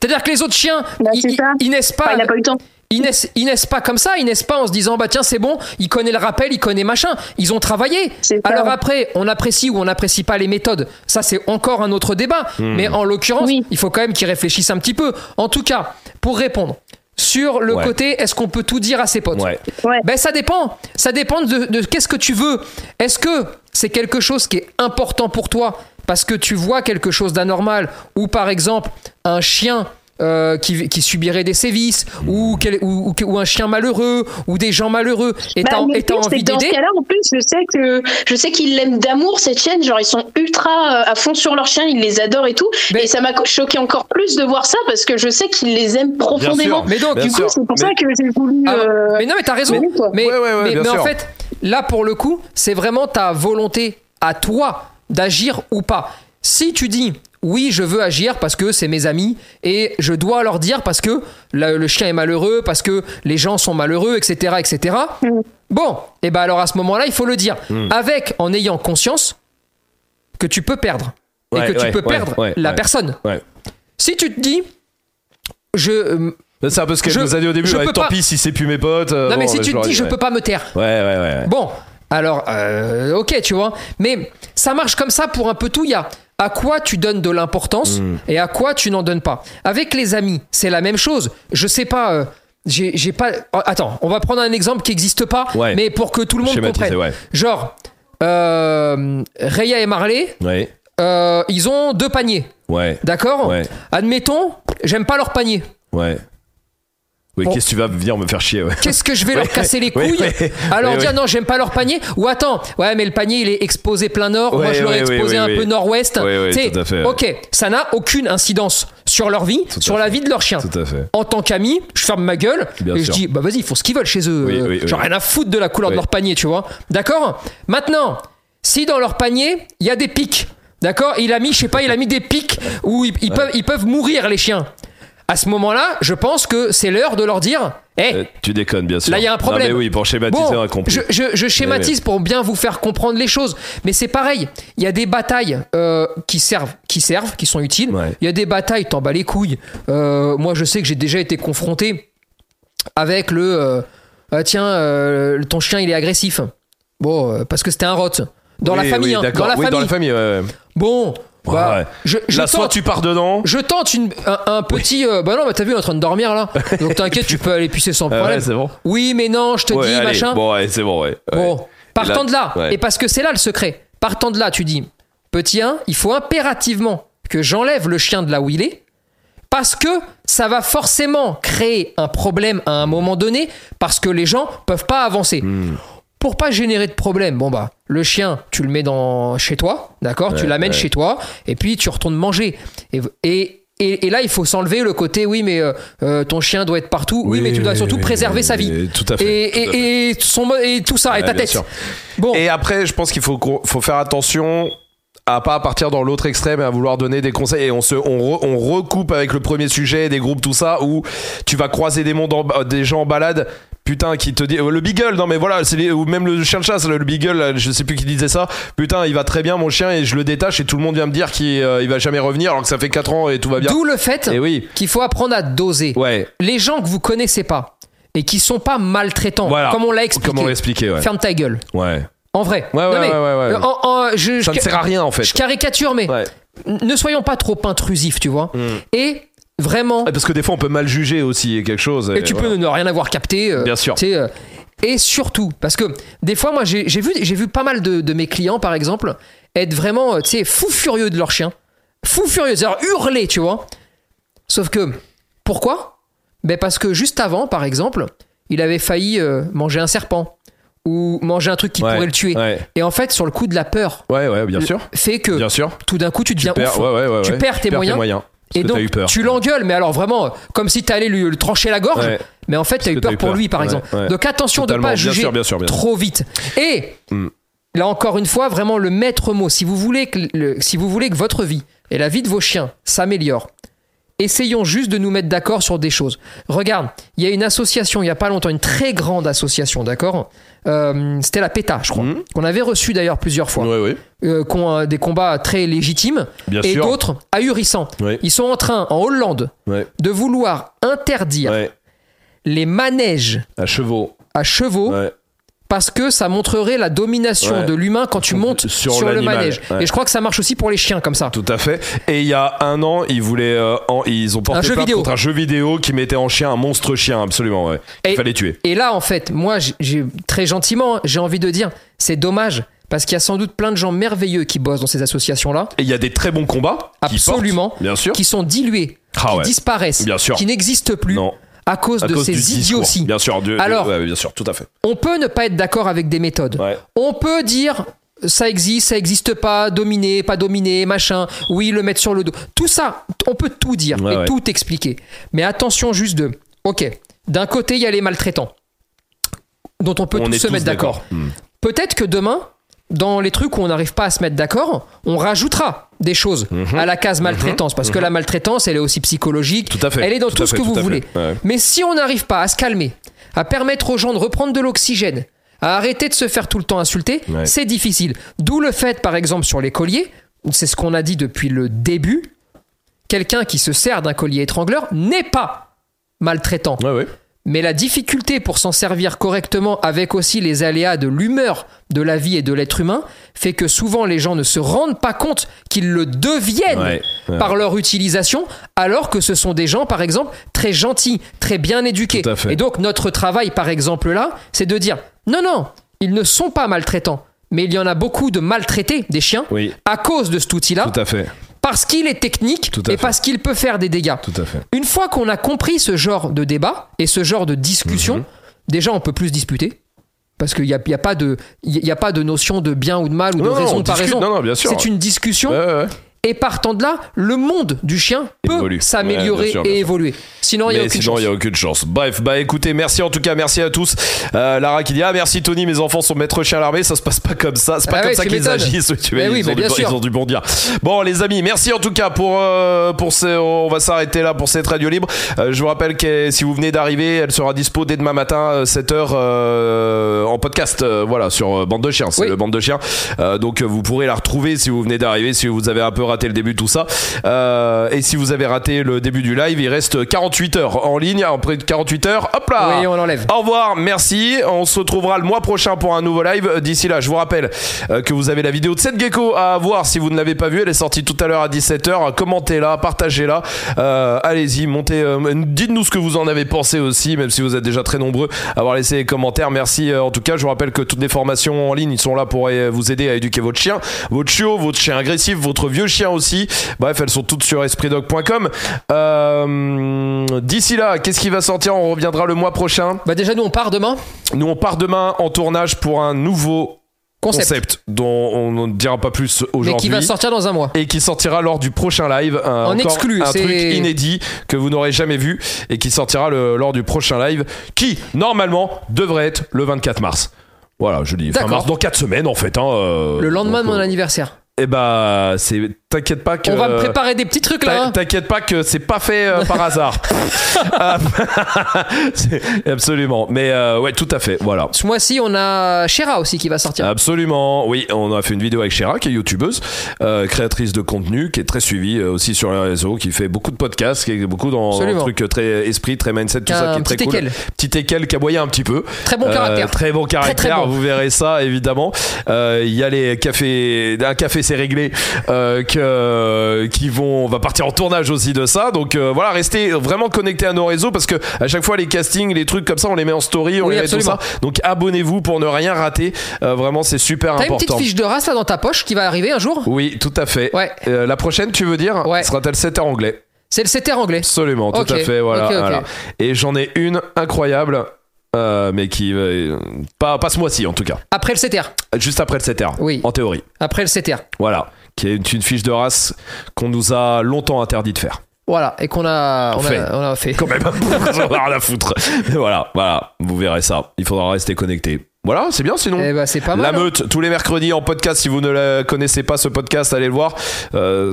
C'est-à-dire que les autres chiens, Bah, ils, naissent pas. Enfin, il n'a pas eu le temps. Ils naissent, ils naissent pas comme ça, ils naissent pas en se disant bah tiens c'est bon, il connaît le rappel, il connaît machin. Ils ont travaillé. Alors après, on apprécie ou on n'apprécie pas les méthodes. Ça c'est encore un autre débat. Mais en l'occurrence, Oui. il faut quand même qu'ils réfléchissent un petit peu. En tout cas, pour répondre sur le Ouais. côté, est-ce qu'on peut tout dire à ses potes? Ouais. Ouais. ben ça dépend. Ça dépend de, de qu'est-ce que tu veux. Est-ce que c'est quelque chose qui est important pour toi? Parce que tu vois quelque chose d'anormal ou par exemple un chien euh, qui, qui subirait des sévices ou, quel- ou, ou- ou un chien malheureux ou des gens malheureux et Bah, t'as envie que dans ce d'aider cas-là, en plus, je sais que je sais qu'ils l'aiment d'amour cette chaîne. Genre, ils sont ultra euh, à fond sur leur chien, ils les adorent et tout. Mais- Et ça m'a choqué encore plus de voir ça parce que je sais qu'ils les aiment profondément. Mais donc, Bien du coup, c'est pour Mais- ça que j'ai voulu. Ah, euh, mais non, mais t'as raison. Mais, Ouais, ouais, ouais, mais, en fait, là pour le coup, c'est vraiment ta volonté à toi d'agir ou pas. Si tu dis oui, je veux agir parce que c'est mes amis et je dois leur dire parce que le, le chien est malheureux, parce que les gens sont malheureux, etc., etc. Mm. Bon, et ben alors à ce moment-là, il faut le dire Mm. avec en ayant conscience que tu peux perdre et Ouais, que tu peux ouais, perdre ouais, la ouais. personne. Ouais. Si tu te dis je C'est un peu ce qu'elle Je- nous a dit au début. je ouais, peux tant pas- pis si c'est plus mes potes. euh, non mais bon, si tu te dis je peux pas me taire Ouais, ouais, ouais. Bon, alors, euh, ok, tu vois. Mais ça marche comme ça pour un peu tout. Il y a à quoi tu donnes de l'importance Mm. et à quoi tu n'en donnes pas. Avec les amis, c'est la même chose. Je sais pas. euh, j'ai pas. oh, Attends, on va prendre un exemple qui n'existe pas, Ouais. mais pour que tout le monde comprenne. ouais. Genre, euh, Raya et Marley, Ouais. euh, ils ont deux paniers, Ouais. d'accord? Admettons, j'aime pas leur panier. Ouais. Oui, Bon. qu'est-ce que tu vas venir me faire chier, ouais. Qu'est-ce que je vais <laughs> leur casser les couilles Ouais, dire non, j'aime pas leur panier Ou attends, ouais, mais le panier il est exposé plein nord, moi je l'aurais exposé un peu nord-ouest. Ok, ça n'a aucune incidence sur leur vie, Tout sur la fait. vie de leur chien. Tout à fait. En tant qu'ami, je ferme ma gueule Bien et sûr. je dis bah vas-y, ils font ce qu'ils veulent chez eux. Oui, oui, ai rien à foutre de la couleur de leur panier, tu vois. D'accord? Maintenant, si dans leur panier il y a des pics, d'accord? Il a mis, je sais pas, il a mis des pics où ils, ils peuvent, ils peuvent mourir les chiens. À ce moment-là, je pense que c'est l'heure de leur dire, hé, Euh, tu déconnes, bien sûr. Là, il y a un problème. Non, mais oui, pour schématiser, Bon, on a compris. Je, je- je schématise pour bien vous faire comprendre les choses. Mais c'est pareil. Il y a des batailles euh, qui servent, qui servent, qui sont utiles. Ouais. Il y a des batailles, t'en bats les couilles. Euh, moi, je sais que j'ai déjà été confronté avec le. Ah, tiens, ton chien, il est agressif. Bon, parce que c'était un rot. Dans Oui, la famille, oui, hein, d'accord. dans la oui, famille. dans la famille. Bon, bah, Ouais. je, je Là, soit tente, tu pars dedans. je tente une, un, un petit. euh, bah non, bah t'as vu, il est en train de dormir là. <laughs> Donc t'inquiète, tu peux aller pisser sans problème. ouais, c'est bon. oui, mais non, je te Ouais, dis, allez. machin. Bon, ouais, c'est bon, ouais. Bon, partant de là, et parce que c'est là le secret, partant de là, tu dis, petit 1, il faut impérativement que j'enlève le chien de là où il est, parce que ça va forcément créer un problème à un moment donné, parce que les gens peuvent pas avancer. Hmm. Pour pas générer de problème, bon bah, le chien, tu le mets dans chez toi, d'accord Tu l'amènes ouais. chez toi, et puis tu retournes manger. Et, et, et, et là, il faut s'enlever le côté, oui, mais euh, euh, ton chien doit être partout, oui, mais tu dois surtout oui, préserver sa vie. Tout à fait. Et, tout et, et, son, et tout ça, et ta tête. sûr. Bon, Et après, je pense qu'il faut, faut faire attention à pas partir dans l'autre extrême et à vouloir donner des conseils et on se on, re- on recoupe avec le premier sujet des groupes tout ça où tu vas croiser des mondes en- des gens en balade putain qui te dit euh, le beagle non mais voilà c'est les- ou même le chien de chasse le, le beagle là, je sais plus qui disait ça putain il va très bien mon chien et je le détache et tout le monde vient me dire qu'il euh, il va jamais revenir alors que ça fait 4 ans et tout va bien d'où le fait et oui qu'il faut apprendre à doser. ouais Les gens que vous connaissez pas et qui sont pas maltraitants, Voilà. comme on l'a expliqué. ouais Ferme ta gueule. ouais En vrai. Ouais, ouais, mais, ouais, euh, en- en- je, ça je- ne sert à rien en fait je caricature, mais ne soyons pas trop intrusifs, tu vois. Mm. Et vraiment, Ouais, parce que des fois on peut mal juger aussi quelque chose et tu voilà. peux ne rien avoir capté. euh, Bien sûr. tu euh, et surtout, parce que des fois, moi, j'ai vu, vu pas mal de, de mes clients, par exemple, être vraiment, euh, tu sais, fou furieux de leur chien. Fou furieux, c'est-à-dire hurler, tu vois. Sauf que, pourquoi? Ben Parce que juste avant, par exemple, il avait failli euh, manger un serpent ou manger un truc qui Ouais, pourrait le tuer. ouais Et en fait, sur le coup de la peur, ouais ouais bien sûr fait que bien sûr tout d'un coup, tu deviens perds, ouf. ouais, ouais, ouais, tu perds tes moyens. Parce Et donc, t'as eu peur. tu l'engueules, mais alors vraiment, comme si t'allais lui, lui trancher la gorge, Ouais. mais en fait, t'as que eu peur pour peur. lui, par Ouais, exemple. ouais. Donc attention de Totalement, pas bien juger sûr, bien sûr, bien sûr. trop vite. Et Mm. là encore une fois, vraiment le maître mot. Si vous voulez que, le- si vous voulez que votre vie et la vie de vos chiens s'améliorent, essayons juste de nous mettre d'accord sur des choses. Regarde, il y a une association, il y a pas longtemps, une très grande association, d'accord Euh, C'était la PETA, je crois, Mhm. qu'on avait reçu d'ailleurs plusieurs fois, Ouais, ouais. euh, qui ont euh, des combats très légitimes Bien et d'autres ahurissants. Ils sont en train, en Hollande, de vouloir interdire les manèges À chevaux. à chevaux Ouais. Parce que ça montrerait la domination Ouais. de l'humain quand tu montes Sur sur, le manège. ouais. Et je crois que ça marche aussi pour les chiens comme ça. Tout à fait. Et il y a un an, ils voulaient, euh, en- ils ont porté Un jeu plainte vidéo. contre un jeu vidéo qui mettait en chien un monstre chien, absolument. Ouais. Il fallait tuer. Et là, en fait, moi, j'ai- très gentiment, j'ai envie de dire, c'est dommage parce qu'il y a sans doute plein de gens merveilleux qui bossent dans ces associations-là, Et il y a des très bons combats. qui Absolument. portent, bien sûr. qui sont dilués, Ah qui ouais. disparaissent, Bien sûr. qui n'existent plus Non. À cause À de cause ces idioties. Bien sûr. du- du- Alors- ouais, bien sûr, tout à fait. On peut ne pas être d'accord avec des méthodes. Ouais. On peut dire ça existe, ça existe pas, dominer, pas dominer, machin, oui, le mettre sur le dos. Tout ça, on peut tout dire Ouais, et tout expliquer. Mais attention juste de, ok, d'un côté, il y a les maltraitants, dont on peut On tous se tous mettre d'accord. Hmm. Peut-être que demain, dans les trucs où on n'arrive pas à se mettre d'accord, on rajoutera des choses Mhm. à la case maltraitance, parce que la maltraitance, elle est aussi psychologique, Tout à fait. elle est dans Tout ce fait, que tout vous voulez. Ouais. Mais si on n'arrive pas à se calmer, à permettre aux gens de reprendre de l'oxygène, à arrêter de se faire tout le temps insulter, Ouais. c'est difficile. D'où le fait, par exemple, sur les colliers, c'est ce qu'on a dit depuis le début, quelqu'un qui se sert d'un collier étrangleur n'est pas maltraitant. Ouais. Mais la difficulté pour s'en servir correctement avec aussi les aléas de l'humeur de la vie et de l'être humain fait que souvent les gens ne se rendent pas compte qu'ils le deviennent Ouais, ouais. par leur utilisation, alors que ce sont des gens, par exemple, très gentils, très bien éduqués. Et donc notre travail, par exemple là, c'est de dire non, non, ils ne sont pas maltraitants, mais il y en a beaucoup de maltraités des chiens Oui, à cause de cet outil-là, tout à fait. Parce qu'il est technique et fait. parce qu'il peut faire des dégâts. Tout à fait. Une fois qu'on a compris ce genre de débat et ce genre de discussion, Mhm. déjà on peut plus disputer. Parce qu'il n'y a, y a, pas de- y a pas de notion de bien ou de mal ou de Non, non, raison on ou de pas discute. raison. Non, non, bien sûr. C'est une discussion. Ouais, ouais. Et partant de là, le monde du chien peut Évolue. Ouais, s'améliorer bien sûr, bien et sûr. évoluer. Sinon, il n'y a Mais aucune sinon, chance. il n'y a aucune chance. Bref, bah écoutez, merci en tout cas, merci à tous. Euh, Lara qui dit Ah, merci Tony, mes enfants sont maîtres chiens à l'armée. Ça se passe pas comme ça. C'est pas Ah comme ouais, ça tu qu'ils m'étonnes. agissent. Tu vois, Mais oui, mais bien sûr. ils ont du bon dire. Bon, les amis, merci en tout cas pour, euh, pour ces. On va s'arrêter là pour cette radio libre. Euh, je vous rappelle que si vous venez d'arriver, elle sera dispo dès demain matin, 7h en podcast. euh, voilà, sur euh, Bande de Chiens. C'est Oui. le Bande de Chiens. Euh, donc, vous pourrez la retrouver si vous venez d'arriver, si vous avez un peu raté le début, tout ça. Euh, et si vous avez raté le début du live, il reste 48 heures en ligne. Après 48 heures, hop là Oui, on l'enlève. Au revoir, merci. On se retrouvera le mois prochain pour un nouveau live. D'ici là, je vous rappelle euh, que vous avez la vidéo de cette gecko à voir si vous ne l'avez pas vue. Elle est sortie tout à l'heure à 17h. Commentez-la, partagez-la. Euh, Allez-y, montez. euh, Dites-nous ce que vous en avez pensé aussi, même si vous êtes déjà très nombreux à avoir laissé les commentaires. Merci euh, en tout cas. Je vous rappelle que toutes les formations en ligne, ils sont là pour euh, vous aider à éduquer votre chien, votre chiot, votre chien agressif, votre vieux chien aussi. Bref, elles sont toutes sur espritdog.com. Euh, D'ici là, qu'est-ce qui va sortir? On reviendra le mois prochain. Bah déjà, nous, on part demain. Nous, on part demain en tournage pour un nouveau Concept. concept, dont on ne dira pas plus Mais aujourd'hui. qui va sortir dans un mois. et qui sortira lors du prochain live. Un, En exclu, Un truc inédit que vous n'aurez jamais vu et qui sortira le- lors du prochain live qui, normalement, devrait être le 24 mars. Voilà, je dis fin mars, dans 4 semaines en fait. hein, euh, Le lendemain donc, de mon euh, anniversaire. Eh bah, c'est. T'inquiète pas que. On va me préparer des petits trucs là. T'in-. T'inquiète pas que c'est pas fait euh, par hasard. <laughs> <laughs> Absolument. Mais euh, ouais, tout à fait. Voilà. Ce mois-ci, on a Shera aussi qui va sortir. Absolument, oui, on a fait une vidéo avec Chéra, qui est youtubeuse, euh, créatrice de contenu, qui est très suivie euh, aussi sur les réseaux, qui fait beaucoup de podcasts, qui est beaucoup dans un truc très esprit, très mindset, tout Qui ça, qui est très petit cool. équel. Petit équel qui aboyait un petit peu. Très bon caractère. très bon caractère, très bon. vous verrez ça évidemment. Il y a les cafés, un café c'est réglé, euh, qui vont, on va partir en tournage aussi de ça. Donc euh, voilà, restez vraiment connectés à nos réseaux parce que à chaque fois les castings, les trucs comme ça, on les met en story, on Oui, les met tout ça. Donc abonnez-vous pour ne rien rater. Euh, vraiment, c'est super T'as une important. petite fiche de race là dans ta poche qui va arriver un jour? Oui, tout à fait. Ouais. La prochaine, tu veux dire? Ouais. Sera-t-elle 7 heures anglais C'est le CTR anglais. Absolument, tout à fait. Voilà, ok, ok. voilà. Et j'en ai une incroyable, euh, mais qui. euh, pas, pas ce mois-ci en tout cas. Après le CTR. Juste après le 7R. Oui. En théorie. Après le CTR. Voilà. Qui est une, fiche de race qu'on nous a longtemps interdit de faire. Voilà. Et qu'on a, on Fait. a, on a fait. Quand même. <laughs> J'en ai rien à foutre. Mais voilà, voilà. Vous verrez ça. Il faudra rester connecté. Voilà, c'est bien sinon. Eh bah, c'est pas mal. La hein. meute, tous les mercredis en podcast. Si vous ne la connaissez pas, ce podcast, allez le voir. Euh,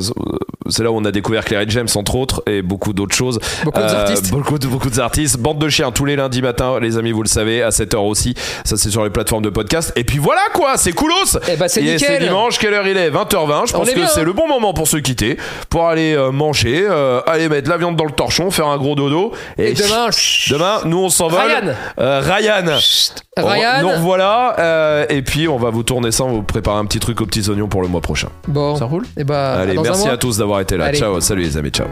c'est là où on a découvert Claire et James, entre autres, et beaucoup d'autres choses. Beaucoup Euh, d'artistes. Beaucoup, de- beaucoup d'artistes. Bande de chiens tous les lundis matin, les amis, vous le savez, à 7h aussi. Ça, c'est sur les plateformes de podcast. Et puis voilà quoi, c'est coolos. Eh bah, c'est Et nickel. dimanche, quelle heure il est? 20h20. Je pense que bien, c'est hein. le bon moment pour se quitter, pour aller euh, manger, euh, aller mettre la viande dans le torchon, faire un gros dodo. Et demain, Demain, nous on s'envole. Ryan. Euh, Ryan. On- Ryan. Revoilà. euh, et puis on va vous tourner ça, on va vous préparer un petit truc aux petits oignons pour le mois prochain. Bon. Ça roule Et bah, Allez, dans un merci mois. à tous d'avoir été là. Allez. Ciao, salut les amis, ciao.